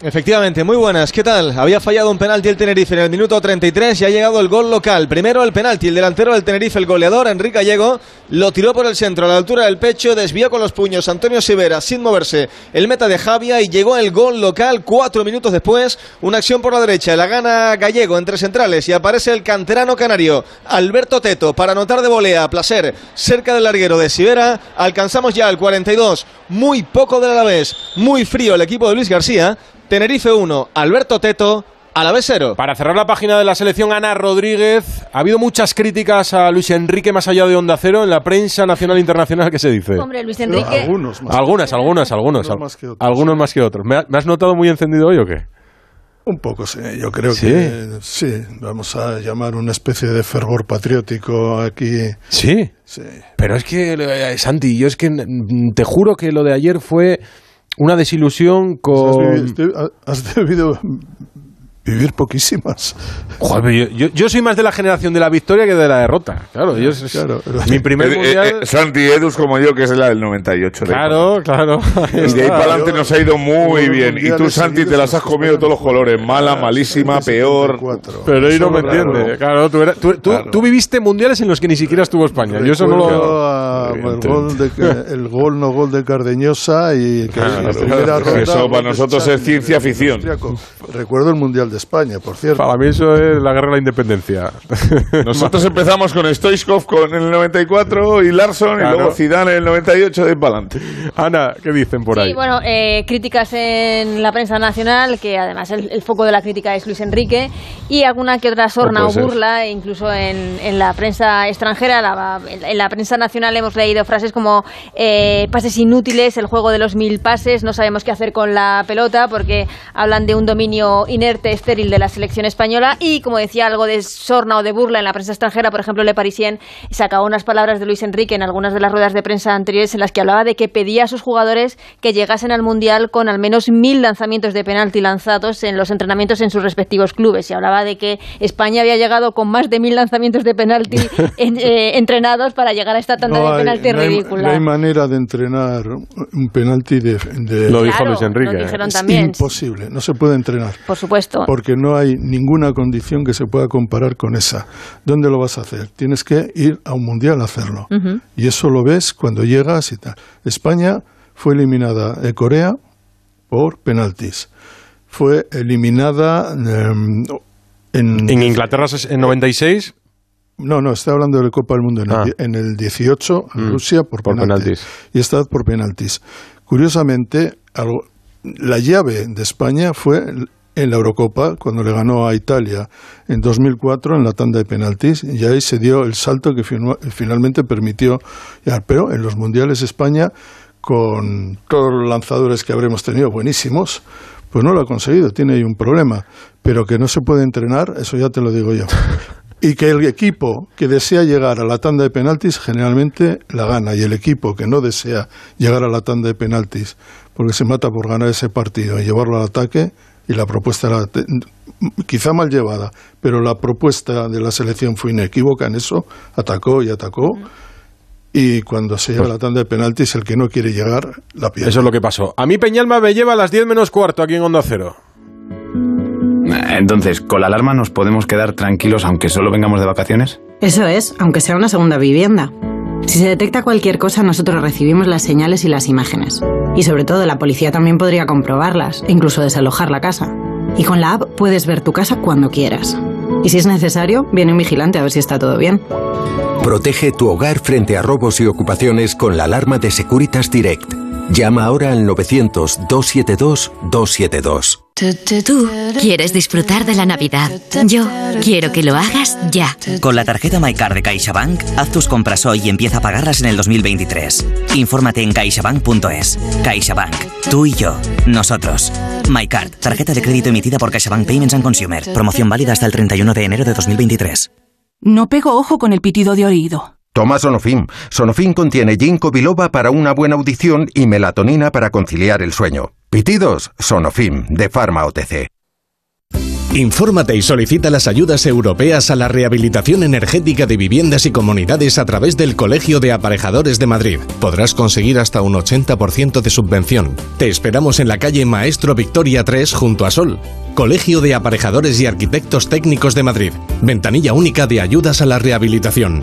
Efectivamente, muy buenas. ¿Qué tal? Había fallado un penalti el Tenerife en el minuto 33 y ha llegado el gol local. Primero el penalti, el delantero del Tenerife, el goleador, Enrique Gallego, lo tiró por el centro a la altura del pecho, desvió con los puños Antonio Sivera sin moverse el meta de Javia y llegó el gol local cuatro minutos después. Una acción por la derecha, la gana Gallego entre centrales y aparece el canterano canario Alberto Teto para anotar de volea, placer, cerca del larguero de Sivera. Alcanzamos ya el 42, muy poco de la vez, muy frío el equipo de Luis García. Tenerife 1, Alberto Teto, a la vez 0. Para cerrar la página de la selección, Ana Rodríguez. Ha habido muchas críticas a Luis Enrique más allá de Onda Cero en la prensa nacional e internacional. ¿Qué se dice? Hombre, Luis Enrique. algunos, más algunas, algunas, algunos. Algunos más que otros. ¿Me has notado muy encendido hoy o qué? Un poco, sí. Yo creo que sí, vamos a llamar una especie de fervor patriótico aquí. Sí. Sí. Pero es que, eh, Santi, yo es que te juro que lo de ayer fue una desilusión con... Has debido, has debido vivir poquísimas. Joder, yo, yo, soy más de la generación de la victoria que de la derrota. Claro, yo, claro. mi primer Eh, eh, mundial... eh, Santi Edus como yo, que es la del 98. de ahí Claro, claro. [laughs] Y de ahí para adelante nos ha ido muy bien. Y tú, Santi, te las has comido de todos los colores. Mala, malísima, peor. Pero ahí no me Claro. entiende. Claro, tú, era- tú- tú- tú viviste mundiales en los que ni siquiera estuvo España. Yo eso no lo... a- el, gol de, el gol no gol de Cardeñosa y que Claro, claro, eso para nosotros es ciencia ficción. Recuerdo el Mundial de España, por cierto. Para mí eso es la guerra de la independencia. [laughs] Nosotros empezamos con Stoichkov con el 94 y Larson Claro. y luego Zidane en el 98 de adelante. Ana, ¿qué dicen por ahí? Sí, bueno, eh, críticas en la prensa nacional, que además el, el foco de la crítica es Luis Enrique, y alguna que otra sorna No o ser. burla, e incluso en, en la prensa extranjera, la- en la prensa nacional hemos leído frases como eh, pases inútiles, el juego de los mil pases, no sabemos qué hacer con la pelota, porque hablan de un dominio inerte, estéril de la selección española, y como decía, algo de sorna o de burla en la prensa extranjera, por ejemplo, Le Parisien sacaba unas palabras de Luis Enrique en algunas de las ruedas de prensa anteriores en las que hablaba de que pedía a sus jugadores que llegasen al Mundial con al menos mil lanzamientos de penalti lanzados en los entrenamientos en sus respectivos clubes. Y hablaba de que España había llegado con más de mil lanzamientos de penalti [laughs] en- eh, entrenados para llegar a esta tanda No de hay, penalti no hay- ridícula. no hay manera de entrenar un penalti de, de- Lo dijo Claro, Luis Enrique, lo dijeron Es imposible, no se puede entrenar. Por supuesto. Porque no hay ninguna condición que se pueda comparar con esa. ¿Dónde lo vas a hacer? Tienes que ir a un mundial a hacerlo. Y eso lo ves cuando llegas y tal. España fue eliminada de Corea por penaltis. Fue eliminada em, en, En Inglaterra en 96... no, no, estoy hablando de la Copa del Mundo en, Ah. el, die- en el 18, en Mm, Rusia, por, por penaltis. Y esta vez por penaltis. Curiosamente, algo- la llave de España fue en la Eurocopa, cuando le ganó a Italia en 2004 en la tanda de penaltis, y ahí se dio el salto que finu- finalmente permitió. Pero en los mundiales España, con todos los lanzadores que habremos tenido buenísimos, pues no lo ha conseguido, tiene ahí un problema. Pero que no se puede entrenar, eso ya te lo digo yo. [laughs] Y que el equipo que desea llegar a la tanda de penaltis generalmente la gana. Y el equipo que no desea llegar a la tanda de penaltis porque se mata por ganar ese partido y llevarlo al ataque, y la propuesta era quizá mal llevada, pero la propuesta de la selección fue inequívoca en eso, atacó y atacó. Y cuando se llega a la tanda de penaltis, el que no quiere llegar, la pierde. Eso es lo que pasó. A mí Peñalma me lleva a las 10 menos cuarto aquí en Onda Cero. Entonces, ¿con la alarma nos podemos quedar tranquilos aunque solo vengamos de vacaciones? Eso es, aunque sea una segunda vivienda. Si se detecta cualquier cosa, nosotros recibimos las señales y las imágenes. Y sobre todo, la policía también podría comprobarlas, e incluso desalojar la casa. Y con la app puedes ver tu casa cuando quieras. Y si es necesario, viene un vigilante a ver si está todo bien. Protege tu hogar frente a robos y ocupaciones con la alarma de Securitas Direct. Llama ahora al 900-272-272. Tú quieres disfrutar de la Navidad. Yo quiero que lo hagas ya. Con la tarjeta MyCard de CaixaBank, haz tus compras hoy y empieza a pagarlas en el 2023. Infórmate en caixabank.es. CaixaBank. Tú y yo. Nosotros. MyCard. Tarjeta de crédito emitida por CaixaBank Payments and Consumer. Promoción válida hasta el 31 de enero de 2023. No pego ojo con el pitido de oído. Toma Sonofim. Sonofim contiene ginkgo biloba para una buena audición y melatonina para conciliar el sueño. Pitidos, Sonofim, de Pharma OTC. Infórmate y solicita las ayudas europeas a la rehabilitación energética de viviendas y comunidades a través del Colegio de Aparejadores de Madrid. Podrás conseguir hasta un 80% de subvención. Te esperamos en la calle Maestro Victoria 3 junto a Sol. Colegio de Aparejadores y Arquitectos Técnicos de Madrid. Ventanilla única de ayudas a la rehabilitación.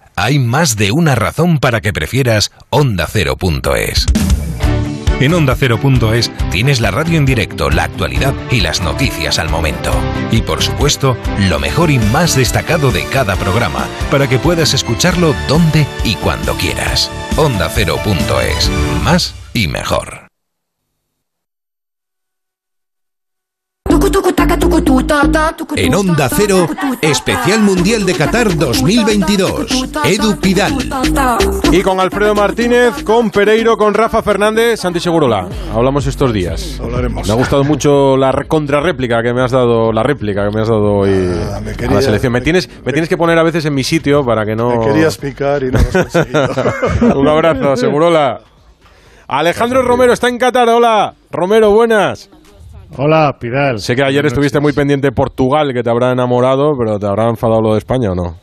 Hay más de una razón para que prefieras ondacero.es. En ondacero.es tienes la radio en directo, la actualidad y las noticias al momento. Y por supuesto, lo mejor y más destacado de cada programa, para que puedas escucharlo donde y cuando quieras. Ondacero.es. Más y mejor. En Onda Cero, Especial Mundial de Qatar 2022. Edu Pidal. Y con Alfredo Martínez, con Pereiro, con Rafa Fernández, Santi Segurola. Hablamos estos días. Hablaremos. Me ha gustado mucho la contrarréplica que me has dado, la réplica que me has dado hoy Ah, a la selección. Me tienes, me tienes que poner a veces en mi sitio para que no. Me querías picar y no lo has conseguido. [laughs] Un abrazo, Segurola. Alejandro Romero está en Qatar. Hola, Romero, buenas. Hola, Pidal. Sé que ayer estuviste muy pendiente de Portugal, que te habrá enamorado, pero te habrá enfadado lo de España o no.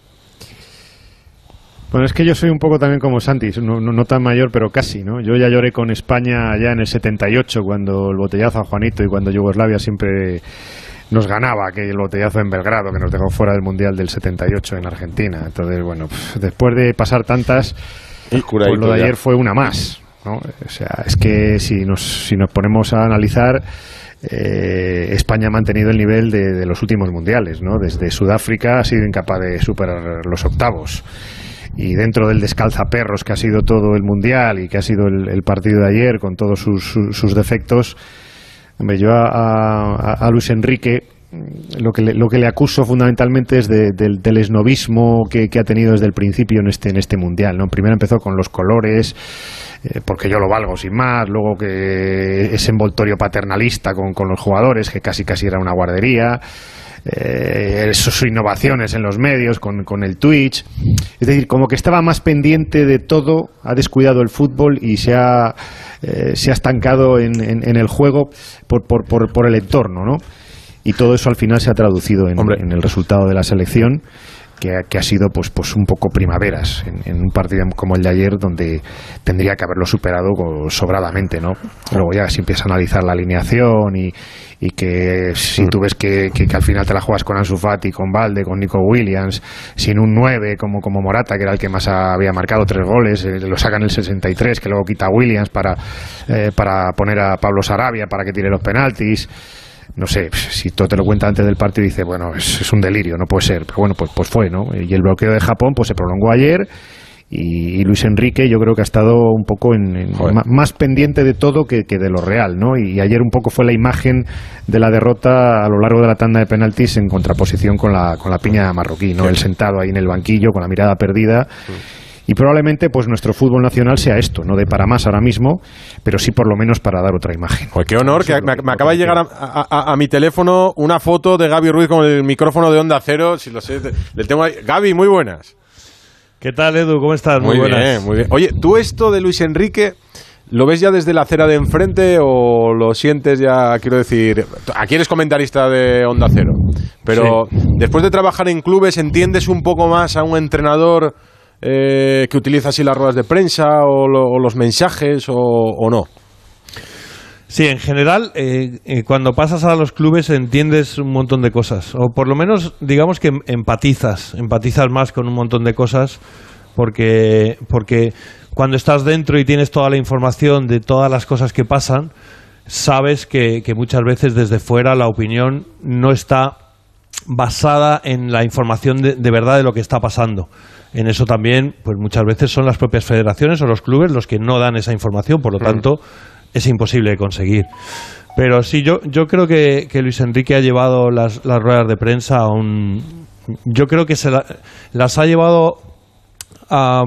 Bueno, es que yo soy un poco también como Santi, no, no- no tan mayor, pero casi, ¿no? Yo ya lloré con España ya en el 78, cuando el botellazo a Juanito y cuando Yugoslavia siempre nos ganaba, que el botellazo en Belgrado, que nos dejó fuera del Mundial del 78 en Argentina. Entonces, bueno, después de pasar tantas, pues curadito lo de ya. ayer fue una más, ¿no? O sea, es que si nos, si nos ponemos a analizar... eh, España ha mantenido el nivel de, los últimos mundiales, ¿no? Desde Sudáfrica ha sido incapaz de superar los octavos y dentro del descalzaperros que ha sido todo el mundial y que ha sido el, partido de ayer con todos sus, sus- defectos, hombre, yo a, a- Luis Enrique lo que le, lo que le acuso fundamentalmente es de- del, esnovismo que, que ha tenido desde el principio en este en este mundial. ¿no? Primero empezó con los colores, eh, porque yo lo valgo sin más, luego que ese envoltorio paternalista con, con los jugadores, que casi casi era una guardería, eh, sus innovaciones en los medios con, con el Twitch, es decir, como que estaba más pendiente de todo, ha descuidado el fútbol y se ha, eh, se ha estancado en, en- en el juego por, por, por, por el entorno, ¿no? Y todo eso al final se ha traducido en, en el resultado de la selección que, ha- que ha sido pues pues un poco primaveras en, en un partido como el de ayer donde tendría que haberlo superado sobradamente no luego ya si empiezas a analizar la alineación y, y que si tú ves que, que- que al final te la juegas con Ansu Fati con Valde con Nico Williams sin un 9 como como Morata que era el que más había marcado tres goles eh, lo sacan el 63 que luego quita a Williams para eh, para poner a Pablo Sarabia para que tire los penaltis no sé, si todo te lo cuenta antes del partido dice, bueno, es, es un delirio, no puede ser. Pero bueno, pues, pues fue, ¿no? Y el bloqueo de Japón pues se prolongó ayer y, y Luis Enrique yo creo que ha estado un poco en, más pendiente de todo que, que de lo real, ¿no? Y ayer un poco fue la imagen de la derrota a lo largo de la tanda de penaltis en contraposición con la, con la piña marroquí, ¿no? El sentado ahí en el banquillo con la mirada perdida. Y probablemente pues nuestro fútbol nacional sea esto, no de para más ahora mismo, pero sí por lo menos para dar otra imagen. Pues qué honor, que me, me acaba de llegar a, a- a- a mi teléfono una foto de Gaby Ruiz con el micrófono de Onda Cero. Si lo sé, te- le tengo ahí. Gaby, muy buenas. ¿Qué tal, Edu? ¿Cómo estás? Muy, buenas. bien, muy bien. Oye, tú esto de Luis Enrique ¿Lo ves ya desde la acera de enfrente o lo sientes ya, quiero decir, aquí eres comentarista de Onda Cero, pero después de trabajar en clubes, ¿entiendes un poco más a un entrenador eh, que utiliza así las ruedas de prensa o, lo- los mensajes o, no? Sí, en general, eh, eh, cuando pasas a los clubes entiendes un montón de cosas, o por lo menos digamos que em- empatizas, empatizas más con un montón de cosas, porque, porque cuando estás dentro y tienes toda la información de todas las cosas que pasan, sabes que, que muchas veces desde fuera la opinión no está basada en la información de, de verdad de lo que está pasando. En eso también, pues muchas veces son las propias federaciones o los clubes los que no dan esa información, por lo tanto es imposible de conseguir. Pero sí, yo, yo creo que, que Luis Enrique ha llevado las, las ruedas de prensa a un... Yo creo que se la- las ha llevado a,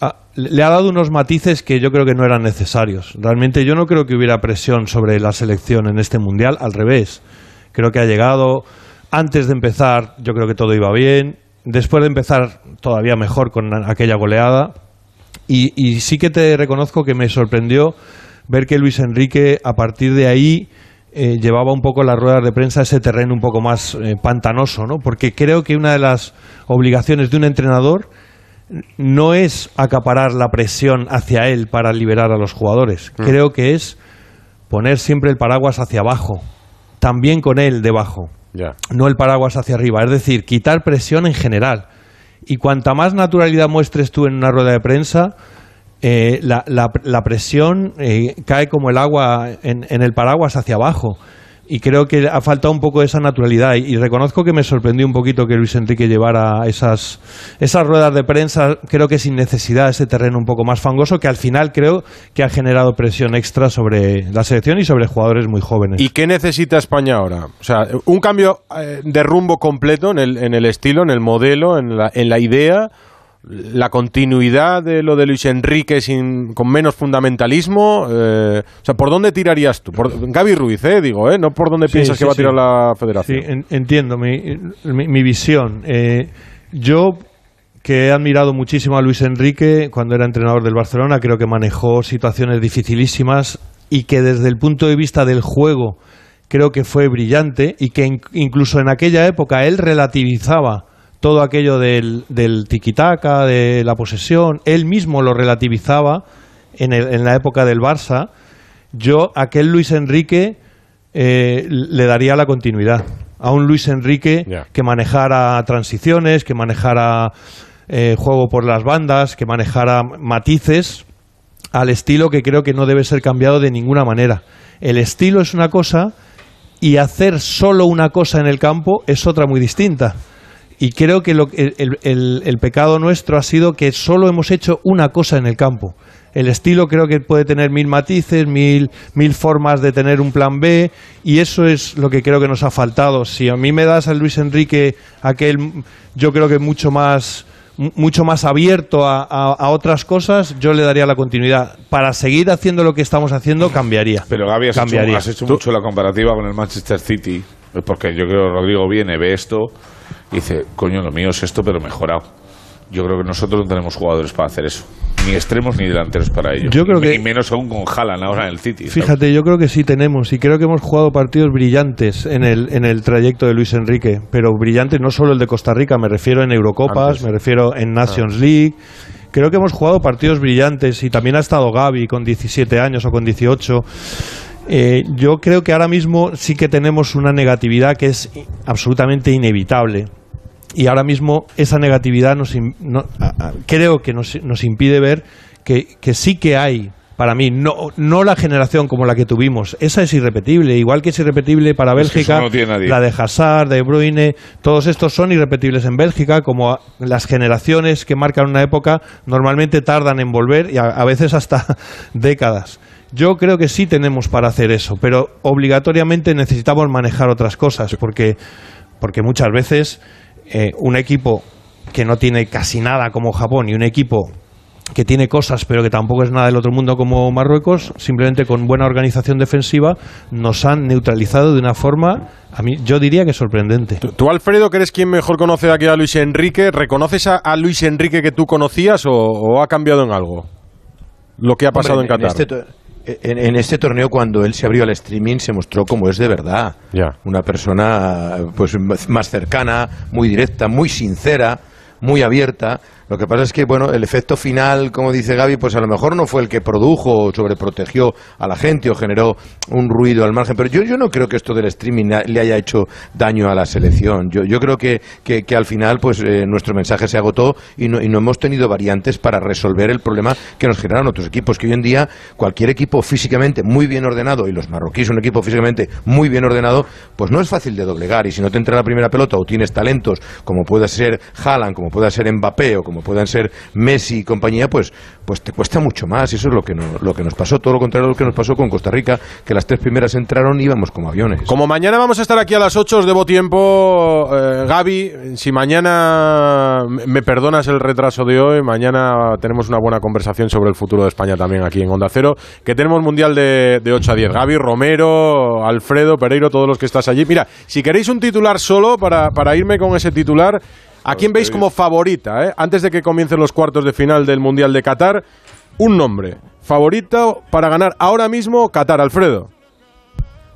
a- le ha dado unos matices que yo creo que no eran necesarios. Realmente yo no creo que hubiera presión sobre la selección en este mundial, al revés. Creo que ha llegado antes de empezar, yo creo que todo iba bien. Después de empezar, todavía mejor con aquella goleada. Y, y sí que te reconozco que me sorprendió ver que Luis Enrique, a partir de ahí, eh, llevaba un poco las ruedas de prensa a ese terreno un poco más eh, pantanoso, ¿no? Porque creo que una de las obligaciones de un entrenador no es acaparar la presión hacia él para liberar a los jugadores. Mm. Creo que es poner siempre el paraguas hacia abajo, también con él debajo, No el paraguas hacia arriba. Es decir, quitar presión en general. Y cuanta más naturalidad muestres tú en una rueda de prensa, eh, la, la- la presión eh, cae como el agua en, en el paraguas hacia abajo. Y creo que ha faltado un poco de esa naturalidad. Y, y reconozco que me sorprendió un poquito que Luis Enrique llevara esas, esas ruedas de prensa, creo que sin necesidad, ese terreno un poco más fangoso, que al final creo que ha generado presión extra sobre la selección y sobre jugadores muy jóvenes. ¿Y qué necesita España ahora? O sea, un cambio eh, de rumbo completo en el, en el estilo, en el modelo, en la, en la idea, la continuidad de lo de Luis Enrique sin, con menos fundamentalismo. eh, o sea, ¿por dónde tirarías tú? Por, Gaby Ruiz, eh, digo, eh, no por dónde Sí, piensas sí, que va a tirar la federación. Sí, entiendo mi, mi- mi visión. Eh, yo, que he admirado muchísimo a Luis Enrique cuando era entrenador del Barcelona, creo que manejó situaciones dificilísimas y que desde el punto de vista del juego creo que fue brillante y que in- incluso en aquella época él relativizaba todo aquello del, del tiquitaca, de la posesión, él mismo lo relativizaba en, el- en la época del Barça. Yo, aquel Luis Enrique, eh, le daría la continuidad. A un Luis Enrique que manejara transiciones, que manejara eh, juego por las bandas, que manejara matices al estilo que creo que no debe ser cambiado de ninguna manera. El estilo es una cosa y hacer solo una cosa en el campo es otra muy distinta. Y creo que lo, el, el- el- pecado nuestro ha sido que solo hemos hecho una cosa en el campo. El estilo creo que puede tener mil matices, mil, mil formas de tener un plan B, y eso es lo que creo que nos ha faltado. Si a mí me das a Luis Enrique aquel, yo creo que mucho más, mu- mucho más abierto a, a- a otras cosas, yo le daría la continuidad. Para seguir haciendo lo que estamos haciendo, cambiaría. Pero Gaby, has hecho, has hecho mucho la comparativa con el Manchester City, pues porque yo creo que Rodrigo viene, ve esto y dice, coño, lo mío es esto, pero mejorado. Yo creo que nosotros no tenemos jugadores para hacer eso. Ni extremos ni delanteros para ello. Yo creo y, que- y menos aún con Haaland ahora en el City. ¿sabes? Fíjate, yo creo que sí tenemos y creo que hemos jugado partidos brillantes en el, en el trayecto de Luis Enrique, pero brillantes no solo el de Costa Rica, me refiero en Eurocopas, Antes. me refiero en Nations League. Creo que hemos jugado partidos brillantes y también ha estado Gaby con 17 años o con 18. Eh, yo creo que ahora mismo sí que tenemos una negatividad que es absolutamente inevitable. Y ahora mismo esa negatividad nos, no- creo que nos, nos impide ver que, que sí que hay, para mí, no, no la generación como la que tuvimos. Esa es irrepetible, igual que es irrepetible para Es que eso Bélgica, no la de Hazard, de Bruyne, todos estos son irrepetibles en Bélgica, como las generaciones que marcan una época normalmente tardan en volver y a, a veces hasta [laughs] décadas. Yo creo que sí tenemos para hacer eso, pero obligatoriamente necesitamos manejar otras cosas, porque, porque muchas veces eh, un equipo que no tiene casi nada como Japón y un equipo que tiene cosas pero que tampoco es nada del otro mundo como Marruecos, simplemente con buena organización defensiva nos han neutralizado de una forma, a mí yo diría que sorprendente. Tú, Alfredo, que eres quien mejor conoce aquí a Luis Enrique, ¿reconoces a, a Luis Enrique que tú conocías o, o ha cambiado en algo? lo que ha pasado Hombre, en Qatar. este en, en este torneo, cuando él se abrió al streaming, se mostró como es de verdad. Una persona pues más cercana, muy directa, muy sincera, muy abierta. Lo que pasa es que, bueno, el efecto final, como dice Gaby, pues a lo mejor no fue el que produjo o sobreprotegió a la gente o generó un ruido al margen. Pero yo, yo no creo que esto del streaming le haya hecho daño a la selección. Yo, yo creo que, que, al final, pues eh, nuestro mensaje se agotó y no, y no hemos tenido variantes para resolver el problema que nos generaron otros equipos. Que hoy en día, cualquier equipo físicamente muy bien ordenado, y los marroquíes un equipo físicamente muy bien ordenado, pues no es fácil de doblegar. Y si no te entra la primera pelota o tienes talentos como pueda ser Haaland, como pueda ser Mbappé o como puedan ser Messi y compañía, pues, pues te cuesta mucho más. Y eso es lo que, no- lo que nos pasó. Todo lo contrario a lo que nos pasó con Costa Rica, que las tres primeras entraron y íbamos como aviones. Como mañana vamos a estar aquí a las 8, os debo tiempo. eh, Gaby, si mañana me perdonas el retraso de hoy, mañana tenemos una buena conversación sobre el futuro de España también aquí en Onda Cero, que tenemos Mundial de, de 8 a 10. Gaby, Romero, Alfredo, Pereiro, todos los que estás allí. Mira, si queréis un titular solo, para, para irme con ese titular, ¿a quién veis como favorita? eh? Antes de que comiencen los cuartos de final del Mundial de Qatar, un nombre. Favorito para ganar ahora mismo Qatar, Alfredo.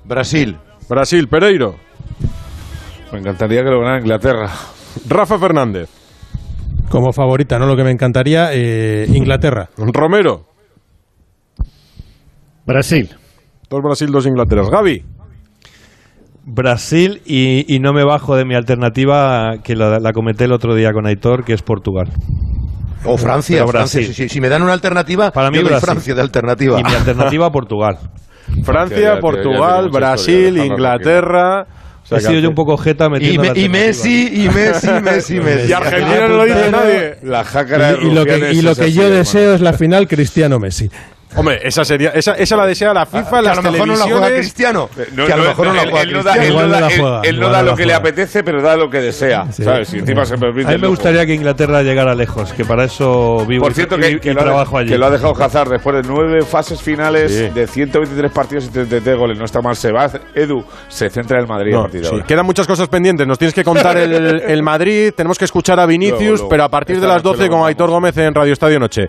Brasil. Brasil, Pereiro. Me encantaría que lo ganara Inglaterra. Rafa Fernández. Como favorita, ¿no? Lo que me encantaría, eh, Inglaterra. Romero. Brasil. Dos Brasil, dos Inglaterras. Gaby. Brasil y, y no me bajo de mi alternativa que la, la comenté el otro día con Aitor, que es Portugal. O Francia, Pero Francia. Brasil. Si, si- si me dan una alternativa, Para mí yo doy. Francia de alternativa. Y mi alternativa Portugal. [laughs] Francia, Ya, ya, ya, ya Portugal, Brasil, Inglaterra. O sea He sido yo un poco jeta Y, metiendo me- la y. Messi, y Messi, Messi, [laughs] Messi. Y Argentina no lo dice nadie. La jácara de Y, y lo que, y lo que yo deseo es la final Cristiano-Messi. Hombre, esa sería, esa, esa la desea la FIFA, Que a las lo mejor no la juega. Cristiano. No, que a lo no, mejor no la él- juega él no da- Cristiano. él no no da- la él- juega, él no igual da no lo la que le apetece, pero da lo que desea. ¿Sabes? Y encima se permite. A mí me gustaría que Inglaterra llegara lejos, que para eso vivo Por cierto, y, que, y que lo ha, trabajo allí. que lo ha dejado Hazard después de nueve fases finales Sí. de 123 partidos y 33 goles. No está mal. Se va. Edu se centra en el Madrid a No, partir de sí, ahora. Quedan muchas cosas pendientes. Nos tienes que contar el, [laughs] el Madrid. Tenemos que escuchar a Vinicius, Luego, luego. pero a partir de las noche 12 lo con Aitor Gómez en Radio Estadio Noche.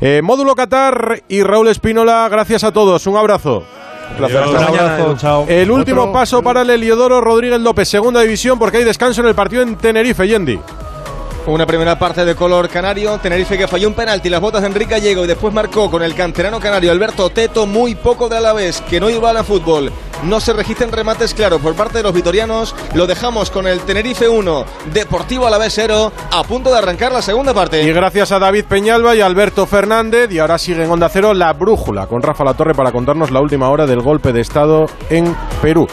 Eh, Módulo Qatar y Raúl Espínola, gracias a todos. Un abrazo. Un placer. Un Hasta mañana, abrazo, Edu. chao. El último paso para el Heliodoro Rodríguez López, segunda división, porque hay descanso en el partido en Tenerife, Yendi. Una primera parte de color canario, Tenerife que falló un penalti, las botas de Enrique Gallego y después marcó con el canterano canario Alberto Teto muy poco de Alavés, que no iba a fútbol. No se registran remates claros por parte de los vitorianos. Lo dejamos con el Tenerife 1, Deportivo Alavés 0, a punto de arrancar la segunda parte. Y gracias a David Peñalba y Alberto Fernández. Y ahora sigue en Onda Cero la brújula con Rafa La Torre para contarnos la última hora del golpe de Estado en Perú.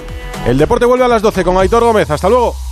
El deporte vuelve a las 12 con Aitor Gómez. Hasta luego.